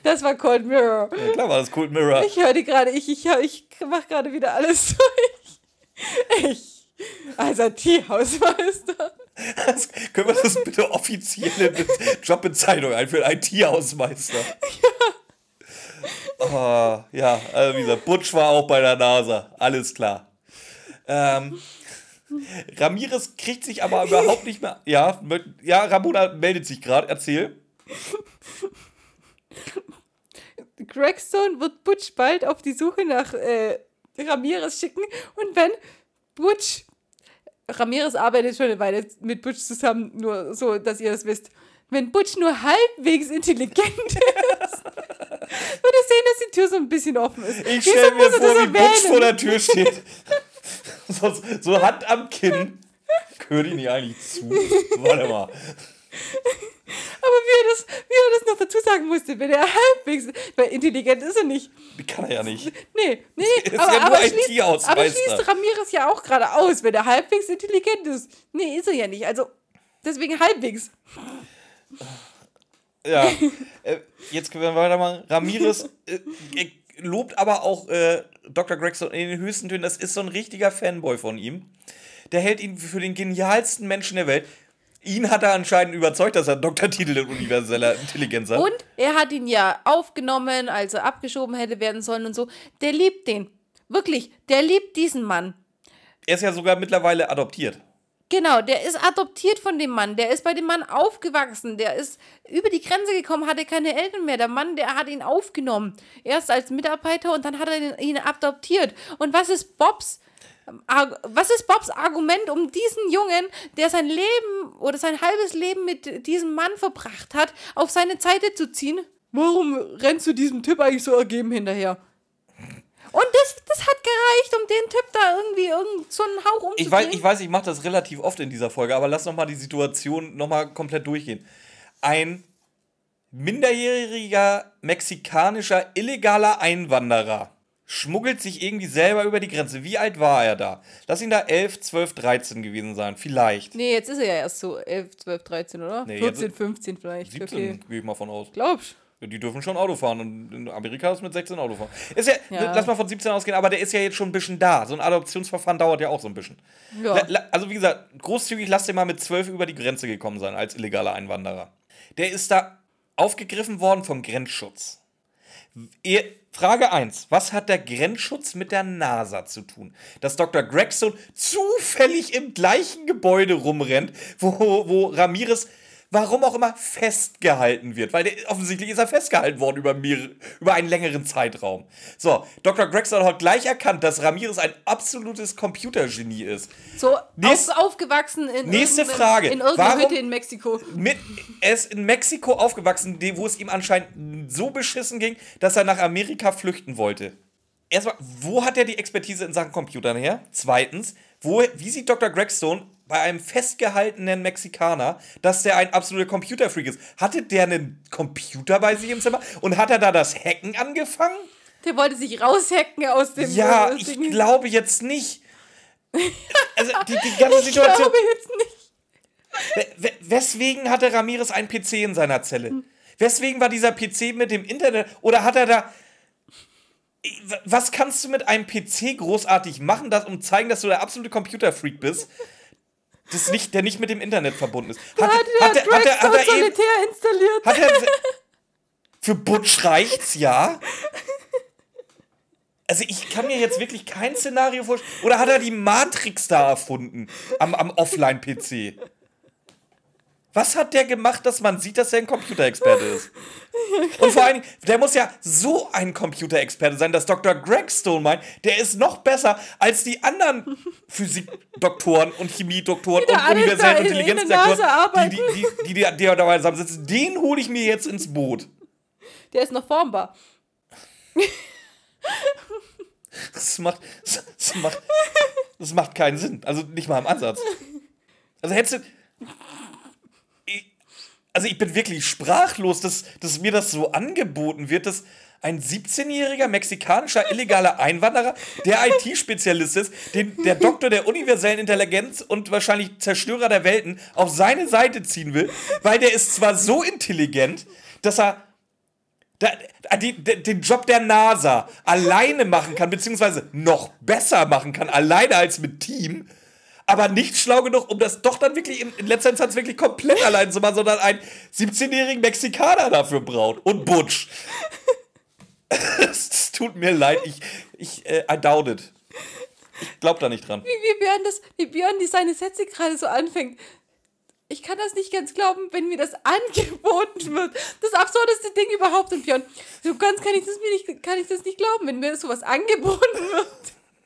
Das war Cold Mirror. Ja, klar war das Cold Mirror. Ich höre die gerade, ich, ich, ich mach gerade wieder alles durch. Ich, als IT-Hausmeister. können wir das bitte offizielle Jobbezeichnung einführen? IT-Hausmeister. Ja. Oh, ja, also wie gesagt, Butch war auch bei der NASA. Alles klar. Ähm, Ramirez kriegt sich aber überhaupt nicht mehr. Ja, ja Ramona meldet sich gerade. Erzähl. Gregstone wird Butch bald auf die Suche nach äh, Ramirez schicken und wenn Butch Ramirez arbeitet schon eine Weile mit Butch zusammen, nur so, dass ihr das wisst. Wenn Butch nur halbwegs intelligent ist, würde sehen, dass die Tür so ein bisschen offen ist. Ich stelle mir vor, wie Butch vor der Tür steht. so, so Hand am Kinn. Hört ihn nicht eigentlich zu? Warte mal. Aber wie er, das, wie er das noch dazu sagen musste, wenn er halbwegs, weil intelligent ist er nicht. Kann er ja nicht. Nee, nee, ist aber, ja aber, schließt, aber schließt Ramirez ja auch gerade aus, wenn er halbwegs intelligent ist. Nee, ist er ja nicht. Also, deswegen halbwegs. Ja, äh, jetzt können wir weitermachen. Ramirez äh, lobt aber auch äh, Dr. Gregson in den höchsten Tönen. Das ist so ein richtiger Fanboy von ihm. Der hält ihn für den genialsten Menschen der Welt ihn hat er anscheinend überzeugt, dass er Doktortitel in universeller Intelligenz hat. Und er hat ihn ja aufgenommen, als er abgeschoben hätte werden sollen und so. Der liebt den. Wirklich, der liebt diesen Mann. Er ist ja sogar mittlerweile adoptiert. Genau, der ist adoptiert von dem Mann. Der ist bei dem Mann aufgewachsen. Der ist über die Grenze gekommen, hatte keine Eltern mehr. Der Mann, der hat ihn aufgenommen. Erst als Mitarbeiter und dann hat er ihn adoptiert. Und was ist Bobs was ist Bobs Argument, um diesen Jungen, der sein Leben oder sein halbes Leben mit diesem Mann verbracht hat, auf seine Seite zu ziehen. Warum rennst du diesem Typ eigentlich so ergeben hinterher? Und das, das hat gereicht, um den Typ da irgendwie irgend so einen Hauch umzudrehen. Ich weiß, ich, weiß, ich mache das relativ oft in dieser Folge, aber lass noch mal die Situation noch mal komplett durchgehen. Ein minderjähriger mexikanischer illegaler Einwanderer schmuggelt sich irgendwie selber über die Grenze. Wie alt war er da? Lass ihn da 11, 12, 13 gewesen sein, vielleicht. Nee, jetzt ist er ja erst so 11, 12, 13, oder? Nee, 14, jetzt- 15 vielleicht. 17 Okay. gehe ich mal von aus. Glaubst Die dürfen schon Auto fahren und in Amerika ist mit 16 Auto fahren. Ist ja, Ja. lass mal von 17 ausgehen, aber der ist ja jetzt schon ein bisschen da. So ein Adoptionsverfahren dauert ja auch so ein bisschen. Ja. Also wie gesagt, großzügig lass den mal mit 12 über die Grenze gekommen sein als illegaler Einwanderer. Der ist da aufgegriffen worden vom Grenzschutz. Ihr- Frage 1. Was hat der Grenzschutz mit der NASA zu tun? Dass Dr. Gregson zufällig im gleichen Gebäude rumrennt, wo, wo Ramirez, warum auch immer, festgehalten wird. Weil der, offensichtlich ist er festgehalten worden über, mehrere, über einen längeren Zeitraum. So, Dr. Gregson hat gleich erkannt, dass Ramirez ein absolutes Computergenie ist. So Nächst- auf, aufgewachsen in, Nächste Frage. in irgendeiner Warum- Hütte in Mexiko. Mit, er ist in Mexiko aufgewachsen, wo es ihm anscheinend so beschissen ging, dass er nach Amerika flüchten wollte. Erstmal, wo hat er die Expertise in Sachen Computern her? Zweitens, wo, wie sieht Dr. Gregstone bei einem festgehaltenen Mexikaner, dass der ein absoluter Computerfreak ist? Hatte der einen Computer bei sich im Zimmer und hat er da das Hacken angefangen? Der wollte sich raushacken aus dem Ja, äh, ich glaube jetzt nicht. Also die, die ganze Situation. Ich glaube jetzt nicht. We- we- Weswegen hatte Ramirez einen PC in seiner Zelle? Weswegen war dieser PC mit dem Internet? Oder hat er da. Was kannst du mit einem PC großartig machen, das, um zu zeigen, dass du der absolute Computerfreak bist? Das nicht, der nicht mit dem Internet verbunden ist. Hat, Hat hat, er- hat, er- hat, er eben, installiert. hat er. Für Butch reicht's, ja? Also ich kann mir jetzt wirklich kein Szenario vorstellen. Oder hat er die Matrix da erfunden am, am Offline-PC? Was hat der gemacht, dass man sieht, dass er ein Computerexperte ist? Und vor allen Dingen, der muss ja so ein Computerexperte sein, dass Dr. Greg Stone meint, der ist noch besser als die anderen Physikdoktoren und Chemiedoktoren und universellen Intelligenzdoktoren, die, die, die, die, die, die da dabei zusammensitzen. Den hole ich mir jetzt ins Boot. Der ist noch formbar. Das macht, das macht, das macht keinen Sinn. Also nicht mal im Ansatz. Also hättest du. Also ich bin wirklich sprachlos, dass, dass mir das so angeboten wird, dass ein 17-jähriger mexikanischer illegaler Einwanderer, der IT-Spezialist ist, den der Doktor der universellen Intelligenz und wahrscheinlich Zerstörer der Welten auf seine Seite ziehen will, weil der ist zwar so intelligent, dass er da, die, de- den Job der NASA alleine machen kann, beziehungsweise noch besser machen kann, alleine als mit Team, aber nicht schlau genug, um das doch dann wirklich in, in letzter Instanz wirklich komplett allein zu machen, sondern einen 17-jährigen Mexikaner dafür braucht. Und Butch. Es es tut mir leid, ich, ich äh, I doubt it. Ich glaub da nicht dran. Wie, wie Björn das, wie Björn die seine Sätze gerade so anfängt. Ich kann das nicht ganz glauben, wenn mir das angeboten wird. Das absurdeste Ding überhaupt. Und Björn, so ganz kann ich das mir nicht, kann ich das nicht glauben, wenn mir sowas angeboten wird.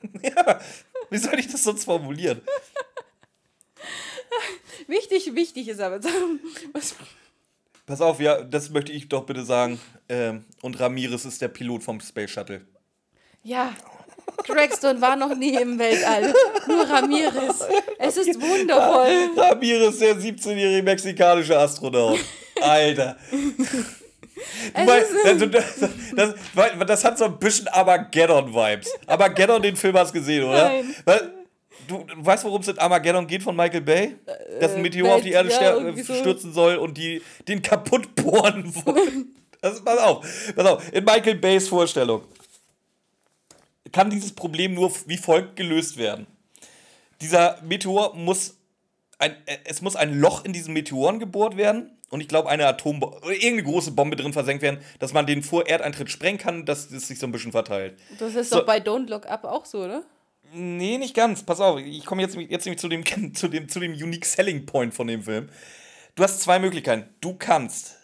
Ja, wie soll ich das sonst formulieren? Wichtig, wichtig ist aber, was, Pass auf, ja, das möchte ich doch bitte sagen. Ähm, und Ramirez ist der Pilot vom Space Shuttle. ja, Gregstone war noch nie im Weltall. Nur Ramirez. Es ist wundervoll. Ramirez, der 17-jährige mexikanische Astronaut. Alter. Ist, also, das, das, das hat so ein bisschen Armageddon-Vibes. Armageddon, den Film hast du gesehen, oder? Nein. Weil, du, du weißt, worum es in Armageddon geht von Michael Bay? Dass ein Meteor Welt- auf die Erde ja, stürzen soll und die den kaputt bohren wollen. Das, pass auf, pass auf. In Michael Bays Vorstellung kann dieses Problem nur wie folgt gelöst werden. Dieser Meteor muss ein, äh, es muss ein Loch in diesen Meteoren gebohrt werden und ich glaube eine Atombombe oder irgendeine große Bombe drin versenkt werden, dass man den vor Erdeintritt sprengen kann, dass es sich so ein bisschen verteilt. das ist So. doch bei Don't Look Up auch so, oder? Nee, nicht ganz. Pass auf, ich komme jetzt, jetzt nämlich zu dem, zu, dem, zu dem Unique Selling Point von dem Film. Du hast zwei Möglichkeiten. Du kannst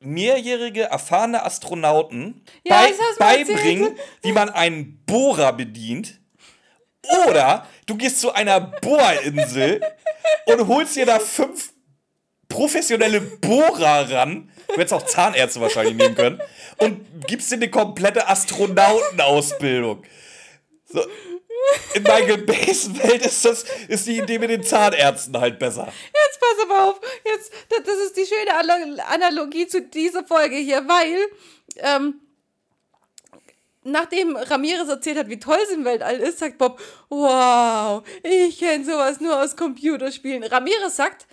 mehrjährige, erfahrene Astronauten Ja, bei, beibringen, wie man einen Bohrer bedient. Oder du gehst zu einer Bohrinsel und holst dir da fünf professionelle Bohrer ran. Du hättest auch Zahnärzte wahrscheinlich nehmen können. Und gibst dir eine komplette Astronautenausbildung. So. In Michael Bays Welt ist, ist die Idee mit den Zahnärzten halt besser. Jetzt pass aber auf. Jetzt, das ist die schöne Analogie zu dieser Folge hier, weil ähm, nachdem Ramirez erzählt hat, wie toll es im Weltall ist, sagt Bob, wow, ich kenne sowas nur aus Computerspielen. Ramirez sagt,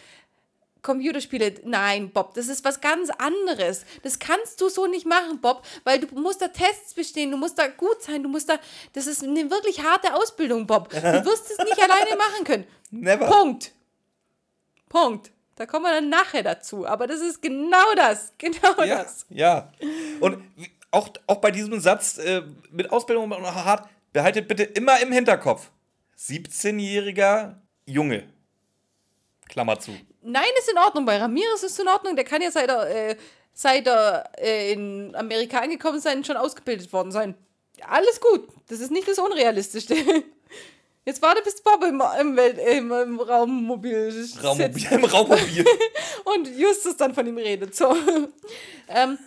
Computerspiele, nein, Bob, das ist was ganz anderes. Das kannst du so nicht machen, Bob, weil du musst da Tests bestehen, du musst da gut sein, du musst da, das ist eine wirklich harte Ausbildung, Bob. Du wirst es nicht alleine machen können. Never. Punkt. Punkt. Da kommen wir dann nachher dazu. Aber das ist genau das. Genau ja, das. Ja. Und auch, auch bei diesem Satz äh, mit Ausbildung und hart, behaltet bitte immer im Hinterkopf. 17-jähriger Junge. Klammer zu. Nein, ist in Ordnung. Bei Ramirez ist es in Ordnung. Der kann ja seit er, äh, seit er äh, in Amerika angekommen sein, schon ausgebildet worden sein. Alles gut. Das ist nicht das Unrealistischste. Jetzt warte, bis Bob im, im, Welt, im, im Raummobil Raummobil, Im Raummobil. Und Justus dann von ihm redet. So. ähm,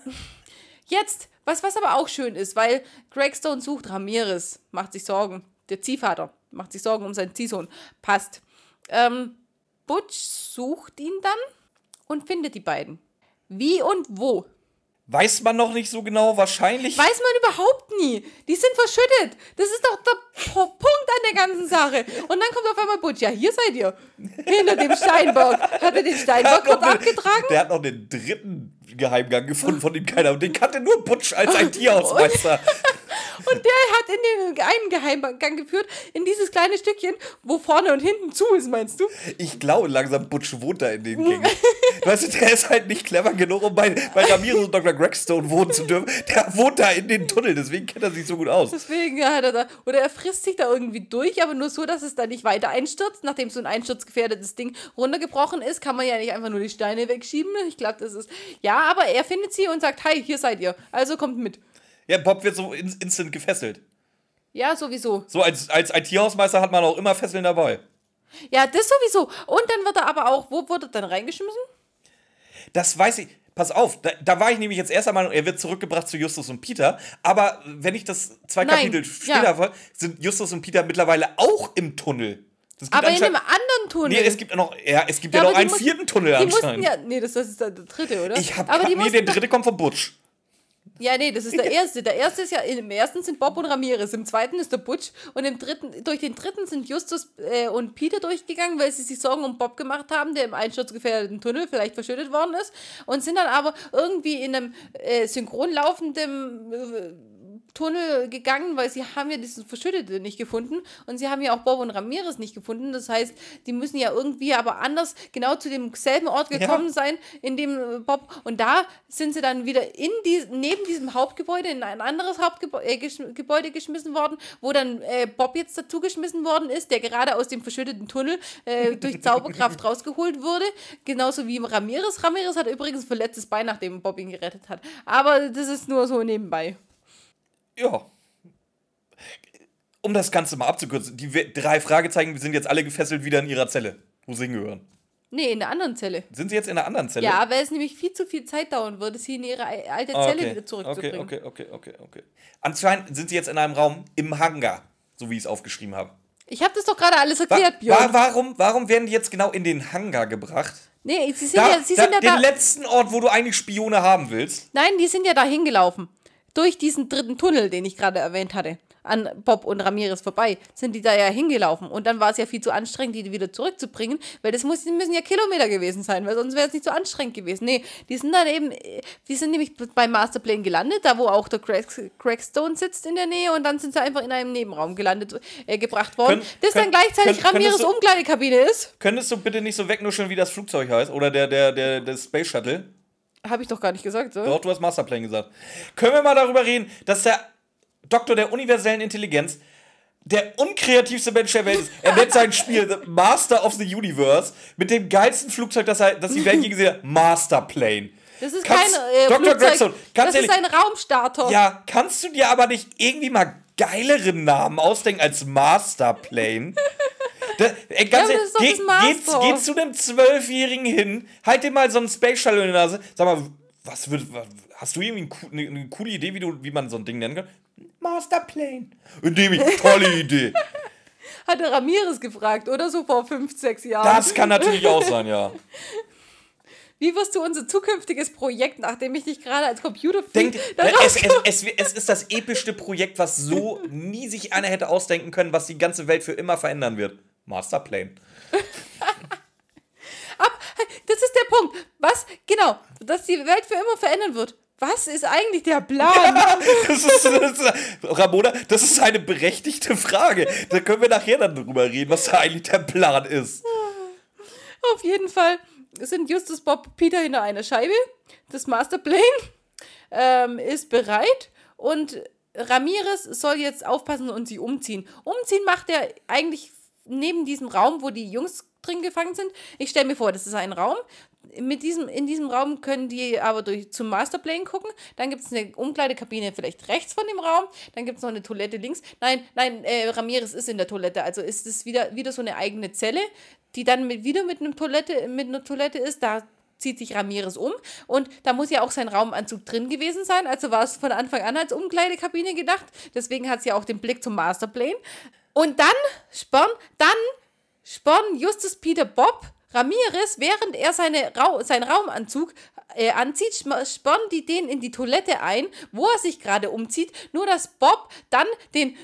jetzt was, was aber auch schön ist, weil Greg Stone sucht Ramirez, macht sich Sorgen. Der Ziehvater macht sich Sorgen um seinen Ziehsohn. Passt. Ähm, Butch sucht ihn dann und findet die beiden. Wie und wo? Weiß man noch nicht so genau, wahrscheinlich. Weiß man überhaupt nie. Die sind verschüttet. Das ist doch der Punkt an der ganzen Sache. Und dann kommt auf einmal Butch. Ja, hier seid ihr. Hinter dem Steinbock. Hat er den Steinbock gerade abgetragen? Der hat noch den dritten Geheimgang gefunden, von dem keiner. Und den kannte nur Butch als ein Tierhausmeister. Und der hat in den einen Geheimgang geführt, in dieses kleine Stückchen, wo vorne und hinten zu ist, meinst du? Ich glaube langsam, Butch wohnt da in den Gängen. weißt du, der ist halt nicht clever genug, um bei, bei Ramirez und Dr. Gregstone wohnen zu dürfen. Der wohnt da in den Tunnel, deswegen kennt er sich so gut aus. Deswegen hat er da, oder er frisst sich da irgendwie durch, aber nur so, dass es da nicht weiter einstürzt. Nachdem so ein einsturzgefährdetes Ding runtergebrochen ist, kann man ja nicht einfach nur die Steine wegschieben. Ich glaube, das ist, ja, aber er findet sie und sagt, hi, hier seid ihr. Also kommt mit. Ja, Bob wird so instant gefesselt. Ja, sowieso. So als, als IT-Hausmeister hat man auch immer Fesseln dabei. Ja, das sowieso. Und dann wird er aber auch, wo wurde er dann reingeschmissen? Das weiß ich. Pass auf, da, da, war ich nämlich jetzt erst einmal, er wird zurückgebracht zu Justus und Peter. Aber wenn ich das zwei Nein, Kapitel später ja. War, sind Justus und Peter mittlerweile auch im Tunnel. aber in einem anderen Tunnel. Nee, es gibt noch, ja, es gibt ja, ja noch einen mussten, vierten Tunnel anscheinend. Ja, nee, das, das ist der dritte, oder? Ich hab, aber die nee, der dritte kommt von Butch. Ja, nee, das ist der erste. Der erste ist ja, im ersten sind Bob und Ramirez, im zweiten ist der Butch. Und im dritten, durch den dritten sind Justus äh, und Peter durchgegangen, weil sie sich Sorgen um Bob gemacht haben, der im einsturzgefährdeten Tunnel vielleicht verschüttet worden ist. Und sind dann aber irgendwie in einem äh, synchron laufenden äh, Tunnel gegangen, weil sie haben ja diesen Verschüttete nicht gefunden und sie haben ja auch Bob und Ramirez nicht gefunden. Das heißt, die müssen ja irgendwie aber anders genau zu demselben Ort gekommen ja. sein, in dem äh, Bob und da sind sie dann wieder in die, neben diesem Hauptgebäude in ein anderes Hauptgebäude äh, Gebäude geschmissen worden, wo dann äh, Bob jetzt dazu geschmissen worden ist, der gerade aus dem verschütteten Tunnel äh, durch Zauberkraft rausgeholt wurde, genauso wie Ramirez. Ramirez hat übrigens verletztes Bein, nachdem Bob ihn gerettet hat. Aber das ist nur so nebenbei. Ja. Um das Ganze mal abzukürzen, die drei Fragezeichen sind jetzt alle gefesselt wieder in ihrer Zelle, wo sie hingehören. Nee, in der anderen Zelle. Sind sie jetzt in der anderen Zelle? Ja, weil es nämlich viel zu viel Zeit dauern würde, sie in ihre alte ah, Zelle okay. wieder zurückzubringen. Okay, okay, okay, okay, okay. Anscheinend sind sie jetzt in einem Raum im Hangar, so wie ich es aufgeschrieben habe. Ich habe das doch gerade alles erklärt, Wa Björn. warum, warum werden die jetzt genau in den Hangar gebracht? Nee, sie sind da, ja, sie da, sind ja den da. letzten Ort, wo du eigentlich Spione haben willst. Nein, die sind ja da hingelaufen durch diesen dritten Tunnel, den ich gerade erwähnt hatte, an Bob und Ramirez vorbei, sind die da ja hingelaufen. Und dann war es ja viel zu anstrengend, die wieder zurückzubringen, weil das muss, müssen ja Kilometer gewesen sein, weil sonst wäre es nicht so anstrengend gewesen. Nee, die sind dann eben, die sind nämlich beim Masterplan gelandet, da wo auch der Craig, Craig Stone sitzt in der Nähe und dann sind sie einfach in einem Nebenraum gelandet, äh, gebracht worden, Kön das dann gleichzeitig könnt, Ramirez du, Umkleidekabine ist. Könntest du bitte nicht so wegnuscheln, wie das Flugzeug heißt oder der, der, der, der Space Shuttle? Habe ich doch gar nicht gesagt, so? Doch, du hast Masterplan gesagt. Können wir mal darüber reden, dass der Doktor der universellen Intelligenz der unkreativste Mensch der Welt ist. Er nennt sein Spiel The Master of the Universe mit dem geilsten Flugzeug, das, er, das die Welt je gesehen hat, Masterplane. Das ist kein äh, Dr. Flugzeug, Gregson, das ehrlich, ist ein Raumstarter. Ja, kannst du dir aber nicht irgendwie mal geileren Namen ausdenken als Masterplane? Da, ey, ganz Ja, ehrlich, aber das ist doch geh, das geh, zu einem Zwölfjährigen hin, halt dir mal so einen Space Shuttle in die Nase. Sag mal, was wird, hast du irgendwie eine, eine, eine coole Idee, wie, du, wie man so ein Ding nennen kann? Masterplane. Nehme ich, tolle Idee. Hat der Ramirez gefragt, oder so vor fünf, sechs Jahren. Das kann natürlich auch sein, ja. Wie wirst du unser zukünftiges Projekt, nachdem ich dich gerade als Computer Denkt, darauf es, es, es, es ist das epischste Projekt, was so nie sich einer hätte ausdenken können, was die ganze Welt für immer verändern wird. Masterplane. ab. Das ist der Punkt. Was? Genau. Dass die Welt für immer verändern wird. Was ist eigentlich der Plan? Das ist, das ist, Ramona, das ist eine berechtigte Frage. Da können wir nachher dann drüber reden, was da eigentlich der Plan ist. Auf jeden Fall sind Justus, Bob, Peter hinter einer Scheibe. Das Masterplane ähm, ist bereit und Ramirez soll jetzt aufpassen und sie umziehen. Umziehen macht er eigentlich neben diesem Raum, wo die Jungs drin gefangen sind. Ich stelle mir vor, das ist ein Raum. Mit diesem, in diesem Raum können die aber durch, zum Masterplane gucken. Dann gibt es eine Umkleidekabine vielleicht rechts von dem Raum. Dann gibt es noch eine Toilette links. Nein, nein, äh, Ramirez ist in der Toilette. Also ist es wieder, wieder so eine eigene Zelle, die dann mit, wieder mit, einem Toilette, mit einer Toilette ist. Da zieht sich Ramirez um. Und da muss ja auch sein Raumanzug drin gewesen sein. Also war es von Anfang an als Umkleidekabine gedacht. Deswegen hat sie ja auch den Blick zum Masterplane. Und dann sporn, dann sporn Justus Peter Bob Ramirez, während er seine Rau seinen Raumanzug äh, anzieht, spornen die den in die Toilette ein, wo er sich gerade umzieht, nur dass Bob dann den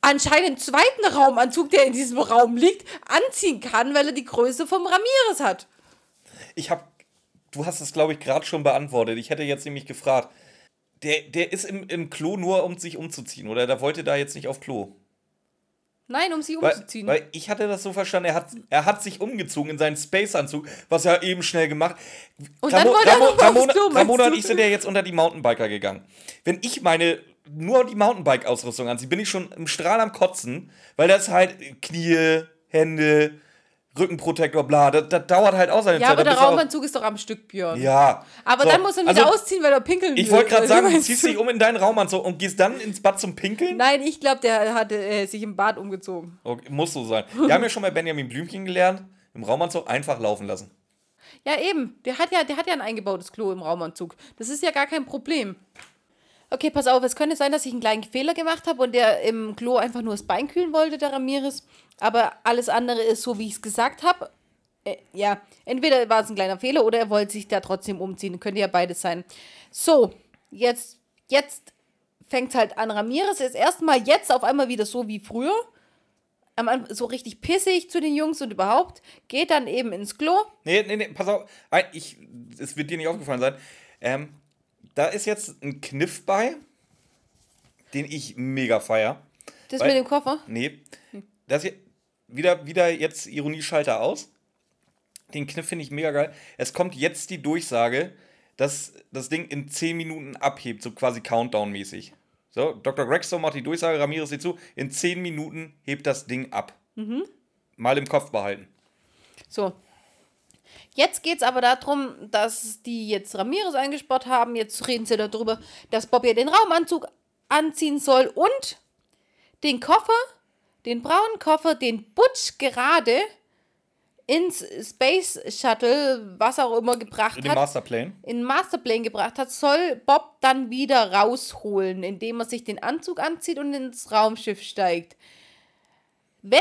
anscheinend zweiten Raumanzug, der in diesem Raum liegt, anziehen kann, weil er die Größe vom Ramirez hat. Ich habe, du hast es, glaube ich, gerade schon beantwortet. Ich hätte jetzt nämlich gefragt, der, der ist im, im Klo nur, um sich umzuziehen, oder? Der wollte da jetzt nicht auf Klo. Nein, um sie Weil, umzuziehen. weil ich hatte das so verstanden, er hat, er hat sich umgezogen in seinen Space-Anzug, was er eben schnell gemacht. Und dann wollte er noch aufs Ramona, meinst Ramona du? und ich sind ja jetzt unter die Mountainbiker gegangen. Wenn ich meine nur die Mountainbike-Ausrüstung anziehe, bin ich schon im Strahl am Kotzen, weil das halt Knie, Hände, Rückenprotektor, bla, das, das dauert halt auch seine ja, Zeit. aber Da der Raumanzug ist doch am Stück, Björn. Ja. Aber So, dann muss er wieder also, ausziehen, weil er pinkeln Ich wollte gerade sagen, du ziehst dich um in deinen Raumanzug und gehst dann ins Bad zum Pinkeln? Nein, ich glaube, der hatte äh, sich im Bad umgezogen. Okay, muss so sein. Wir haben ja schon bei Benjamin Blümchen gelernt, im Raumanzug einfach laufen lassen. Ja, eben. Der hat ja, der hat ja ein eingebautes Klo im Raumanzug. Das ist ja gar kein Problem. Okay, pass auf, es könnte sein, dass ich einen kleinen Fehler gemacht habe und der im Klo einfach nur das Bein kühlen wollte, der Ramirez. Aber alles andere ist so, wie ich es gesagt habe. Äh, ja, entweder war es ein kleiner Fehler oder er wollte sich da trotzdem umziehen. Könnte ja beides sein. So, jetzt, jetzt fängt halt an. Ramirez ist erstmal jetzt auf einmal wieder so wie früher. So richtig pissig zu den Jungs und überhaupt. Geht dann eben ins Klo. Nee, nee, nee, pass auf. Ich, es wird dir nicht aufgefallen sein. Ähm, da ist jetzt ein Kniff bei, den ich mega feier. Das Weil- mit dem Koffer? Nee, das hier, wieder, wieder jetzt Ironieschalter aus. Den Kniff finde ich mega geil. Es kommt jetzt die Durchsage, dass das Ding in 10 Minuten abhebt, so quasi Countdown-mäßig. So, Dr. Gregstone macht die Durchsage, Ramirez sieht zu, in 10 Minuten hebt das Ding ab. Mal im Kopf behalten. So. Jetzt geht es aber darum, dass die jetzt Ramirez eingesperrt haben. Jetzt reden sie darüber, dass Bob ja den Raumanzug anziehen soll und den Koffer, den braunen Koffer, den Butch gerade ins Space Shuttle, was auch immer gebracht In dem hat, Masterplan. in den Masterplane gebracht hat, soll Bob dann wieder rausholen, indem er sich den Anzug anzieht und ins Raumschiff steigt. Wenn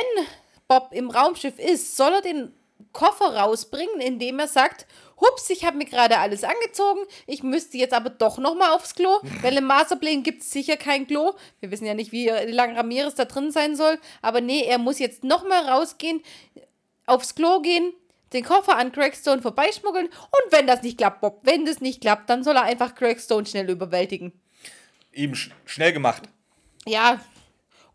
Bob im Raumschiff ist, soll er den Koffer rausbringen, indem er sagt, hups, ich habe mir gerade alles angezogen, ich müsste jetzt aber doch nochmal aufs Klo, weil im Masterplane gibt es sicher kein Klo. Wir wissen ja nicht, wie lange Ramirez da drin sein soll, aber nee, er muss jetzt nochmal rausgehen, aufs Klo gehen, den Koffer an Craigstone vorbeischmuggeln und wenn das nicht klappt, Bob, wenn das nicht klappt, dann soll er einfach Craigstone schnell überwältigen. Eben sch schnell gemacht. Ja,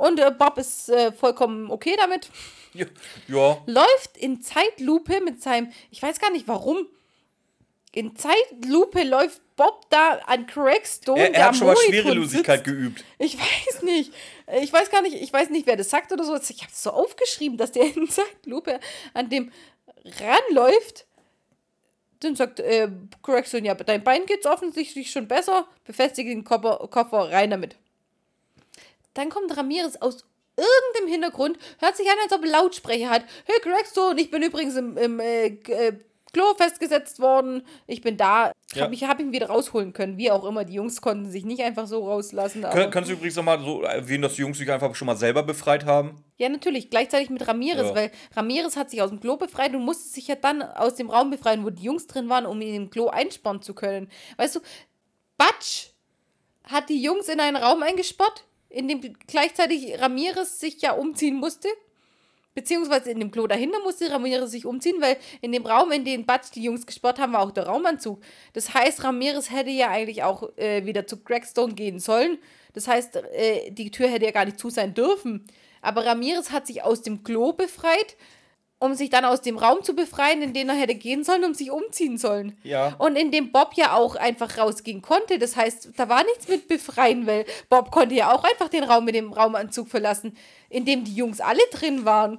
und äh, Bob ist äh, vollkommen okay damit. Ja, ja. Läuft in Zeitlupe mit seinem, ich weiß gar nicht warum, in Zeitlupe läuft Bob da an Craigstone, Er, er hat schon mal Schwerelosigkeit geübt. Ich weiß nicht. Ich weiß gar nicht, ich weiß nicht, wer das sagt oder so. Ich habe es so aufgeschrieben, dass der in Zeitlupe an dem ranläuft. Dann sagt äh, Correction, ja, dein Bein geht's offensichtlich schon besser. Befestige den Koffer, Koffer rein damit. Dann kommt Ramirez aus irgendeinem Hintergrund hört sich an, als ob er Lautsprecher hat. Hey Gregstone, ich bin übrigens im, im äh, äh, Klo festgesetzt worden. Ich bin da. Ja. Hab ich habe ihn wieder rausholen können. Wie auch immer. Die Jungs konnten sich nicht einfach so rauslassen. Kön kannst du übrigens nochmal so erwähnen, dass die Jungs sich einfach schon mal selber befreit haben? Ja, natürlich. Gleichzeitig mit Ramirez, Ja. weil Ramirez hat sich aus dem Klo befreit und musste sich ja dann aus dem Raum befreien, wo die Jungs drin waren, um ihn im Klo einsperren zu können. Weißt du, Batsch hat die Jungs in einen Raum eingesperrt, in dem gleichzeitig Ramirez sich ja umziehen musste. Beziehungsweise in dem Klo dahinter musste Ramirez sich umziehen, weil in dem Raum, in den Batsch die Jungs gesperrt haben, war auch der Raumanzug. Das heißt, Ramirez hätte ja eigentlich auch äh, wieder zu Gregstone gehen sollen. Das heißt, äh, die Tür hätte ja gar nicht zu sein dürfen. Aber Ramirez hat sich aus dem Klo befreit, um sich dann aus dem Raum zu befreien, in den er hätte gehen sollen, um sich umziehen sollen. Ja. Und in dem Bob ja auch einfach rausgehen konnte. Das heißt, da war nichts mit befreien, weil Bob konnte ja auch einfach den Raum mit dem Raumanzug verlassen, in dem die Jungs alle drin waren.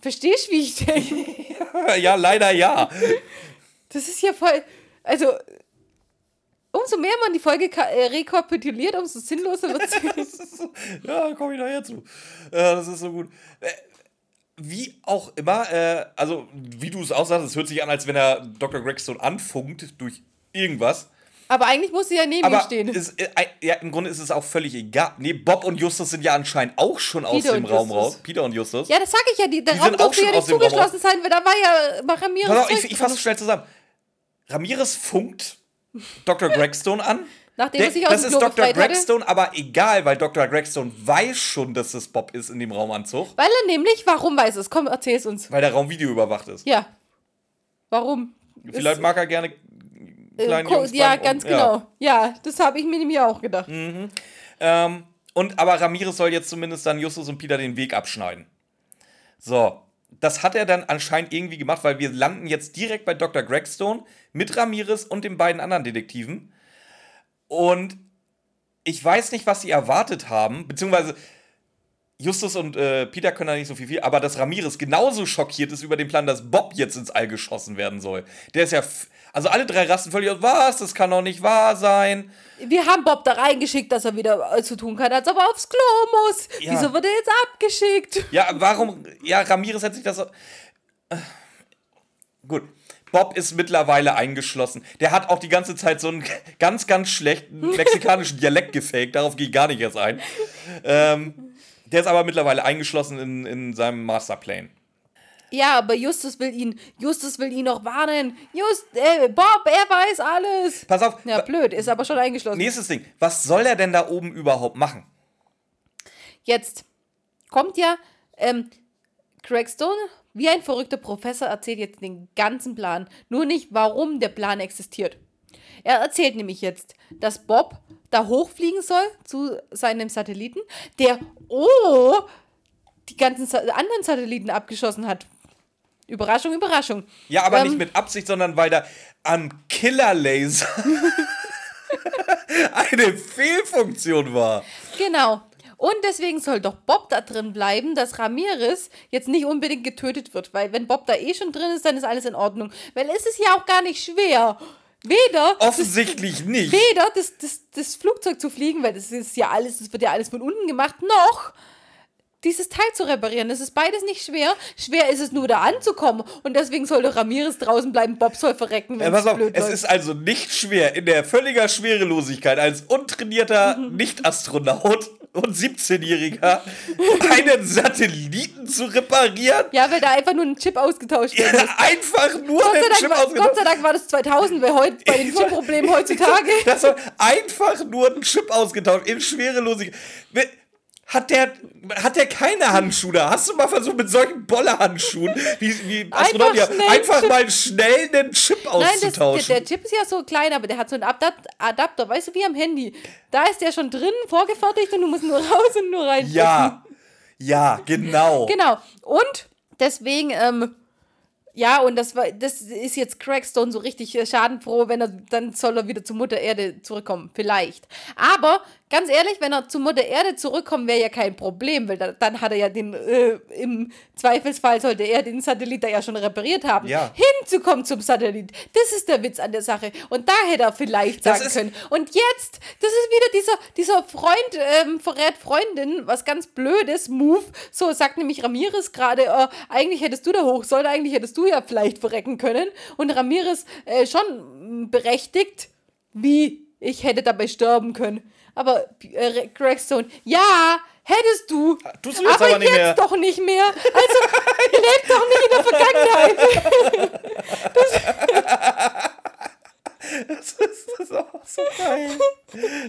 Verstehst du, wie ich denke? ja, leider ja. Das ist ja voll. Also, umso mehr man die Folge äh, rekapituliert, umso sinnloser wird sie. Ja, komme ich nachher zu. Ja, das ist so gut. Wie auch immer, äh, also wie du es auch sagst, es hört sich an, als wenn er Dr. Gregstone anfunkt durch irgendwas. Aber eigentlich muss sie ja neben ihm Aber stehen. ist, äh, ja, im Grunde ist es auch völlig egal. Nee, Bob und Justus sind ja anscheinend auch schon aus Peter dem und Raum Justus. raus. Peter und Justus. ja, das sag ich ja. Die, der Die Raum sind auch durfte ja schon nicht aus dem zugeschlossen sein, weil da war ja bei Ramirez. Pass auf, ich, ich fasse schnell zusammen. Ramirez funkt Dr. Gregstone an. Nachdem Der- er sich aus das dem ist Klo Dr. befreit hatte. Gregstone, aber egal, weil Dr. Gregstone weiß schon, dass es Bob ist in dem Raumanzug, Weil er nämlich, warum weiß es? Komm, erzähl's uns. weil der Raum Video überwacht ist. Ja. Warum? Vielleicht Ist- mag er gerne äh, kleine ko- Jungs Ja, ganz ja. genau. Ja, das habe ich mir nämlich auch gedacht. Ähm, und aber Ramirez soll jetzt zumindest dann Justus und Peter den Weg abschneiden. So, das hat er dann anscheinend irgendwie gemacht, weil wir landen jetzt direkt bei Dr. Gregstone mit Ramirez und den beiden anderen Detektiven. Und ich weiß nicht, was sie erwartet haben, beziehungsweise Justus und äh, Peter können da nicht so viel, viel, aber dass Ramirez genauso schockiert ist über den Plan, dass Bob jetzt ins All geschossen werden soll. Der ist ja, also alle drei rasten völlig aus, was, das kann doch nicht wahr sein. Wir haben Bob da reingeschickt, dass er wieder äh, zu tun kann, als ob er aufs Klo muss. Ja. Wieso wird er jetzt abgeschickt? Ja, warum? Ja, Ramirez hat sich das. Äh, Gut. Bob ist mittlerweile eingeschlossen. Der hat auch die ganze Zeit so einen ganz, ganz schlechten mexikanischen Dialekt gefaked. Darauf gehe ich gar nicht erst ein. Ähm, der ist aber mittlerweile eingeschlossen in, in seinem Masterplan. Ja, aber Justus will ihn, Justus will ihn noch warnen. Just, äh, Bob, er weiß alles. Pass auf. Ja, blöd, ist aber schon eingeschlossen. Nächstes Ding. Was soll er denn da oben überhaupt machen? Jetzt kommt ja ähm, Craig Stone, wie ein verrückter Professor, erzählt jetzt den ganzen Plan. Nur nicht, warum der Plan existiert. Er erzählt nämlich jetzt, dass Bob da hochfliegen soll zu seinem Satelliten, der, oh, die ganzen Sa anderen Satelliten abgeschossen hat. Überraschung, Überraschung. Ja, aber Ähm, nicht mit Absicht, sondern weil da am Killerlaser eine Fehlfunktion war. Genau. Und deswegen soll doch Bob da drin bleiben, dass Ramirez jetzt nicht unbedingt getötet wird, weil wenn Bob da eh schon drin ist, dann ist alles in Ordnung. Weil es ist ja auch gar nicht schwer. Weder Offensichtlich nicht. weder das, das, das Flugzeug zu fliegen, weil das ist ja alles, das wird ja alles von unten gemacht, noch dieses Teil zu reparieren. Das ist beides nicht schwer. Schwer ist es nur, da anzukommen. Und deswegen sollte Ramirez draußen bleiben, Bob soll verrecken, Ja, pass es auf, es läuft. ist also nicht schwer, in der völliger Schwerelosigkeit als untrainierter Nicht-Astronaut und 17-Jähriger einen Satelliten zu reparieren. ja, weil da einfach nur ein Chip ausgetauscht wird. Einfach nur Gott Dank Chip war, Gott ausgetauscht. sei Dank war das 2000, weil heute bei den Chip-Problemen heutzutage. Das soll einfach nur ein Chip ausgetauscht in Schwerelosigkeit. Hat der, hat der keine Handschuhe da? Hast du mal versucht, mit solchen Bollerhandschuhen, wie, wie Astronauten, ja, schnell einfach Chip- mal schnell einen Chip Nein, das, der, auszutauschen? der Chip ist ja so klein, aber der hat so einen Adapt Adapter, weißt du, wie am Handy. Da ist der schon drin, vorgefertigt und du musst nur raus und nur rein. ja, ja, genau. Genau. Und deswegen, ähm, Ja, und das war, das ist jetzt Crackstone so richtig äh, schadenfroh, wenn er, dann soll er wieder zu Mutter Erde zurückkommen. Vielleicht. Aber ganz ehrlich, wenn er zu Mutter Erde zurückkommt, wäre ja kein Problem, weil da, dann hat er ja den, äh, im Zweifelsfall sollte er den Satellit da ja schon repariert haben. Ja. Hinzukommen zum Satellit. Das ist der Witz an der Sache. Und da hätte er vielleicht sagen können. Und jetzt, das ist wieder dieser, dieser Freund, ähm, verrät Freundin, was ganz blödes, Move. So sagt nämlich Ramirez gerade, äh, eigentlich hättest du da hoch sollen, eigentlich hättest du ja vielleicht verrecken können. Und Ramirez äh, schon berechtigt, wie ich hätte dabei sterben können. Aber äh, Gregstone, ja, hättest du. Tust du jetzt aber aber nicht jetzt mehr. doch nicht mehr. Also, lebt doch nicht in der Vergangenheit. Das ist, das ist auch so geil.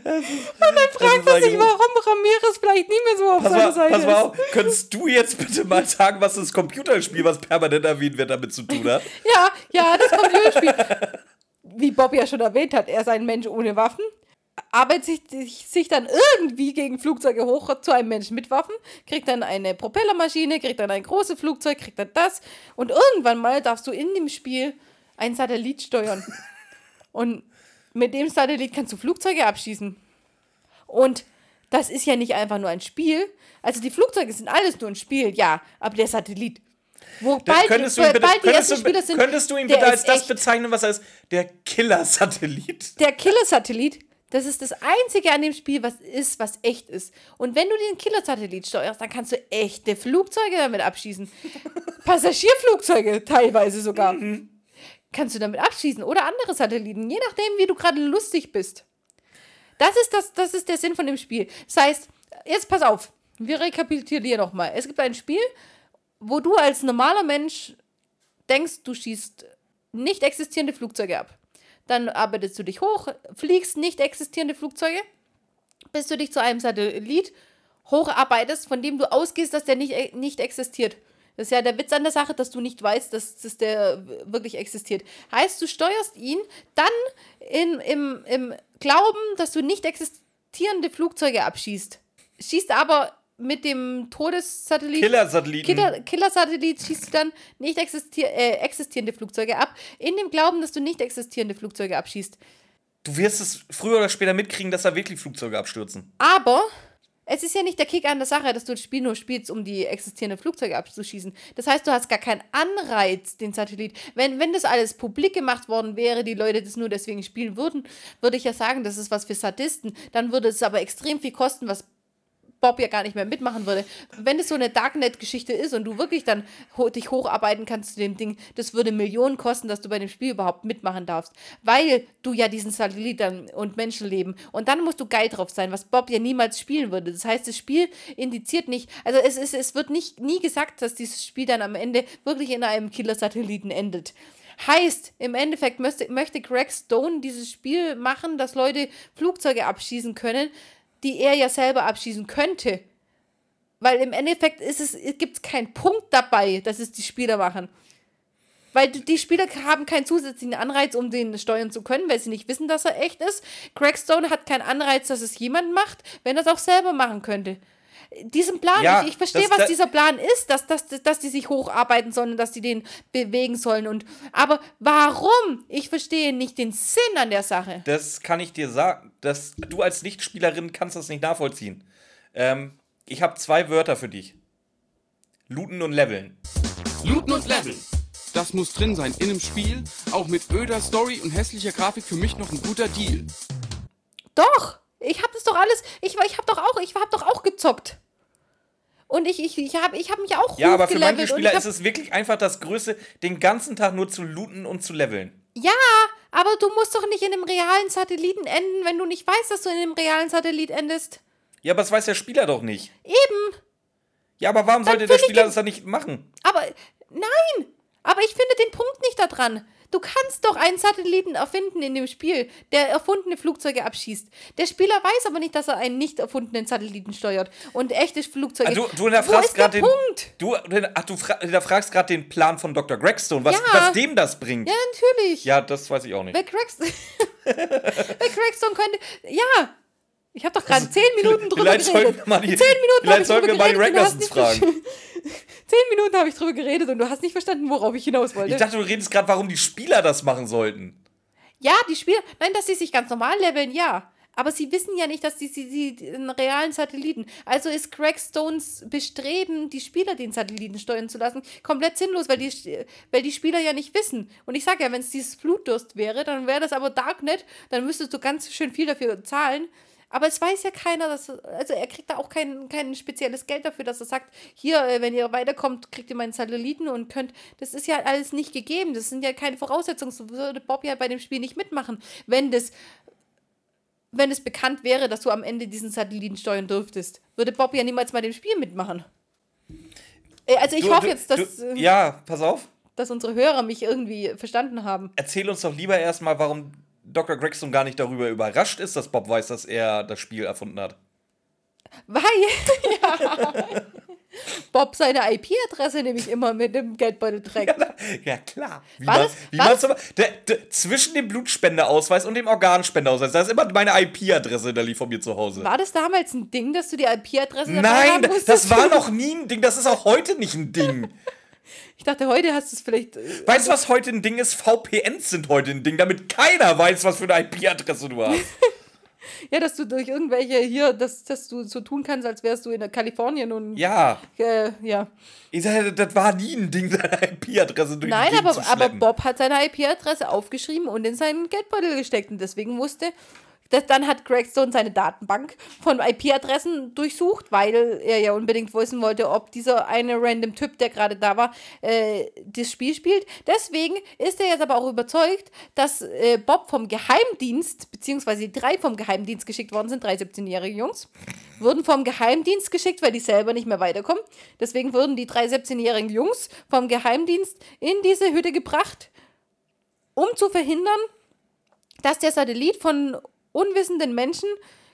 Das ist, Fragt man sich, warum Ramirez vielleicht nie mehr so auf Pass seiner mal, Seite pass mal ist. auf, könntest du jetzt bitte mal sagen, was das Computerspiel, was permanent erwähnt wird, damit zu tun hat? Ja, ja, das Computerspiel. Wie Bob ja schon erwähnt hat, er ist ein Mensch ohne Waffen, arbeitet sich, sich dann irgendwie gegen Flugzeuge hoch zu einem Menschen mit Waffen, kriegt dann eine Propellermaschine, kriegt dann ein großes Flugzeug, kriegt dann das und irgendwann mal darfst du in dem Spiel einen Satellit steuern. Und mit dem Satellit kannst du Flugzeuge abschießen. Und das ist ja nicht einfach nur ein Spiel. Also die Flugzeuge sind alles nur ein Spiel, ja, aber der Satellit. Wo Dann bald, könntest, du bald die könntest, ersten Spieler sind, könntest du ihn bitte als das echt- bezeichnen, was er ist? Der Killer-Satellit. der Killer-Satellit, das ist das Einzige an dem Spiel, was ist, was echt ist. Und wenn du den Killer-Satellit steuerst, dann kannst du echte Flugzeuge damit abschießen. Passagierflugzeuge teilweise sogar. Kannst du damit abschießen oder andere Satelliten, je nachdem, wie du gerade lustig bist. Das ist, das, das ist der Sinn von dem Spiel. Das heißt, jetzt pass auf, wir rekapitulieren nochmal. Es gibt ein Spiel, wo du als normaler Mensch denkst, du schießt nicht existierende Flugzeuge ab. Dann arbeitest du dich hoch, fliegst nicht existierende Flugzeuge, bis du dich zu einem Satellit hocharbeitest, von dem du ausgehst, dass der nicht, nicht existiert. Das ist ja der Witz an der Sache, dass du nicht weißt, dass, dass der wirklich existiert. Heißt, du steuerst ihn dann in, im, im Glauben, dass du nicht existierende Flugzeuge abschießt. Schießt aber mit dem Todessatellit. Killer-Satelliten. Killer, Killer-Satellit schießt du dann nicht existier äh, existierende Flugzeuge ab, in dem Glauben, dass du nicht existierende Flugzeuge abschießt. Du wirst es früher oder später mitkriegen, dass da wirklich Flugzeuge abstürzen. Aber es ist ja nicht der Kick an der Sache, dass du das Spiel nur spielst, um die existierenden Flugzeuge abzuschießen. Das heißt, du hast gar keinen Anreiz, den Satellit. Wenn, wenn das alles publik gemacht worden wäre, die Leute das nur deswegen spielen würden, würde ich ja sagen, das ist was für Sadisten. Dann würde es aber extrem viel kosten, was Bob ja gar nicht mehr mitmachen würde. Wenn es so eine Darknet-Geschichte ist und du wirklich dann ho dich hocharbeiten kannst zu dem Ding, das würde Millionen kosten, dass du bei dem Spiel überhaupt mitmachen darfst. Weil du ja diesen Satellit dann und Menschenleben und dann musst du geil drauf sein, was Bob ja niemals spielen würde. Das heißt, das Spiel indiziert nicht, also es, ist, es wird nicht nie gesagt, dass dieses Spiel dann am Ende wirklich in einem Killer-Satelliten endet. Heißt, im Endeffekt möchte, möchte Greg Stone dieses Spiel machen, dass Leute Flugzeuge abschießen können, die er ja selber abschießen könnte. Weil im Endeffekt ist es, gibt es keinen Punkt dabei, dass es die Spieler machen. Weil die die Spieler haben keinen zusätzlichen Anreiz, um den steuern zu können, weil sie nicht wissen, dass er echt ist. Crackstone hat keinen Anreiz, dass es jemand macht, wenn er es auch selber machen könnte. Diesen Plan, Ja, ich, ich verstehe, das- was da- dieser Plan ist, dass, dass, dass die sich hocharbeiten sollen, dass die den bewegen sollen. Und, aber warum? Ich verstehe nicht den Sinn an der Sache. Das kann ich dir sagen. dass du als Nichtspielerin kannst das nicht nachvollziehen. Ähm, ich habe zwei Wörter für dich. Looten und Leveln. Looten und Leveln. Das muss drin sein in einem Spiel, auch mit öder Story und hässlicher Grafik für mich noch ein guter Deal. Doch, ich habe das doch alles, ich, ich habe doch auch, ich habe doch auch gezockt. Und ich, ich, ich habe ich hab mich auch Ja, aber für manche Spieler ist es wirklich einfach das Größte, den ganzen Tag nur zu looten und zu leveln. Ja, aber du musst doch nicht in einem realen Satelliten enden, wenn du nicht weißt, dass du in einem realen Satellit endest. Ja, aber das weiß der Spieler doch nicht. Eben. Ja, aber warum sollte der Spieler das dann nicht machen? Aber nein, aber ich finde den Punkt nicht da dran. Du kannst doch einen Satelliten erfinden in dem Spiel, der erfundene Flugzeuge abschießt. Der Spieler weiß aber nicht, dass er einen nicht erfundenen Satelliten steuert und echte Flugzeuge. Ah, du, du hinterfragst gerade den. Punkt? Du, ach, du fra- hinterfragst gerade den Plan von Dr. Gregstone, was, Ja. was dem das bringt. Ja, natürlich. Ja, das weiß ich auch nicht. Wer Crackstone, wer Crackstone könnte. Ja. Ich habe doch gerade zehn Minuten drüber Vielleicht sollten geredet. wir mal die, zehn Minuten vielleicht ich sollten wir drüber mal die geredet Ragnarsons fragen. Zehn Minuten habe ich drüber geredet und du hast nicht verstanden, worauf ich hinaus wollte. Ich dachte, du redest gerade, warum die Spieler das machen sollten. ja, die Spieler, nein, dass sie sich ganz normal leveln, ja. Aber sie wissen ja nicht, dass die, sie, sie einen realen Satelliten. Also ist Greg Stones Bestreben, die Spieler den Satelliten steuern zu lassen, komplett sinnlos, weil die, weil die Spieler ja nicht wissen. Und ich sage ja, wenn es dieses Blutdurst wäre, dann wäre das aber Darknet, dann müsstest du ganz schön viel dafür zahlen. Aber es weiß ja keiner, dass, also er kriegt da auch kein, kein spezielles Geld dafür, dass er sagt, hier, äh, wenn ihr weiterkommt, kriegt ihr meinen Satelliten und könnt, das ist ja alles nicht gegeben, das sind ja keine Voraussetzungen, so würde Bob ja bei dem Spiel nicht mitmachen, wenn das, wenn es bekannt wäre, dass du am Ende diesen Satelliten steuern dürftest, würde Bob ja niemals bei dem Spiel mitmachen. Äh, Also ich Du- hoffe du- jetzt, dass, Du, äh, ja, pass auf. dass unsere Hörer mich irgendwie verstanden haben. Erzähl uns doch lieber erstmal, warum Dr. Gregson gar nicht darüber überrascht ist, dass Bob weiß, dass er das Spiel erfunden hat. Weil, ja, Bob seine IP-Adresse nämlich immer mit dem Geldbeutel trägt. Ja, klar. Wie War man, das- wie war das- der, der, zwischen dem Blutspendeausweis und dem Organspendeausweis, da ist immer meine IP-Adresse da liegt von mir zu Hause. War das damals ein Ding, dass du die IP-Adresse Nein, haben das musstest? war noch nie ein Ding, das ist auch heute nicht ein Ding. Ich dachte, heute hast du es vielleicht. äh, Weißt du, was heute ein Ding ist? VPNs sind heute ein Ding, damit keiner weiß, was für eine IP-Adresse du hast. Ja, dass du durch irgendwelche hier, dass, dass du so tun kannst, als wärst du in Kalifornien und. Ja, Äh, ja. ich sag, das war nie ein Ding, seine IP-Adresse durch Nein, aber, aber. Bob hat seine IP-Adresse aufgeschrieben und in seinen Geldbeutel gesteckt und deswegen wusste. Das, dann hat Greg Stone seine Datenbank von IP-Adressen durchsucht, weil er ja unbedingt wissen wollte, ob dieser eine random Typ, der gerade da war, äh, das Spiel spielt. Deswegen ist er jetzt aber auch überzeugt, dass äh, Bob vom Geheimdienst, beziehungsweise die drei vom Geheimdienst geschickt worden sind, drei 17-jährige Jungs, wurden vom Geheimdienst geschickt, weil die selber nicht mehr weiterkommen. Deswegen wurden die drei 17-jährigen Jungs vom Geheimdienst in diese Hütte gebracht, um zu verhindern, dass der Satellit von unwissenden Menschen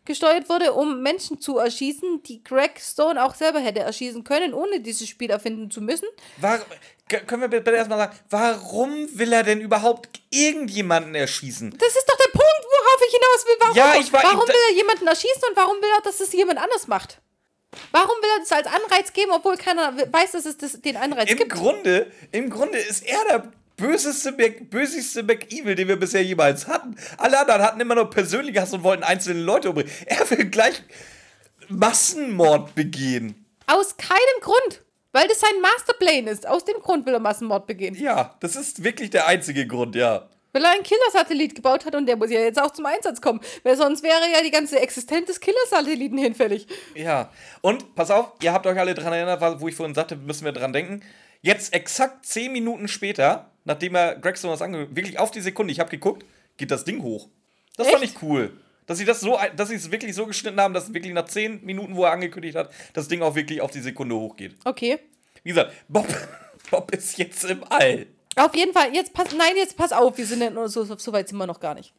gesteuert wurde, um Menschen zu erschießen, die Greg Stone auch selber hätte erschießen können, ohne dieses Spiel erfinden zu müssen. War, können wir bitte erstmal sagen, warum will er denn überhaupt irgendjemanden erschießen? Das ist doch der Punkt, worauf ich hinaus will. Warum, Ja, ich war- warum will er jemanden erschießen und warum will er, dass es jemand anders macht? Warum will er das als Anreiz geben, obwohl keiner weiß, dass es das, den Anreiz Im gibt? Grunde, Im Grunde ist er der böseste, Mac, bösigste McEvil, den wir bisher jemals hatten. Alle anderen hatten immer nur persönliche Hass und wollten einzelne Leute umbringen. Er will gleich Massenmord begehen. Aus keinem Grund. Weil das sein Masterplan ist. Aus dem Grund will er Massenmord begehen. Ja, das ist wirklich der einzige Grund, ja. Weil er einen Killersatellit gebaut hat und der muss ja jetzt auch zum Einsatz kommen. Weil sonst wäre ja die ganze Existenz des Killersatelliten hinfällig. Ja. Und, pass auf, ihr habt euch alle dran erinnert, wo ich vorhin sagte, müssen wir dran denken. Jetzt exakt 10 Minuten später, nachdem er Gregson das angehört, wirklich auf die Sekunde, ich habe geguckt, geht das Ding hoch. Das fand Echt? ich cool. Dass sie das so, dass sie es wirklich so geschnitten haben, dass wirklich nach 10 Minuten, wo er angekündigt hat, das Ding auch wirklich auf die Sekunde hochgeht. Okay. Wie gesagt, Bob, Bob ist jetzt im All. Auf jeden Fall, jetzt pass, nein, jetzt pass auf, wir sind ja nur so, so weit sind wir noch gar nicht.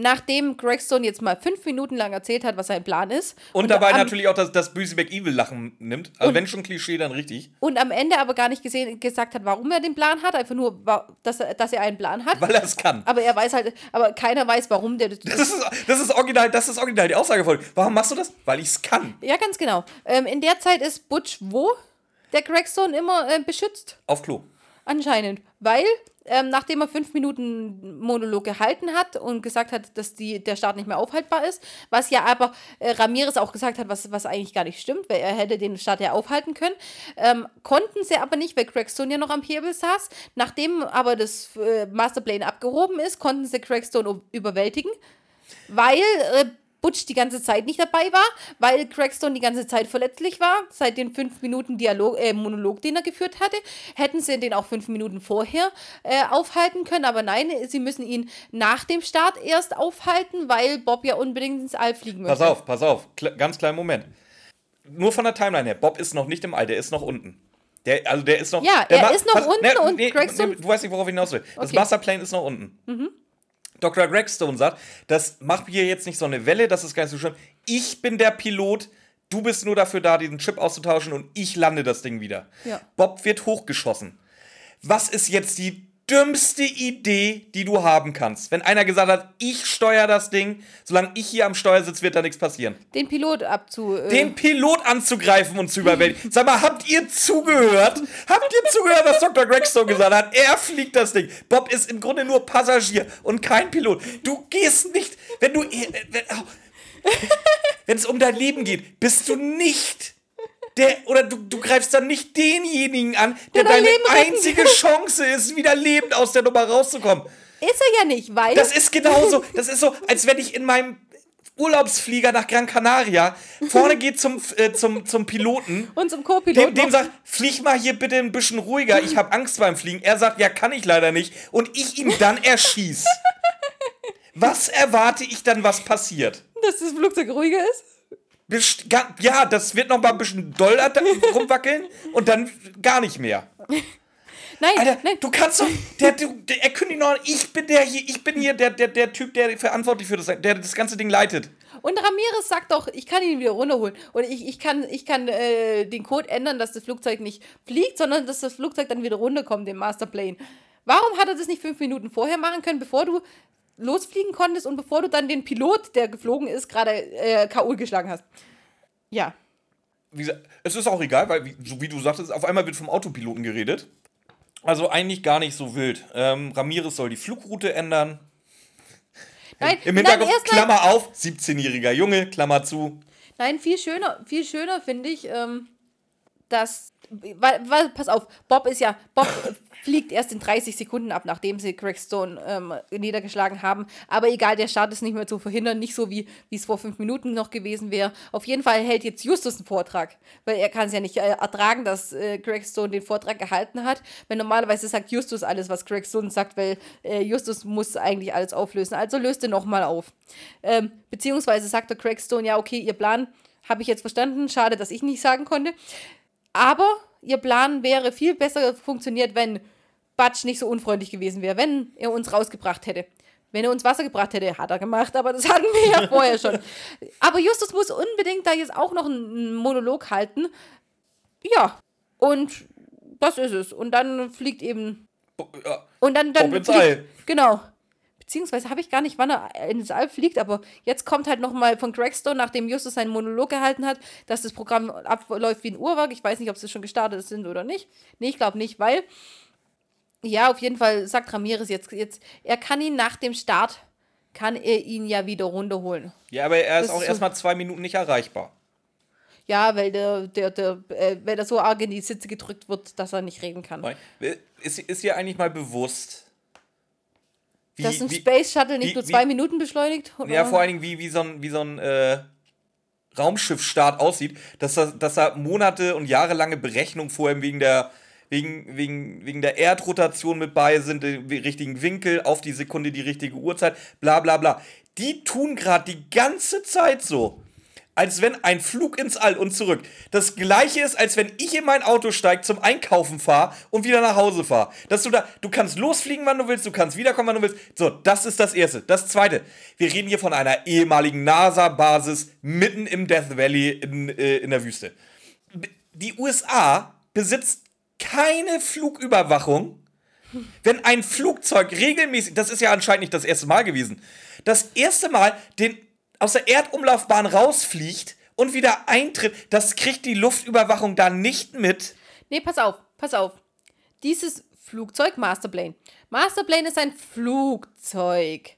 Nachdem Greg Stone jetzt mal fünf Minuten lang erzählt hat, was sein Plan ist. Und, dabei am, natürlich auch das, das böse McEvil-Lachen nimmt. Also wenn schon Klischee, dann richtig. Und am Ende aber gar nicht gesehen, gesagt hat, warum er den Plan hat. Einfach nur, dass er, dass er einen Plan hat. Weil er es kann. Aber er weiß halt, aber keiner weiß, warum der. Das ist, das ist original, das ist original die Aussage von. Warum machst du das? Weil ich es kann. ja, ganz genau. Ähm, in der Zeit ist Butch wo? Der Greg Stone immer äh, beschützt. Auf Klo. Anscheinend. Weil, ähm, nachdem er fünf Minuten Monolog gehalten hat und gesagt hat, dass die, der Start nicht mehr aufhaltbar ist, was ja aber äh, Ramirez auch gesagt hat, was, was eigentlich gar nicht stimmt, weil er hätte den Start ja aufhalten können, ähm, konnten sie aber nicht, weil Craig Stone ja noch am Hebel saß. Nachdem aber das äh, Masterplane abgehoben ist, konnten sie Craig Stone überwältigen, weil äh, Butch die ganze Zeit nicht dabei war, weil Craigstone die ganze Zeit verletzlich war, seit den fünf Minuten Dialog, äh, Monolog, den er geführt hatte. Hätten sie den auch fünf Minuten vorher äh, aufhalten können, aber nein, sie müssen ihn nach dem Start erst aufhalten, weil Bob ja unbedingt ins All fliegen möchte. Pass auf, pass auf. Kle ganz kleinen Moment. Nur von der Timeline her. Bob ist noch nicht im All, der ist noch unten. Der, also der ist noch. Ja, der er ist noch unten und Gregstone- du weißt nicht, worauf ich hinaus will. Das Okay. Masterplan ist noch unten. Dr. Gregstone sagt, das macht hier jetzt nicht so eine Welle, das ist gar nicht so schlimm. Ich bin der Pilot, du bist nur dafür da, diesen Chip auszutauschen und ich lande das Ding wieder. Ja. Bob wird hochgeschossen. Was ist jetzt die dümmste Idee, die du haben kannst. Wenn einer gesagt hat, ich steuere das Ding, solange ich hier am Steuer sitze, wird da nichts passieren. Den Pilot abzu. Äh, Den Pilot anzugreifen und zu überwältigen. Sag mal, habt ihr zugehört? Habt ihr zugehört, was Dr. Gregstone gesagt hat? Er fliegt das Ding. Bob ist im Grunde nur Passagier und kein Pilot. Du gehst nicht, wenn du. äh, Wenn oh. wenn es um dein Leben geht, bist du nicht. Der, oder du, du greifst dann nicht denjenigen an, der, Der dein deine Leben retten einzige Chance ist, wieder lebend aus der Nummer rauszukommen. ist er ja nicht, weil. Das ist genauso. Das ist so, als wenn ich in meinem Urlaubsflieger nach Gran Canaria vorne geht zum, äh, zum, zum Piloten. und zum Co-Pilot. Dem, dem sagt, flieg mal hier bitte ein bisschen ruhiger, ich habe Angst beim Fliegen. Er sagt, ja, kann ich leider nicht. Und ich ihn dann erschieß. Was erwarte ich dann, was passiert? dass das Flugzeug ruhiger ist. Best Ja, das wird noch mal ein bisschen doll rumwackeln und dann gar nicht mehr. Nein, Alter, nein. du kannst doch, der, du, der, er kündigt noch, ich bin der hier, ich bin hier der, der, der Typ, der verantwortlich für das, der das ganze Ding leitet. Und Ramirez sagt doch, ich kann ihn wieder runterholen. Und ich, ich kann, ich kann äh, den Code ändern, dass das Flugzeug nicht fliegt, sondern dass das Flugzeug dann wieder runterkommt, den Masterplane. Warum hat er das nicht fünf Minuten vorher machen können, bevor du losfliegen konntest und bevor du dann den Pilot, der geflogen ist, gerade äh, K.O. geschlagen hast? Ja. gesagt, es ist auch egal, weil, wie, so wie du sagtest, auf einmal wird vom Autopiloten geredet. Also eigentlich gar nicht so wild. Ähm, Ramirez soll die Flugroute ändern. Nein, Im nein, erst mal- Klammer auf, 17-jähriger Junge, Klammer zu. Nein, viel schöner, viel schöner finde ich, ähm, dass. Weil, weil, pass auf, Bob ist ja. Bob fliegt erst in 30 Sekunden ab, nachdem sie Greg Stone ähm, niedergeschlagen haben. Aber egal, der Start ist nicht mehr zu verhindern. Nicht so, wie es vor fünf Minuten noch gewesen wäre. Auf jeden Fall hält jetzt Justus einen Vortrag. Weil er kann es ja nicht äh, ertragen, dass äh, Greg Stone den Vortrag gehalten hat. Weil normalerweise sagt Justus alles, was Greg Stone sagt, weil äh, Justus muss eigentlich alles auflösen. Also löst er nochmal auf. Ähm, beziehungsweise sagt der Craig Stone, ja, okay, ihr Plan habe ich jetzt verstanden. Schade, dass ich nicht sagen konnte. Aber ihr Plan wäre viel besser funktioniert, wenn Butch nicht so unfreundlich gewesen wäre, wenn er uns rausgebracht hätte. Wenn er uns Wasser gebracht hätte, hat er gemacht, aber das hatten wir ja vorher schon. Aber Justus muss unbedingt da jetzt auch noch einen Monolog halten. Ja, und das ist es. Und dann fliegt eben Ja, und dann, dann Bob fliegt. Genau. Beziehungsweise habe ich gar nicht, wann er ins All fliegt, aber jetzt kommt halt nochmal von Gregstone, nachdem Justus seinen Monolog gehalten hat, dass das Programm abläuft wie ein Uhrwerk. Ich weiß nicht, ob sie schon gestartet sind oder nicht. Nee, ich glaube nicht, weil, ja, auf jeden Fall sagt Ramirez jetzt, jetzt, er kann ihn nach dem Start, kann er ihn ja wieder runterholen. ja aber er ist Das auch ist so- erstmal zwei Minuten nicht erreichbar. Ja, weil der, der, der, äh, weil er so arg in die Sitze gedrückt wird, dass er nicht reden kann. Ist, ist dir eigentlich mal bewusst, wie, dass ein wie, Space Shuttle nicht wie- nur zwei Minuten beschleunigt? Oder? Ja, vor allen Dingen, wie, wie so ein, wie so ein äh, Raumschiffstart aussieht, dass da, dass da Monate und jahrelange Berechnungen vorher wegen der, wegen, wegen, wegen der Erdrotation mit bei sind, den richtigen Winkel, auf die Sekunde die richtige Uhrzeit, bla bla bla. Die tun gerade die ganze Zeit so. Als wenn ein Flug ins All und zurück das gleiche ist, als wenn ich in mein Auto steige, zum Einkaufen fahre und wieder nach Hause fahre. Dass du da, du kannst losfliegen, wann du willst, du kannst wiederkommen, wann du willst. So, das ist das Erste. Das Zweite, wir reden hier von einer ehemaligen NASA-Basis mitten im Death Valley in, äh, in der Wüste. Die USA besitzt keine Flugüberwachung. Wenn ein Flugzeug regelmäßig, das ist ja anscheinend nicht das erste Mal gewesen, das erste Mal den aus der Erdumlaufbahn rausfliegt und wieder eintritt, das kriegt die Luftüberwachung da nicht mit. Nee, pass auf, pass auf. Dieses Flugzeug, Masterplane. Masterplane ist ein Flugzeug.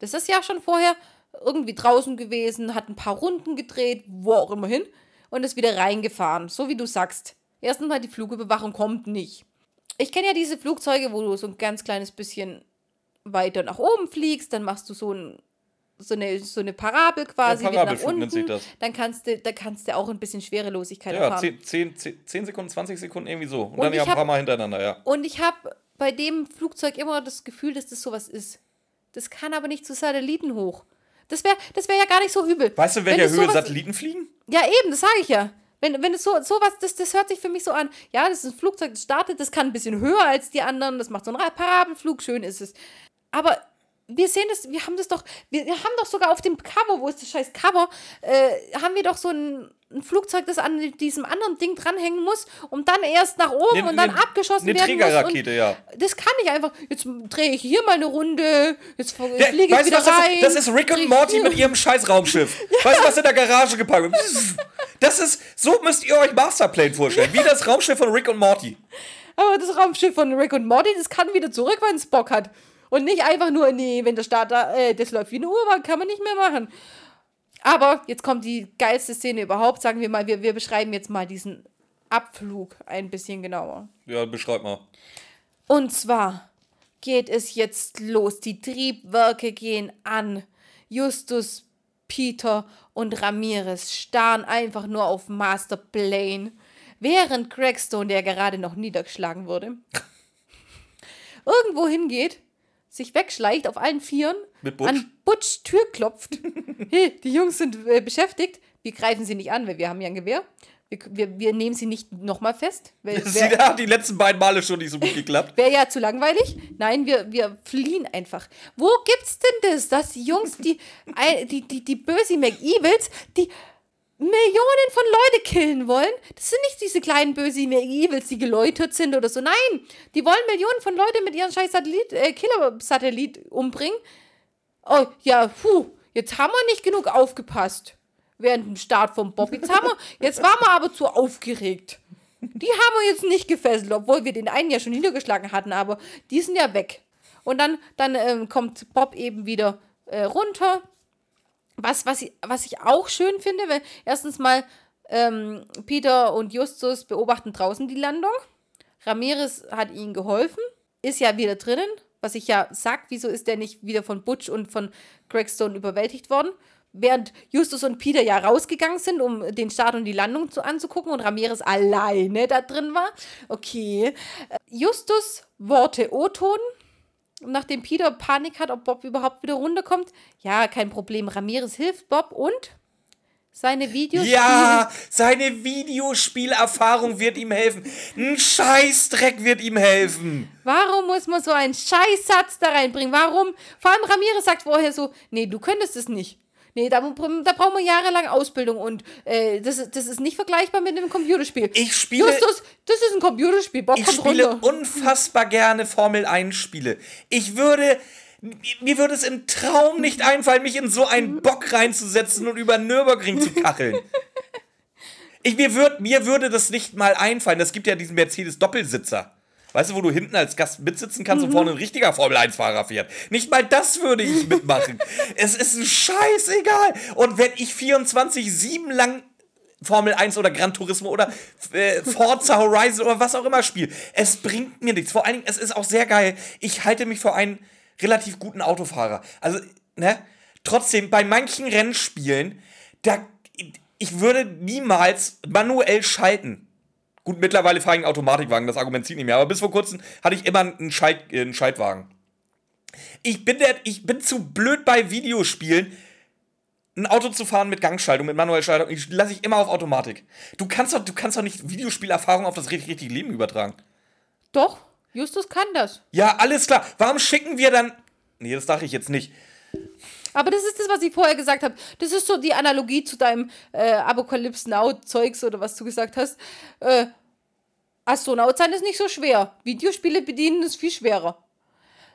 Das ist ja schon vorher irgendwie draußen gewesen, hat ein paar Runden gedreht, wo auch immer hin, und ist wieder reingefahren, so wie du sagst. Erstens mal, die Flugüberwachung kommt nicht. Ich kenne ja diese Flugzeuge, wo du so ein ganz kleines bisschen weiter nach oben fliegst, dann machst du so ein so eine, so eine Parabel quasi Ja, Parabelflug unten. nennt sich das. Dann kannst du, da kannst du auch ein bisschen Schwerelosigkeit Ja, erfahren. 10, 10, 10 Sekunden, 20 Sekunden irgendwie so. Und, Und dann ja ein paar hab- Mal hintereinander, ja. Und ich habe bei dem Flugzeug immer das Gefühl, dass das sowas ist. Das kann aber nicht zu Satelliten hoch. Das wäre das wär ja gar nicht so übel. Weißt du, welcher Höhe Satelliten fliegen? Ja, eben, das sage ich ja. Wenn, wenn es so sowas, das, das hört sich für mich so an. Ja, das ist ein Flugzeug, das startet, das kann ein bisschen höher als die anderen, das macht so einen Ra- Parabelflug, schön ist es. Aber wir sehen das, wir haben das doch, wir, haben doch sogar auf dem Cover, wo ist das scheiß Cover, äh, haben wir doch so ein, ein Flugzeug, das an diesem anderen Ding dranhängen muss und dann erst nach oben Ne- und dann ne- abgeschossen ne werden muss. Trägerrakete, und ja. Das kann ich einfach. Jetzt drehe ich hier mal eine Runde, jetzt fliege Der, ich weißt du, wieder was das rein. ist? Das ist Rick und Morty mit ihrem scheiß Raumschiff. Weißt du, was in der Garage gepackt wird? Das ist, so müsst ihr euch Masterplane vorstellen. Wie das Raumschiff von Rick und Morty. Aber das Raumschiff von Rick und Morty, das kann wieder zurück, wenn es Bock hat. Und nicht einfach nur, nee, wenn der Starter, äh, das läuft wie eine Uhr, kann man nicht mehr machen. Aber jetzt kommt die geilste Szene überhaupt, sagen wir mal, wir, wir beschreiben jetzt mal diesen Abflug ein bisschen genauer. Ja, beschreib mal. Und zwar geht es jetzt los. Die Triebwerke gehen an. Justus, Peter und Ramirez starren einfach nur auf Master Plane, während Craigstone, der gerade noch niedergeschlagen wurde, irgendwo hingeht, sich wegschleicht auf allen Vieren, Mit Butch? an Butch Tür klopft. hey, die Jungs sind äh, beschäftigt. Wir greifen sie nicht an, weil wir haben ja ein Gewehr. Wir, wir, wir nehmen sie nicht nochmal fest. Weil, Das wer- hat die letzten beiden Male schon nicht so gut geklappt. Wäre ja zu langweilig. Nein, wir, wir fliehen einfach. Wo gibt's denn das, dass die Jungs, die, ei- die, die, die böse McEvils, die Millionen von Leute killen wollen? Das sind nicht diese kleinen böse McEvils, die geläutert sind oder so. Nein, die wollen Millionen von Leute mit ihren scheiß Satellit, äh, Killer-Satellit umbringen. Oh, ja, puh, jetzt haben wir nicht genug aufgepasst. Während dem Start vom Bob. Jetzt, haben wir, jetzt waren wir aber zu aufgeregt. Die haben wir jetzt nicht gefesselt, obwohl wir den einen ja schon niedergeschlagen hatten, aber die sind ja weg. Und dann, dann ähm, kommt Bob eben wieder äh, runter. Was, was, ich, was ich auch schön finde, weil erstens mal ähm, Peter und Justus beobachten draußen die Landung. Ramirez hat ihnen geholfen, ist ja wieder drinnen, was ich ja sag, wieso ist der nicht wieder von Butch und von Gregstone überwältigt worden? Während Justus und Peter ja rausgegangen sind, um den Start und die Landung zu, anzugucken und Ramirez alleine da drin war. Okay. Äh, Justus Worte O-Ton. Nachdem Peter Panik hat, ob Bob überhaupt wieder runterkommt. Ja, kein Problem. Ramirez hilft Bob und seine Videos. Ja, seine Videospielerfahrung wird ihm helfen. Ein Scheißdreck wird ihm helfen. Warum muss man so einen Scheißsatz da reinbringen? Warum? Vor allem Ramirez sagt vorher so, nee, du könntest es nicht. Nee, da, da brauchen wir jahrelang Ausbildung und äh, das, ist- das ist nicht vergleichbar mit einem Computerspiel. Ich spiele- Justus, das ist ein Computerspiel. Bob Ich spiele runter. unfassbar gerne Formel 1 Spiele. Ich würde. Mir würde es im Traum nicht einfallen, mich in so einen Bock reinzusetzen und über Nürburgring zu kacheln. Ich, mir, würd, mir würde das nicht mal einfallen. Es gibt ja diesen Mercedes-Doppelsitzer. Weißt du, wo du hinten als Gast mitsitzen kannst und vorne ein richtiger Formel-1-Fahrer fährt. Nicht mal das würde ich mitmachen. es ist ein Scheißegal. Und wenn ich 24-7 lang Formel 1 oder Gran Turismo oder äh, Forza Horizon oder was auch immer spiele, es bringt mir nichts. Vor allen Dingen, es ist auch sehr geil. Ich halte mich für einen relativ guten Autofahrer. Also, ne? Trotzdem, bei manchen Rennspielen, da, ich würde niemals manuell schalten. Gut, mittlerweile fahre ich einen Automatikwagen, das Argument zieht nicht mehr. Aber bis vor kurzem hatte ich immer einen, Schalt, äh, einen Schaltwagen. Ich bin, der, ich bin zu blöd bei Videospielen, ein Auto zu fahren mit Gangschaltung, mit manueller Schaltung. Ich lasse ich immer auf Automatik. Du kannst doch, du kannst doch nicht Videospielerfahrung auf das richtig- richtige Leben übertragen. Doch, Justus kann das. Ja, alles klar. Warum schicken wir dann. Nee, das dachte ich jetzt nicht. Aber das ist das, was ich vorher gesagt habe. Das ist so die Analogie zu deinem äh, Apocalypse Now-Zeugs oder was du gesagt hast. Äh, Astronaut sein ist nicht so schwer. Videospiele bedienen ist viel schwerer.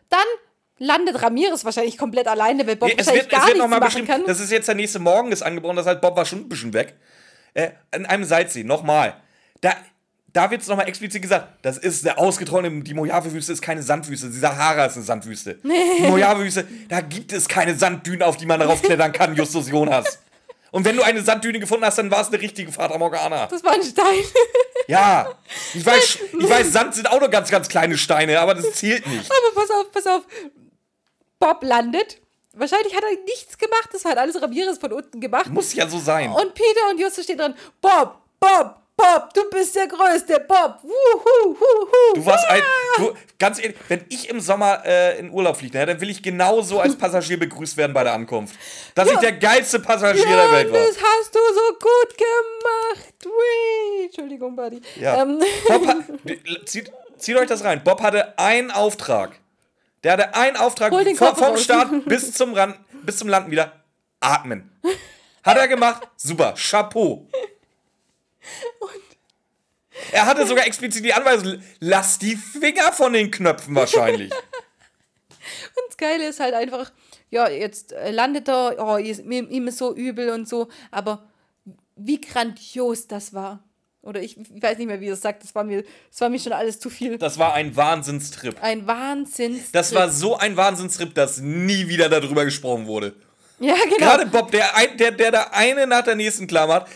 Dann landet Ramirez wahrscheinlich komplett alleine, weil Bob Nee, es wahrscheinlich wird, gar es wird nichts machen kann. das ist jetzt der nächste Morgen, ist angebrochen, das heißt, Bob war schon ein bisschen weg. Äh, in einem Salzsee, nochmal. Da, da wird es nochmal explizit gesagt, das ist der ausgetrocknete, die Mojave-Wüste ist keine Sandwüste, die Sahara ist eine Sandwüste. Die Mojave-Wüste, da gibt es keine Sanddünen, auf die man darauf klettern kann, Justus Jonas. Und wenn du eine Sanddüne gefunden hast, dann war es eine richtige Fata Morgana. Das war ein Stein. Ja, ich weiß, ich weiß, Sand sind auch nur ganz, ganz kleine Steine, aber das zählt nicht. Aber pass auf, pass auf. Bob landet. Wahrscheinlich hat er nichts gemacht. Das hat alles Ramirez von unten gemacht. Muss ja so sein. Und Peter und Justus stehen dran. Bob, Bob, Bob, du bist der Größte, Bob. Wuhu, huhu. Du warst ein. Du, ganz ehrlich, wenn ich im Sommer äh, in Urlaub fliege, dann will ich genauso als Passagier begrüßt werden bei der Ankunft. Dass ich der geilste Passagier der Ja, Welt war. das hast du so gut gemacht. Wee. Entschuldigung, Buddy. Ja. Ähm, Bob hat, zieht, zieht euch das rein. Bob hatte einen Auftrag. Der hatte einen Auftrag Koffer vom raus. Start bis zum Rand, bis zum Landen wieder. Atmen. Hat er gemacht? Super. Chapeau. Er hatte sogar explizit die Anweisung, lass die Finger von den Knöpfen wahrscheinlich. Und das Geile ist halt einfach, ja, jetzt äh, landet er, oh, ihm, ist so übel und so, aber wie grandios das war. Oder ich, ich weiß nicht mehr, wie er es sagt, das war, mir, das war mir schon alles zu viel. Das war ein Wahnsinnstrip. Ein Wahnsinn. Das war so ein Wahnsinnstrip, dass nie wieder darüber gesprochen wurde. Ja, genau. Gerade Bob, der, ein, der, der da eine nach der nächsten klar macht.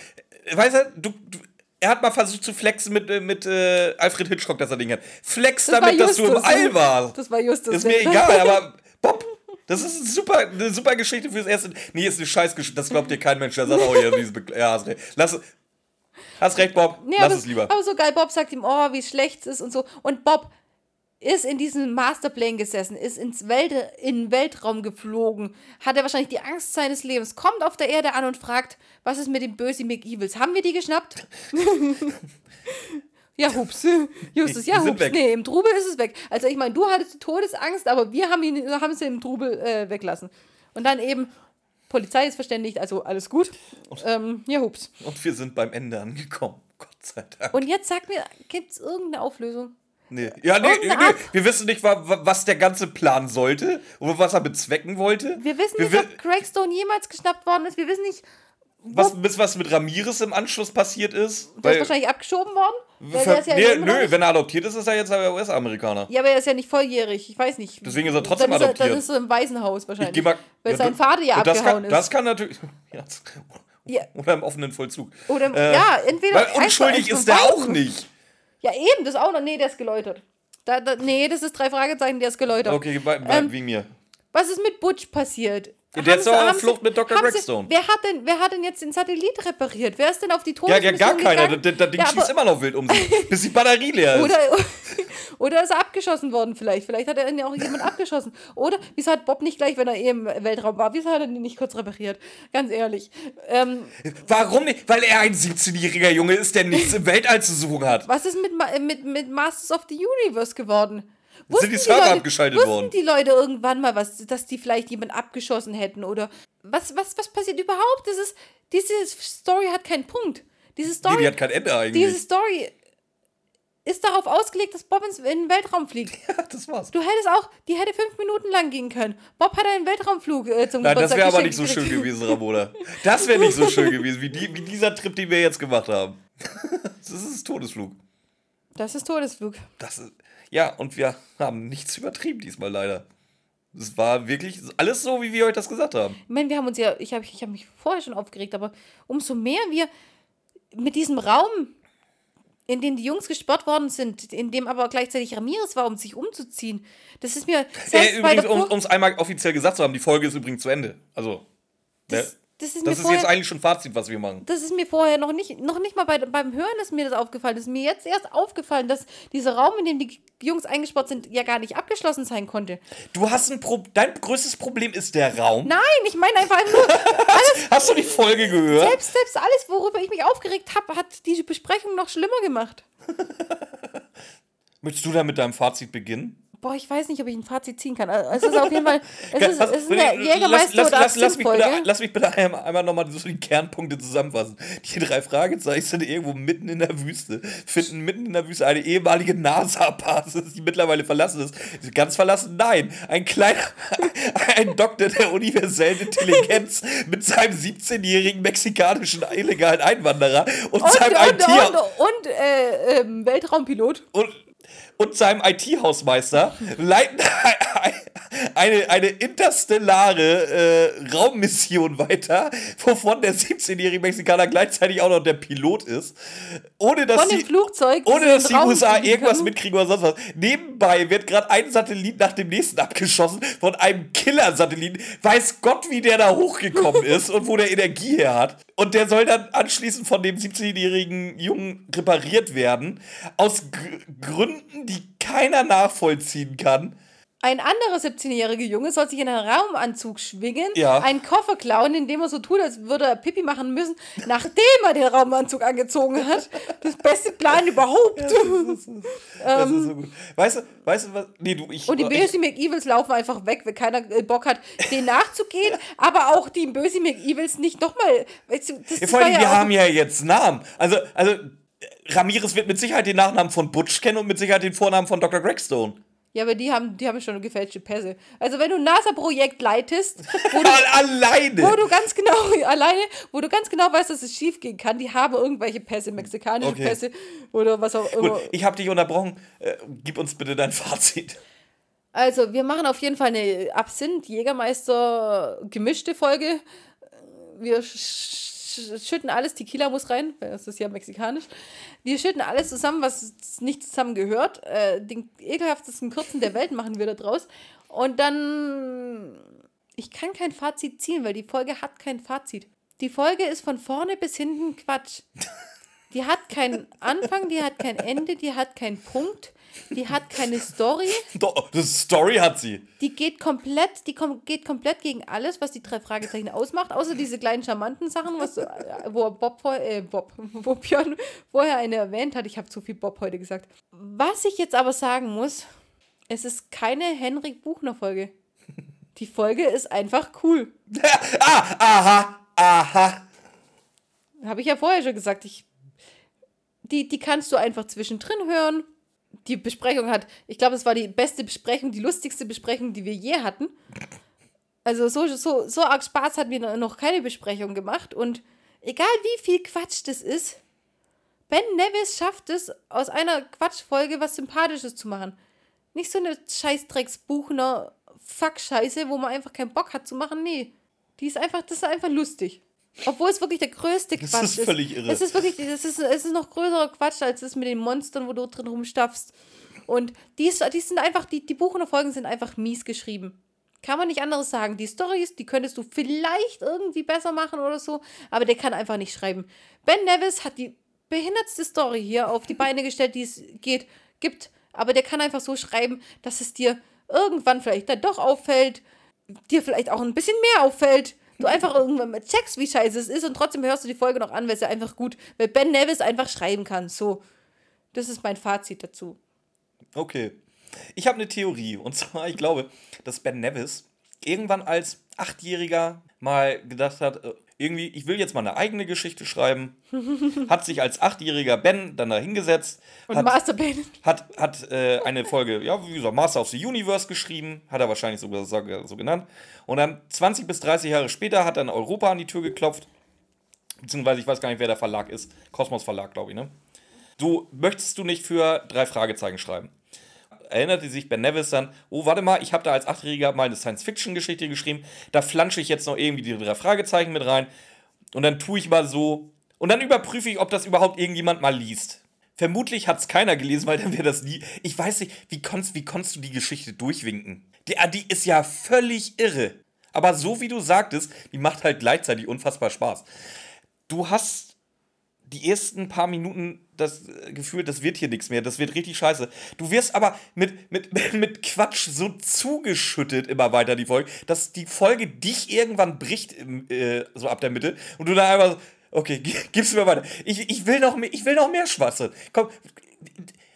Weißt du, du, du, er hat mal versucht zu flexen mit, äh, mit äh, Alfred Hitchcock, dass er Ding hat. Flex Das damit, dass du im All warst. Das war Justus. Ist mir ne? egal, aber Bob, das ist ein super, eine super Geschichte fürs erste. Nee, ist eine Scheißgeschichte. Das glaubt dir kein Mensch. Der sagt, oh ja, diese Be ja, hast recht. Lass. Hast recht, Bob. Nee, Lass aber, es lieber. Aber so geil, Bob sagt ihm, oh, wie schlecht es ist und so. Und Bob ist in diesem Masterplane gesessen, ist ins Welt, in den Weltraum geflogen, hat er wahrscheinlich die Angst seines Lebens, kommt auf der Erde an und fragt, was ist mit den bösen McEvils? Haben wir die geschnappt? ja, hups. Justus, ja, hups. weg. Nee, im Trubel ist es weg. Also ich meine, du hattest Todesangst, aber wir haben, ihn, haben sie im Trubel äh, weglassen. Und dann eben, Polizei ist verständigt, also alles gut. Ähm, ja, hups. Und wir sind beim Ende angekommen. Gott sei Dank. Und jetzt sag mir, gibt es irgendeine Auflösung? Nee. Ja, nee, nee, nee. Wir wissen nicht, wa- wa- was der ganze Plan sollte oder was er bezwecken wollte. Wir wissen Wir nicht, ob Craig Stone jemals geschnappt worden ist. Wir wissen nicht, was, bis was mit Ramirez im Anschluss passiert ist. der ist wahrscheinlich abgeschoben worden. Ver- ja nee, nö, wenn er adoptiert ist, ist er jetzt aber US-Amerikaner. ja, aber er ist ja nicht volljährig. Ich weiß nicht. Deswegen ist er trotzdem dann ist er, adoptiert. Dann ist er im Waisenhaus wahrscheinlich. Mal, weil ja, sein Vater ja und das abgehauen kann, ist. Das kann natürlich. Ja. Oder im offenen Vollzug. Oder, Äh, ja, entweder. Weil unschuldig ist der auch nicht. Ja, eben, das auch noch. Nee, der ist geläutert. Da, da, nee, das ist drei Fragezeichen, der ist geläutert. Okay, bei, bei, Ähm, wegen mir. Was ist mit Butch passiert? Der haben sie- Flucht mit Dr. Gregstone. Wer hat, denn, wer hat denn jetzt den Satellit repariert? Wer ist denn auf die Ja, Todesmission ja, gar keiner. Das, das Ding Ja, schießt immer noch wild um sich, bis die Batterie leer ist. Oder, oder ist er abgeschossen worden vielleicht? Vielleicht hat er ihn ja auch jemand abgeschossen. Oder wieso hat Bob nicht gleich, wenn er eh im Weltraum war, wieso hat er ihn nicht kurz repariert? Ganz ehrlich. Ähm, Warum nicht? Weil er ein 17-jähriger Junge ist, der nichts im Weltall zu suchen hat. was ist mit, mit, mit Masters of the Universe geworden? Sind die Server abgeschaltet wussten worden? die Leute irgendwann mal was, dass die vielleicht jemand abgeschossen hätten? Oder was, was, was passiert überhaupt? Das ist, diese Story hat keinen Punkt. Diese Story, Nee, die hat kein Ende eigentlich. diese Story ist darauf ausgelegt, dass Bob ins, in den Weltraum fliegt. Ja, das war's. Du hättest auch, die hätte fünf Minuten lang gehen können. Bob hat einen Weltraumflug äh, zum Nein, das wäre aber nicht so schön gewesen, Ramona. Das wäre nicht so schön gewesen, wie, die, wie dieser Trip, den wir jetzt gemacht haben. Das ist Todesflug. Das ist Todesflug. Das ist, ja, und wir haben nichts übertrieben diesmal leider. Es war wirklich alles so, wie wir euch das gesagt haben. Ich meine, wir haben uns ja, ich habe ich hab mich vorher schon aufgeregt, aber umso mehr wir mit diesem Raum, in dem die Jungs gesperrt worden sind, in dem aber gleichzeitig Ramirez war, um sich umzuziehen, das ist mir Äh, übrigens, um es einmal offiziell gesagt zu haben, die Folge ist übrigens zu Ende. Also, das, ne? Das ist das mir ist vorher, jetzt eigentlich schon Fazit, was wir machen. das ist mir vorher noch nicht, noch nicht mal bei, beim Hören ist mir das aufgefallen. Das ist mir jetzt erst aufgefallen, dass dieser Raum, in dem die Jungs eingesperrt sind, ja gar nicht abgeschlossen sein konnte. Du hast ein Pro Dein größtes Problem ist der Raum. Nein, ich meine einfach nur, Hast du die Folge gehört? selbst, selbst alles, worüber ich mich aufgeregt habe, hat diese Besprechung noch schlimmer gemacht. Möchtest du da mit deinem Fazit beginnen? Boah, ich weiß nicht, ob ich ein Fazit ziehen kann. Also, es ist auf jeden Fall. Es ist, es ist eine lass, Jägermeister lass, lass, lass, mich bitte, lass mich bitte einmal, einmal nochmal so die Kernpunkte zusammenfassen. Die drei Fragezeichen sind irgendwo mitten in der Wüste, finden mitten in der Wüste eine ehemalige NASA-Basis, die mittlerweile verlassen ist. Ganz verlassen? Nein. Ein kleiner, ein Doktor der universellen Intelligenz mit seinem 17-jährigen mexikanischen illegalen Einwanderer und, Und, seinem und, IT- und, und äh, ähm, Weltraumpilot. und, und seinem IT-Hausmeister leiten eine, eine interstellare äh, Raummission weiter, wovon der 17-jährige Mexikaner gleichzeitig auch noch der Pilot ist, ohne dass Von dem sie, Flugzeug. ohne das dass die Raum USA irgendwas können. mitkriegen oder sonst was. Nebenbei wird gerade ein Satellit nach dem nächsten abgeschossen von einem Killer-Satelliten. Weiß Gott, wie der da hochgekommen ist und wo der Energie her hat. Und der soll dann anschließend von dem 17-jährigen Jungen repariert werden. Aus Gr Gründen, die keiner nachvollziehen kann. Ein anderer 17-jähriger Junge soll sich in einen Raumanzug schwingen, Ja. einen Koffer klauen, indem er so tut, als würde er Pipi machen müssen, nachdem er den Raumanzug angezogen hat. Das beste Plan überhaupt. Das ist so gut. Weißt du, weißt du was? Nee, du, ich. Und die Böse McEvils laufen einfach weg, wenn keiner äh, Bock hat, denen nachzugehen, aber auch die Böse McEvils nicht nochmal. Weißt du, das, Ja, das vor allem, ja wir haben ja jetzt Namen. Also, also, Ramirez wird mit Sicherheit den Nachnamen von Butch kennen und mit Sicherheit den Vornamen von Dr. Gregstone. Ja, aber die haben, die haben schon gefälschte Pässe. Also wenn du ein NASA-Projekt leitest, wo du, Al- Alleine! wo du ganz genau, alleine, wo du ganz genau weißt, dass es schief gehen kann, die haben irgendwelche Pässe, mexikanische Okay. Pässe oder was auch immer. Gut, ich habe dich unterbrochen. Äh, gib uns bitte dein Fazit. Also, wir machen auf jeden Fall eine Absinth-Jägermeister gemischte Folge. Wir schütten alles, Tequila muss rein, weil das ist ja mexikanisch. Wir schütten alles zusammen, was nicht zusammen gehört. Äh, den ekelhaftesten Kürzen der Welt machen wir da draus. Und dann. Ich kann kein Fazit ziehen, weil die Folge hat kein Fazit. Die Folge ist von vorne bis hinten Quatsch. Die hat keinen Anfang, die hat kein Ende, die hat keinen Punkt, die hat keine Story. Doch, das Story hat sie. Die geht komplett, die kom geht komplett gegen alles, was die drei Fragezeichen ausmacht, außer diese kleinen charmanten Sachen, was äh, wo Bob, vor- äh, Bob, wo Björn vorher eine erwähnt hat. Ich habe zu viel Bob heute gesagt. Was ich jetzt aber sagen muss, es ist keine Henrik Buchner Folge. Die Folge ist einfach cool. ah, aha, aha. Habe ich ja vorher schon gesagt. Ich, die, die kannst du einfach zwischendrin hören. Die Besprechung hat, ich glaube, es war die beste Besprechung, die lustigste Besprechung, die wir je hatten. Also so, so, so arg Spaß hat mir noch keine Besprechung gemacht. Und egal wie viel Quatsch das ist, Ben Nevis schafft es, aus einer Quatschfolge was Sympathisches zu machen. Nicht so eine Scheißdrecksbuchner Fuck-Scheiße, wo man einfach keinen Bock hat zu machen. Nee. Die ist einfach, das ist einfach lustig. Obwohl es wirklich der größte Das Quatsch ist völlig irre. Es ist wirklich, es ist, es ist noch größerer Quatsch als das mit den Monstern, wo du drin rumstapfst. Und die, ist, die sind einfach, die, die Buchner Folgen sind einfach mies geschrieben. Kann man nicht anderes sagen. Die Stories, die könntest du vielleicht irgendwie besser machen oder so, aber der kann einfach nicht schreiben. Ben Nevis hat die behindertste Story hier auf die Beine gestellt, die es geht, gibt, aber der kann einfach so schreiben, dass es dir irgendwann vielleicht dann doch auffällt, dir vielleicht auch ein bisschen mehr auffällt. Du einfach irgendwann mal checkst, wie scheiße es ist und trotzdem hörst du die Folge noch an, weil es ja einfach gut, weil Ben Nevis einfach schreiben kann. So, das ist mein Fazit dazu. Okay. Ich habe eine Theorie. Und zwar, ich glaube, dass Ben Nevis irgendwann als Achtjähriger mal gedacht hat, äh, irgendwie, ich will jetzt mal eine eigene Geschichte schreiben. hat sich als achtjähriger Ben dann da hingesetzt. Und hat, Master Ben. hat, hat äh, eine Folge, ja, wie gesagt, Master of the Universe geschrieben, hat er wahrscheinlich sogar so, so genannt. Und dann 20 bis 30 Jahre später hat dann Europa an die Tür geklopft. Beziehungsweise, ich weiß gar nicht, wer der Verlag ist. Kosmos Verlag, glaube ich, ne? Du, möchtest du nicht für drei Fragezeichen schreiben? Erinnerte sich Ben Nevis dann, oh, warte mal, ich habe da als Achtjähriger mal eine Science-Fiction-Geschichte geschrieben, da flansche ich jetzt noch irgendwie die drei Fragezeichen mit rein und dann tue ich mal so und dann überprüfe ich, ob das überhaupt irgendjemand mal liest. Vermutlich hat es keiner gelesen, weil dann wäre das nie. Ich weiß nicht, wie konntest, wie konntest du die Geschichte durchwinken? Die, ah, die ist ja völlig irre. Aber so wie du sagtest, die macht halt gleichzeitig unfassbar Spaß. Du hast die ersten paar Minuten das äh, Gefühl, das wird hier nichts mehr, das wird richtig scheiße. Du wirst aber mit, mit, mit Quatsch so zugeschüttet immer weiter die Folge, dass die Folge dich irgendwann bricht, äh, so ab der Mitte, und du dann einfach so, okay, gi- gib's mir weiter. Ich, ich, will noch mehr, ich will noch mehr Schwachsinn. Komm,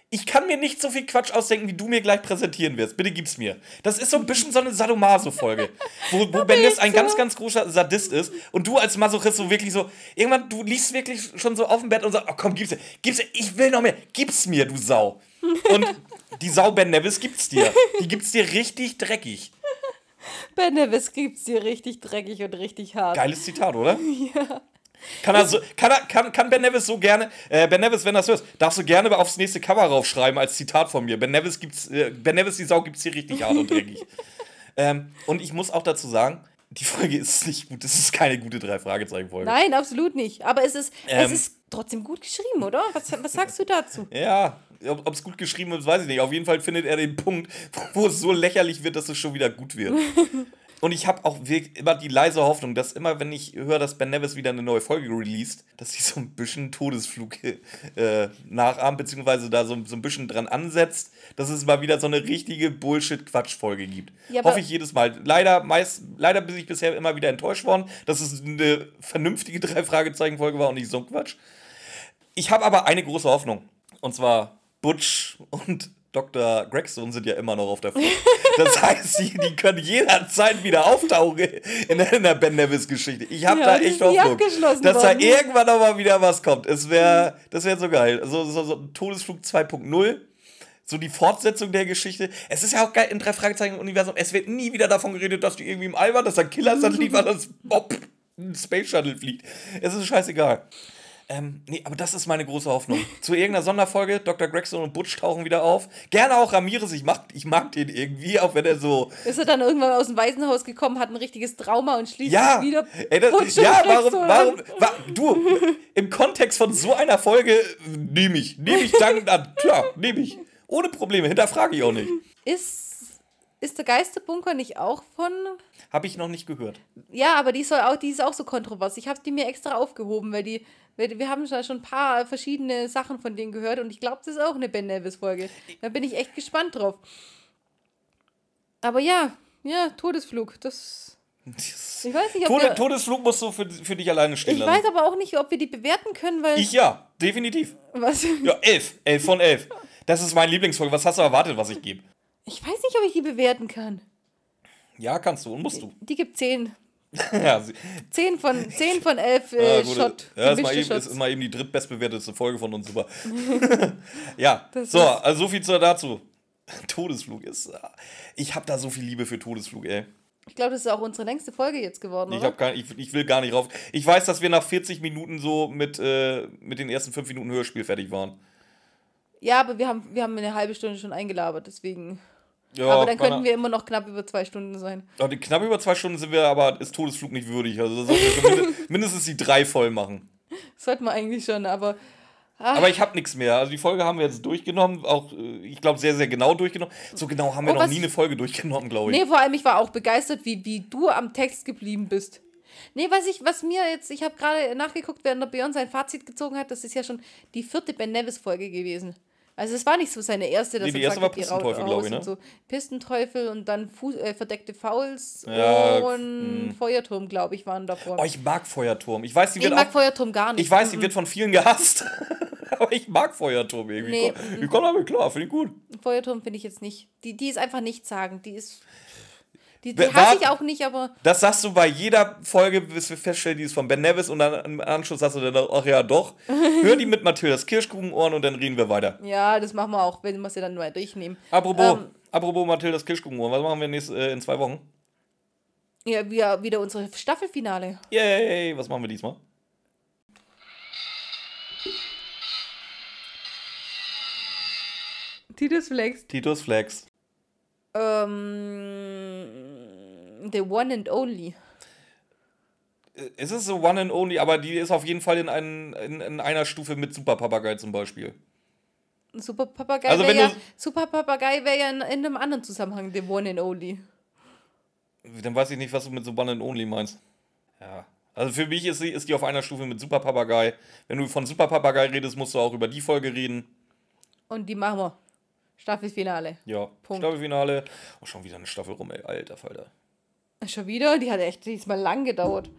ich kann mir nicht so viel Quatsch ausdenken, wie du mir gleich präsentieren wirst. Bitte gib's mir. Das ist so ein bisschen so eine Sadomaso-Folge, wo, wo Ben Ness ein so. ganz, ganz großer Sadist ist und du als Masochist so wirklich so, irgendwann, du liegst wirklich schon so auf dem Bett und sagst, oh komm, gib's mir, gib's mir, ich will noch mehr, gib's mir, du Sau. Und die Sau Ben Nevis gibt's dir. Die gibt's dir richtig dreckig. Ben Nevis gibt's dir richtig dreckig und richtig hart. Geiles Zitat, oder? Ja. Kann, er so, kann, er, kann, kann Ben Nevis so gerne, äh, Ben Nevis, wenn das hörst, darfst du gerne aufs nächste Cover raufschreiben als Zitat von mir. Ben Nevis, gibt's, äh, ben Nevis die Sau gibt's hier richtig hart und dreckig. ähm, und ich muss auch dazu sagen, die Folge ist nicht gut. Das ist keine gute Drei-Fragezeichen-Folge. Nein, absolut nicht. Aber es ist, es Ähm. ist trotzdem gut geschrieben, oder? Was, was sagst du dazu? Ja, ob es gut geschrieben ist, weiß ich nicht. Auf jeden Fall findet er den Punkt, wo es so lächerlich wird, dass es schon wieder gut wird. Und ich habe auch wirklich immer die leise Hoffnung, dass immer, wenn ich höre, dass Ben Nevis wieder eine neue Folge released, dass sie so ein bisschen Todesflug äh, nachahmt, beziehungsweise da so, so ein bisschen dran ansetzt, dass es mal wieder so eine richtige Bullshit-Quatsch-Folge gibt. Ja, Hoffe ich jedes Mal. Leider, meist, leider bin ich bisher immer wieder enttäuscht worden, dass es eine vernünftige Drei-Fragezeichen-Folge war und nicht so ein Quatsch. Ich habe aber eine große Hoffnung. Und zwar Butch und Dr. Gregson sind ja immer noch auf der Flucht. Das heißt, die, die können jederzeit wieder auftauchen in der, in der Ben Nevis-Geschichte. Ich habe Ja, da echt Hoffnung, dass da worden. irgendwann noch mal wieder was kommt. Es wäre, das wäre so geil. So, so, so ein Todesflug 2.0. So die Fortsetzung der Geschichte. Es ist ja auch geil im Drei-Fragezeichen-Universum. Es wird nie wieder davon geredet, dass die irgendwie im All waren, dass da ein Killer-Satellit war, dass Bob ein Space Shuttle fliegt. Es ist scheißegal. Ähm, nee, aber das ist meine große Hoffnung. Zu irgendeiner Sonderfolge, Dr. Gregson und Butch tauchen wieder auf. Gerne auch Ramirez, ich mag, ich mag den irgendwie, auch wenn er so. Ist er dann irgendwann aus dem Waisenhaus gekommen, hat ein richtiges Trauma und schließt Ja, wieder. ey, das, Butch ja, warum, warum, an. wa, du, im Kontext von so einer Folge nehme ich, nehme ich dankend an. Klar, nehme ich. Ohne Probleme, hinterfrage ich auch nicht. Ist, ist der Geisterbunker nicht auch von. Habe ich noch nicht gehört. Ja, aber die soll auch, die ist auch so kontrovers. Ich habe die mir extra aufgehoben, weil die, weil wir haben schon ein paar verschiedene Sachen von denen gehört und ich glaube, das ist auch eine Ben Nevis Folge. Da bin ich echt gespannt drauf. Aber ja, ja, Todesflug, das. Ich weiß nicht, ob Tode, wir, Todesflug musst du für, für dich alleine stehen ich lassen. weiß aber auch nicht, ob wir die bewerten können, weil Ich ja, definitiv. was? Ja, elf. Elf von elf. Das ist meine Lieblingsfolge. Was hast du erwartet, was ich gebe? Ich weiß nicht, ob ich die bewerten kann. Ja, kannst du und musst du. Die gibt 10. ja, sie- 10 von, 10 von 11 Ah, äh, gut. Shot. Ja, ist mal, eben, Shots. ist immer eben die drittbestbewertete Folge von uns. Super. ja, Das so, also so viel zu, dazu. Todesflug ist. äh, Ich habe da so viel Liebe für Todesflug, ey. Ich glaube, das ist auch unsere längste Folge jetzt geworden, Ich, oder? kein, ich, ich will gar nicht rauf. Ich weiß, dass wir nach 40 Minuten so mit, äh, mit den ersten 5 Minuten Hörspiel fertig waren. Ja, aber wir haben, wir haben eine halbe Stunde schon eingelabert, deswegen. Ja, aber dann könnten wir immer noch knapp über zwei Stunden sein. Ja, die- Knapp über zwei Stunden sind wir, aber ist Todesflug nicht würdig. Also mindestens die drei voll machen. Sollten wir eigentlich schon, aber. Aber ich habe nichts mehr. Also die Folge haben wir jetzt durchgenommen. Auch, äh, ich glaube, sehr, sehr genau durchgenommen. So genau haben wir Oh, noch nie eine Folge durchgenommen, glaube ich. Nee, vor allem, ich war auch begeistert, wie, wie du am Text geblieben bist. Nee, was ich, was mir jetzt, ich habe gerade nachgeguckt, während der Björn sein Fazit gezogen hat, das ist ja schon die vierte Ben Nevis-Folge gewesen. Also es war nicht so seine erste, dass Nee, die er erste gesagt war Pistenteufel, aus glaub ich, ne? und So. Pistenteufel und dann Fu äh, verdeckte Fouls Ja, und Feuerturm, glaube ich, waren davor. Oh, ich mag Feuerturm. Ich weiß, die ich wird mag auch, Feuerturm gar nicht. ich weiß, die Mhm. wird von vielen gehasst. aber ich mag Feuerturm irgendwie. Nee. Ich Ich komme damit klar, finde ich gut. Feuerturm finde ich jetzt nicht. Die, die ist einfach nichtssagend. Die ist. Die, die hasse ich auch nicht, aber Das sagst du bei jeder Folge, bis wir feststellen, die ist von Ben Nevis und dann im Anschluss sagst du dann, ach ja, doch. Hör die mit Mathildas Kirschkugenohren und dann reden wir weiter. ja, das machen wir auch, wenn wir sie dann mal durchnehmen. Apropos, Ähm, apropos Mathildas Kirschkugenohren, was machen wir nächst, äh, in zwei Wochen? Ja, wieder, wieder unsere Staffelfinale. Yay, was machen wir diesmal? Titus Flex. Titus Flex. Ähm, the one and only. Es ist so One and Only, aber die ist auf jeden Fall in, einen, in, in einer Stufe mit Super Papagei zum Beispiel. Super Papagei Also wäre ja, Super Papagei wäre ja in, in einem anderen Zusammenhang the one and only. Dann weiß ich nicht, was du mit so One and Only meinst. Ja. Also für mich ist, sie, ist die auf einer Stufe mit Super Papagei. Wenn du von Super Papagei redest, musst du auch über die Folge reden. Und die machen wir. Staffelfinale. Ja. Punkt. Staffelfinale. Oh, schon wieder eine Staffel rum, ey. Alter Falter. Schon wieder? Die hat echt diesmal lang gedauert.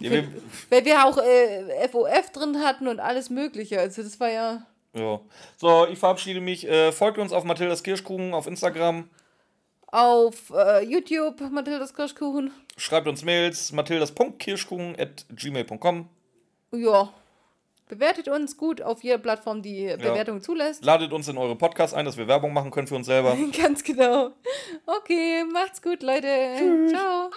Ja, wir, Weil wir auch äh, FOF drin hatten und alles Mögliche. Also das war ja. ja. So, ich verabschiede mich. Äh, folgt uns auf Mathildas Kirschkuchen auf Instagram. Auf äh, YouTube, Mathildas Kirschkuchen. Schreibt uns Mails. mathildas.kirschkuchen at gmail.com. Ja. Bewertet uns gut auf jeder Plattform, die Bewertungen zulässt. Ladet uns in eure Podcasts ein, dass wir Werbung machen können für uns selber. Ganz genau. Okay, macht's gut, Leute. Ciao.